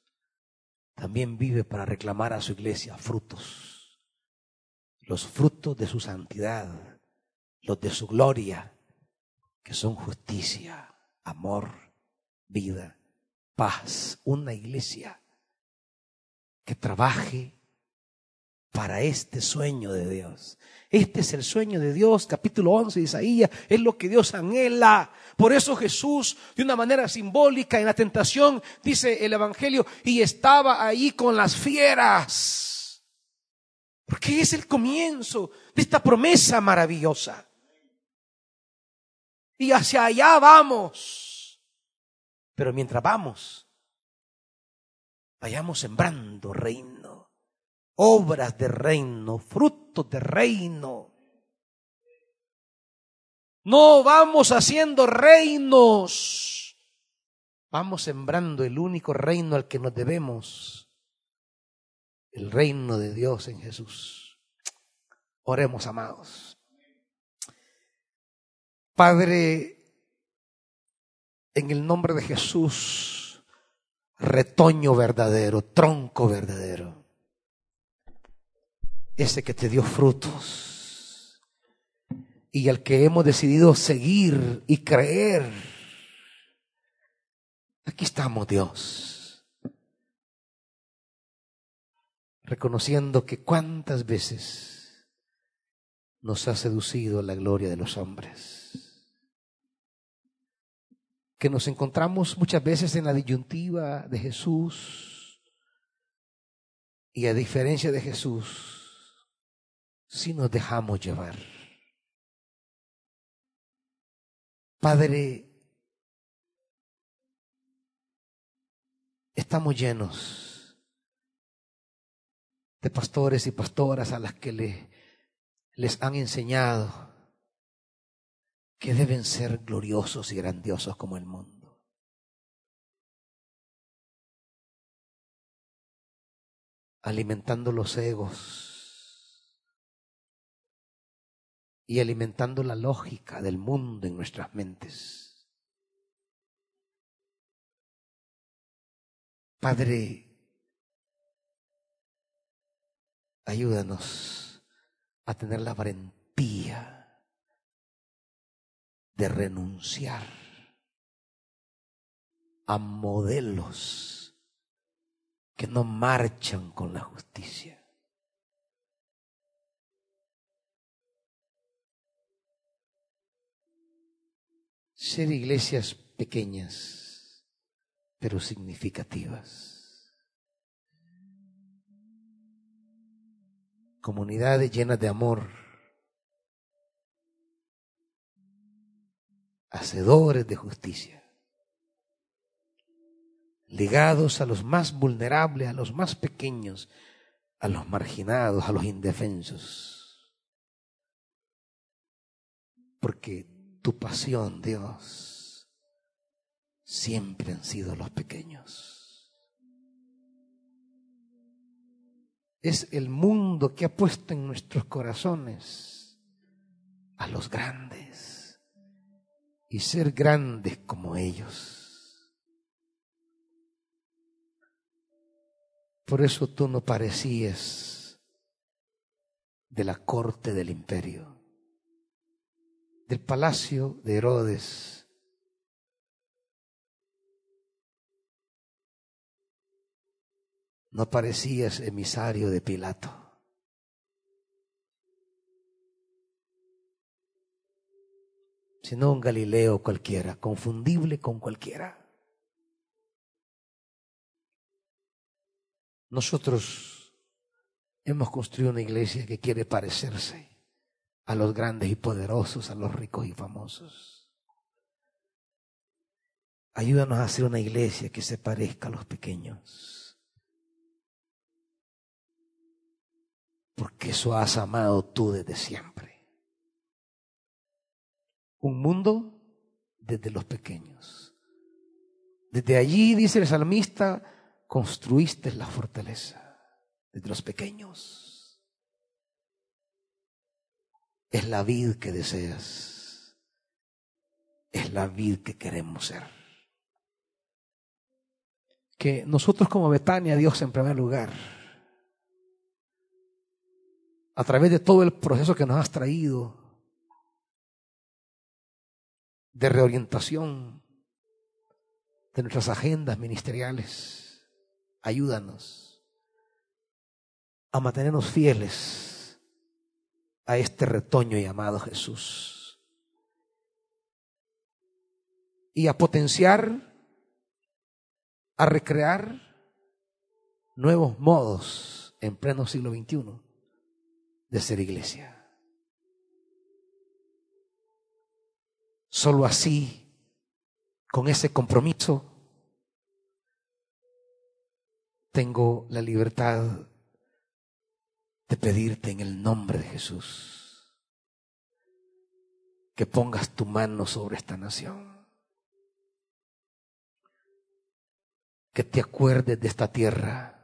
también vive para reclamar a su iglesia frutos los frutos de su santidad, los de su gloria, que son justicia, amor, vida, paz, una iglesia que trabaje para este sueño de Dios. Este es el sueño de Dios, capítulo 11 de Isaías, es lo que Dios anhela. Por eso Jesús, de una manera simbólica en la tentación, dice el Evangelio, y estaba ahí con las fieras. Porque es el comienzo de esta promesa maravillosa. Y hacia allá vamos. Pero mientras vamos, vayamos sembrando reino, obras de reino, frutos de reino. No vamos haciendo reinos, vamos sembrando el único reino al que nos debemos el reino de Dios en Jesús. Oremos, amados. Padre, en el nombre de Jesús, retoño verdadero, tronco verdadero, ese que te dio frutos y al que hemos decidido seguir y creer. Aquí estamos, Dios reconociendo que cuántas veces nos ha seducido la gloria de los hombres, que nos encontramos muchas veces en la disyuntiva de Jesús y a diferencia de Jesús, si nos dejamos llevar. Padre, estamos llenos de pastores y pastoras a las que le, les han enseñado que deben ser gloriosos y grandiosos como el mundo. Alimentando los egos y alimentando la lógica del mundo en nuestras mentes. Padre, Ayúdanos a tener la valentía de renunciar a modelos que no marchan con la justicia. Ser iglesias pequeñas, pero significativas. comunidades llenas de amor, hacedores de justicia, ligados a los más vulnerables, a los más pequeños, a los marginados, a los indefensos. Porque tu pasión, Dios, siempre han sido los pequeños. es el mundo que ha puesto en nuestros corazones a los grandes y ser grandes como ellos. Por eso tú no parecías de la corte del imperio, del palacio de Herodes no parecías emisario de Pilato. Sino un Galileo cualquiera, confundible con cualquiera. Nosotros hemos construido una iglesia que quiere parecerse a los grandes y poderosos, a los ricos y famosos. Ayúdanos a hacer una iglesia que se parezca a los pequeños. Porque eso has amado tú desde siempre. Un mundo desde los pequeños. Desde allí, dice el salmista, construiste la fortaleza. Desde los pequeños. Es la vid que deseas. Es la vid que queremos ser que nosotros como Betania, Dios en primer lugar, a través de todo el proceso que nos has traído de reorientación de nuestras agendas ministeriales, ayúdanos a mantenernos fieles a este retoño llamado Jesús y a potenciar a recrear nuevos modos en pleno siglo XXI de ser iglesia. Solo así, con ese compromiso, tengo la libertad de pedirte en el nombre de Jesús que pongas tu mano sobre esta nación. que te acuerdes de esta tierra.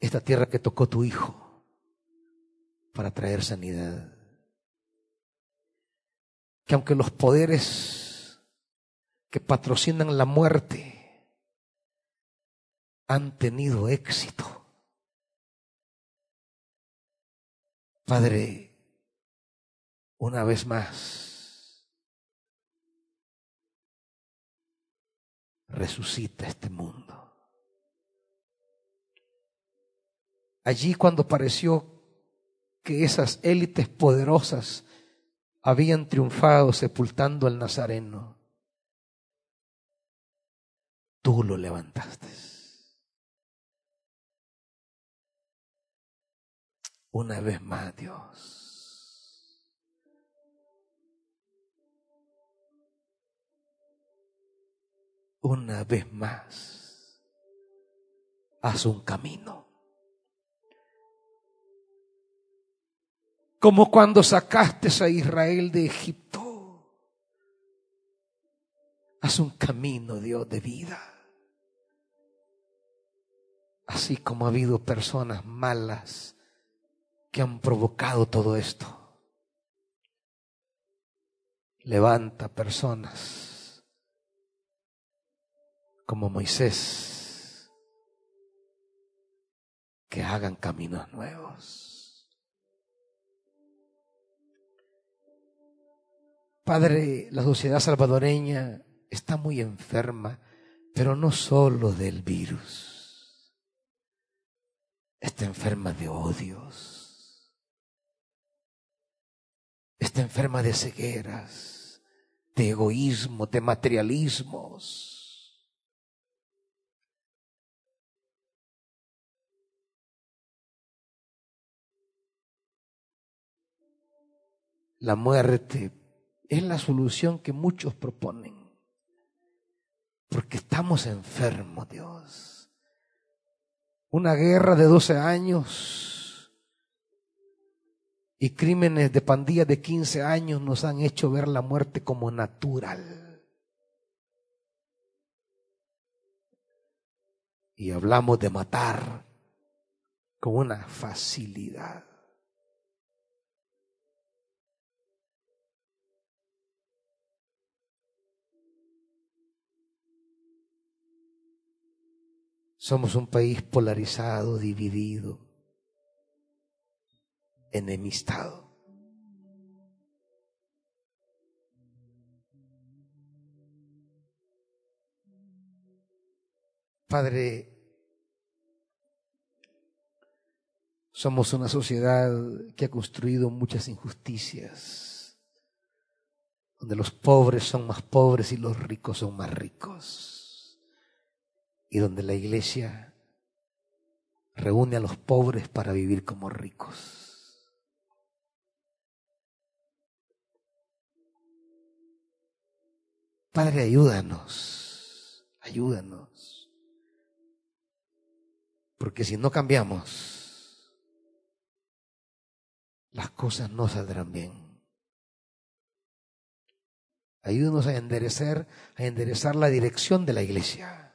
Esta tierra que tocó tu hijo para traer sanidad. Que aunque los poderes que patrocinan la muerte han tenido éxito, Padre, una vez más, resucita este mundo. Allí cuando pareció que esas élites poderosas habían triunfado sepultando al Nazareno, tú lo levantaste. Una vez más, Dios. una vez más, haz un camino. Como cuando sacaste a Israel de Egipto. Haz un camino, Dios, de vida. Así como ha habido personas malas que han provocado todo esto. Levanta personas como Moisés, que hagan caminos nuevos. Padre, la sociedad salvadoreña está muy enferma, pero no solo del virus. Está enferma de odios. Está enferma de cegueras, de egoísmo, de materialismos. la muerte es la solución que muchos proponen. Porque estamos enfermos, Dios. Una guerra de 12 años y crímenes de pandillas de 15 años nos han hecho ver la muerte como natural. Y hablamos de matar con una facilidad. Somos un país polarizado, dividido, enemistado. Padre, Somos una sociedad que ha construido muchas injusticias, donde los pobres son más pobres y los ricos son más ricos, y donde la iglesia reúne a los pobres para vivir como ricos. Padre, ayúdanos, ayúdanos, porque si no cambiamos, las cosas no saldrán bien. Ayúdanos a enderezar, a enderezar la dirección de la iglesia.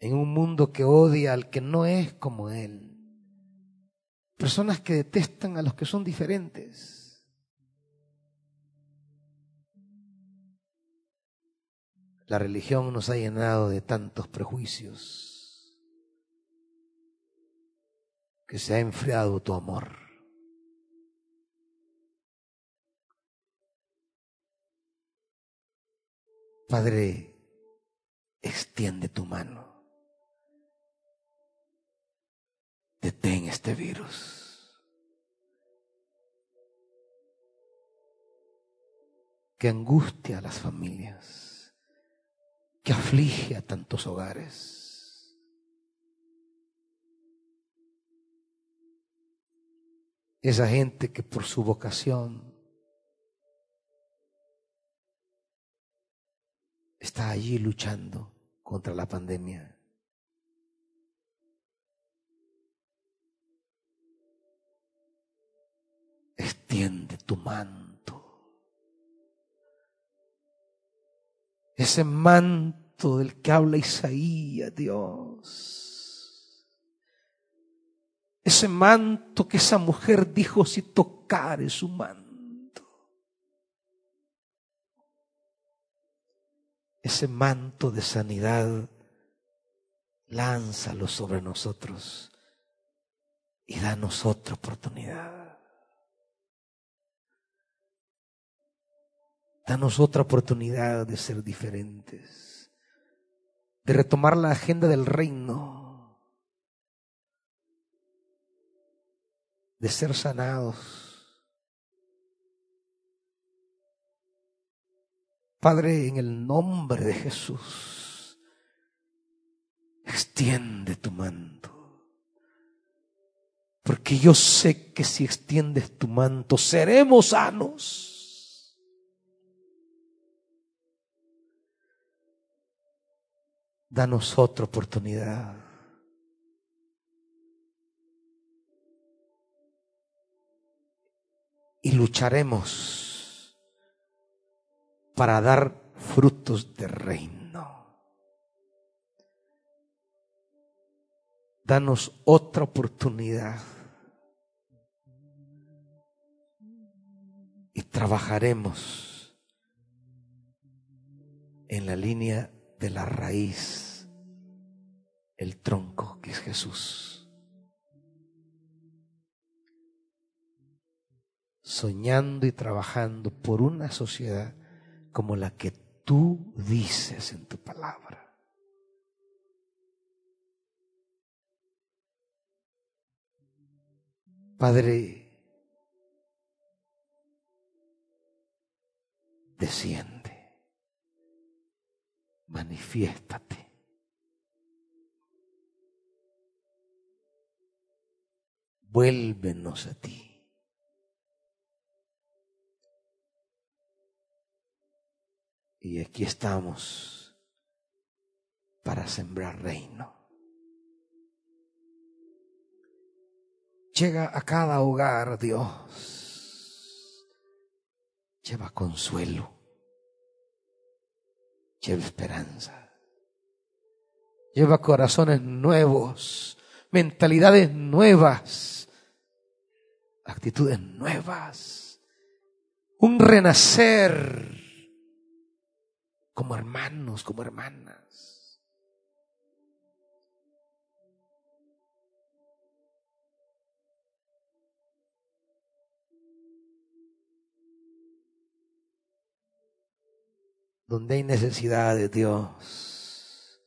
En un mundo que odia al que no es como él. Personas que detestan a los que son diferentes. La religión nos ha llenado de tantos prejuicios que se ha enfriado tu amor. Padre, extiende tu mano. Detén este virus. Que angustia a las familias que aflige a tantos hogares. Esa gente que por su vocación está allí luchando contra la pandemia. Extiende tu mano ese manto del que habla Isaías, Dios. Ese manto que esa mujer dijo si tocare su manto. Ese manto de sanidad, lánzalo sobre nosotros y danos otra oportunidad. Danos otra oportunidad de ser diferentes, de retomar la agenda del reino, de ser sanados. Padre, en el nombre de Jesús, extiende tu manto. Porque yo sé que si extiendes tu manto, seremos sanos. Danos otra oportunidad. Y lucharemos para dar frutos de reino. Danos otra oportunidad. Y trabajaremos en la línea de la raíz, el tronco que es Jesús. Soñando y trabajando por una sociedad como la que tú dices en tu palabra. Padre, desciende manifiéstate. Vuélvenos a ti. Y aquí estamos para sembrar reino. Llega a cada hogar, Dios. Lleva consuelo lleva esperanza. Lleva corazones nuevos, mentalidades nuevas, actitudes nuevas, un renacer como hermanos, como hermanas. Donde hay necesidad de Dios,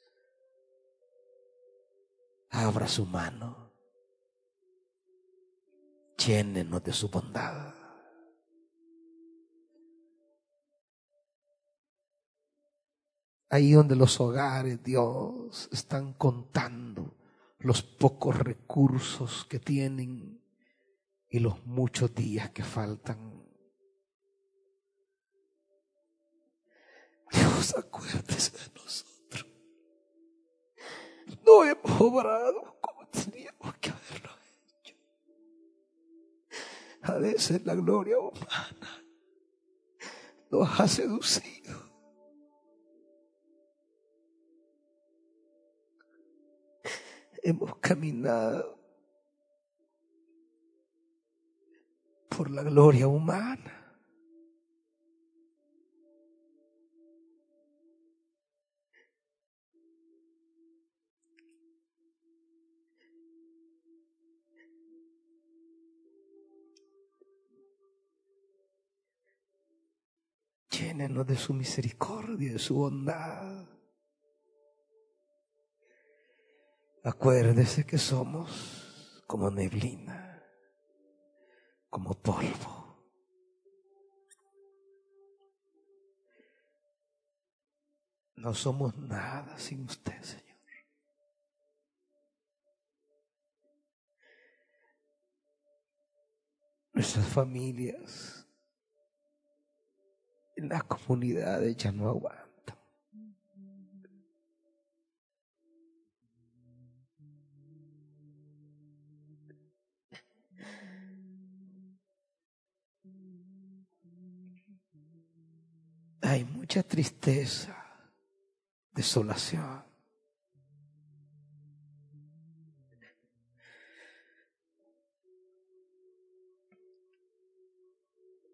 abra su mano, llénenos de su bondad. Ahí donde los hogares, Dios, están contando los pocos recursos que tienen y los muchos días que faltan. Acuérdese de nosotros. No hemos obrado como teníamos que haberlo hecho. A veces la gloria humana nos ha seducido. Hemos caminado por la gloria humana. Llénenos de su misericordia, de su bondad. Acuérdese que somos como neblina, como polvo. No somos nada sin usted, Señor. Nuestras familias en las comunidades ya no aguantan. Hay mucha tristeza, desolación.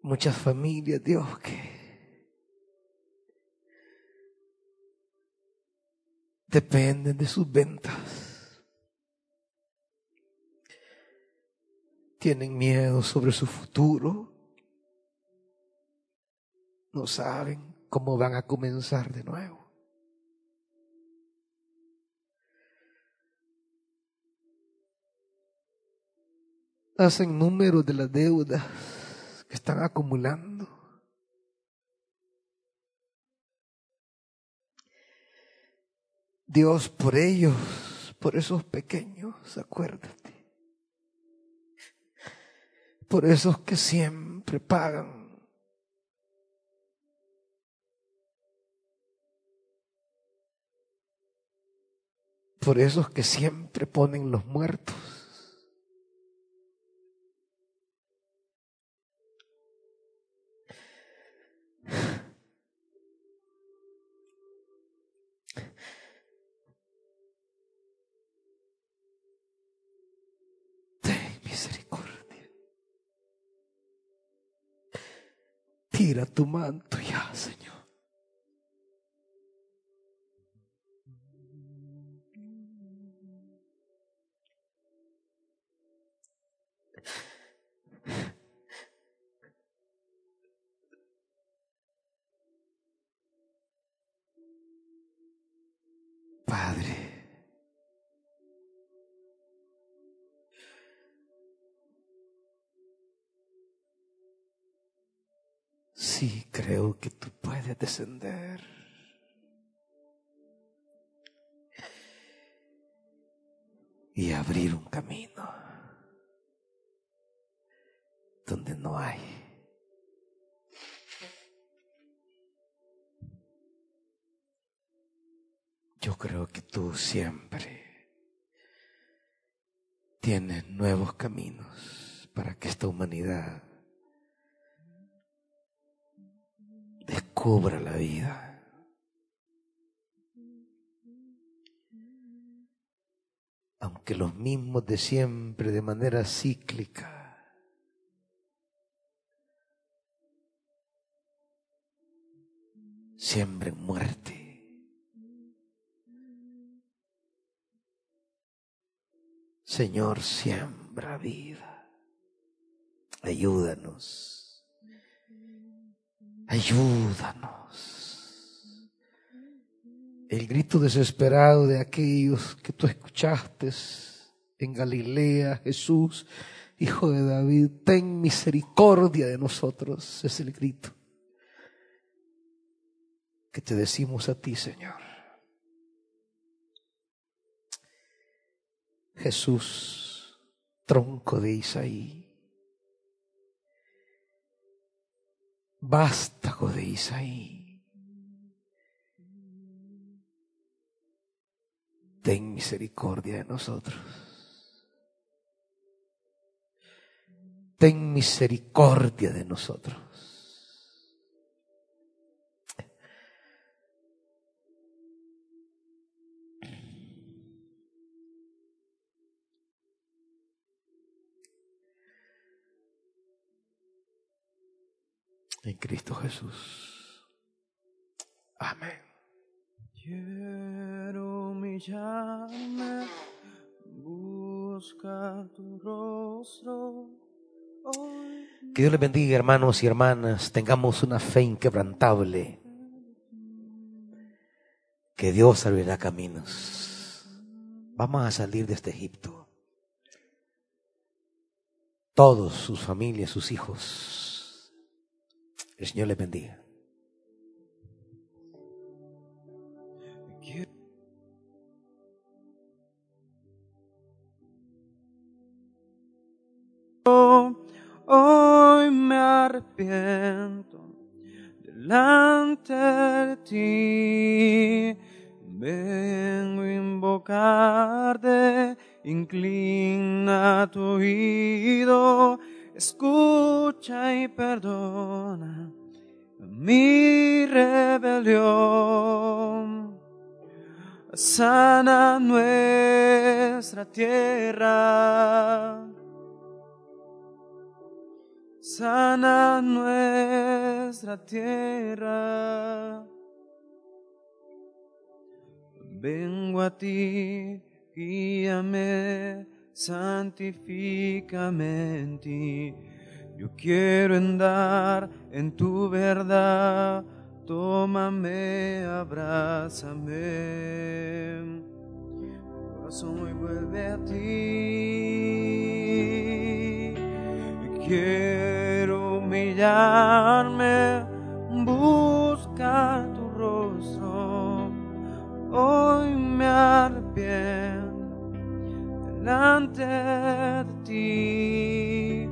Muchas familias, Dios, que dependen de sus ventas. Tienen miedo sobre su futuro. No saben cómo van a comenzar de nuevo. Hacen números de las deudas que están acumulando. Dios por ellos, por esos pequeños, acuérdate. Por esos que siempre pagan. Por esos que siempre ponen los muertos. Tira tu manto ya, Señor. Descender. Y abrir un camino donde no hay. Yo creo que tú siempre tienes nuevos caminos para que esta humanidad descubra la vida. Aunque los mismos de siempre, de manera cíclica, siembren muerte. Señor, siembra vida. Ayúdanos. Ayúdanos. el grito desesperado de aquellos que tú escuchaste en Galilea, Jesús, Hijo de David, ten misericordia de nosotros, es el grito que te decimos a ti, Señor. Jesús, tronco de Isaí, vástago de Isaí, ten misericordia de nosotros. Ten misericordia de nosotros. En Cristo Jesús. Amén. Quiero humillarme, buscar tu rostro. Que Dios les bendiga, hermanos y hermanas. Tengamos una fe inquebrantable. Que Dios abrirá caminos. Vamos a salir de este Egipto. Todos, sus familias, sus hijos el Señor le bendiga. Hoy me arrepiento delante de ti. Vengo a invocarte, inclina tu oído escucha y perdona mi rebelión. Sana nuestra tierra. Sana nuestra tierra. Vengo a ti, guíame santifícame en ti. Yo quiero andar en tu verdad, tómame, abrázame. Corazón hoy vuelve a ti. Quiero humillarme, buscar tu rostro. Hoy me de ti.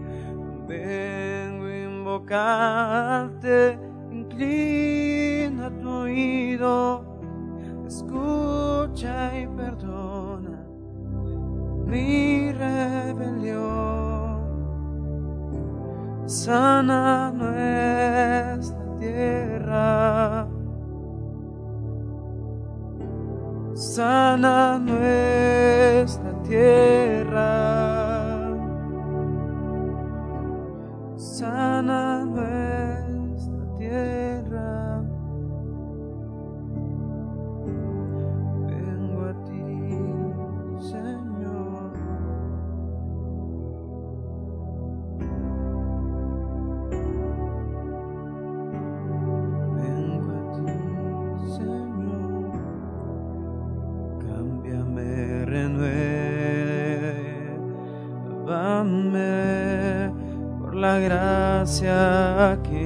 Vengo a invocarte, inclina tu oído, escucha y perdona mi rebelión. Sana nuestra tierra. Sana nuestra tierra. Gracia que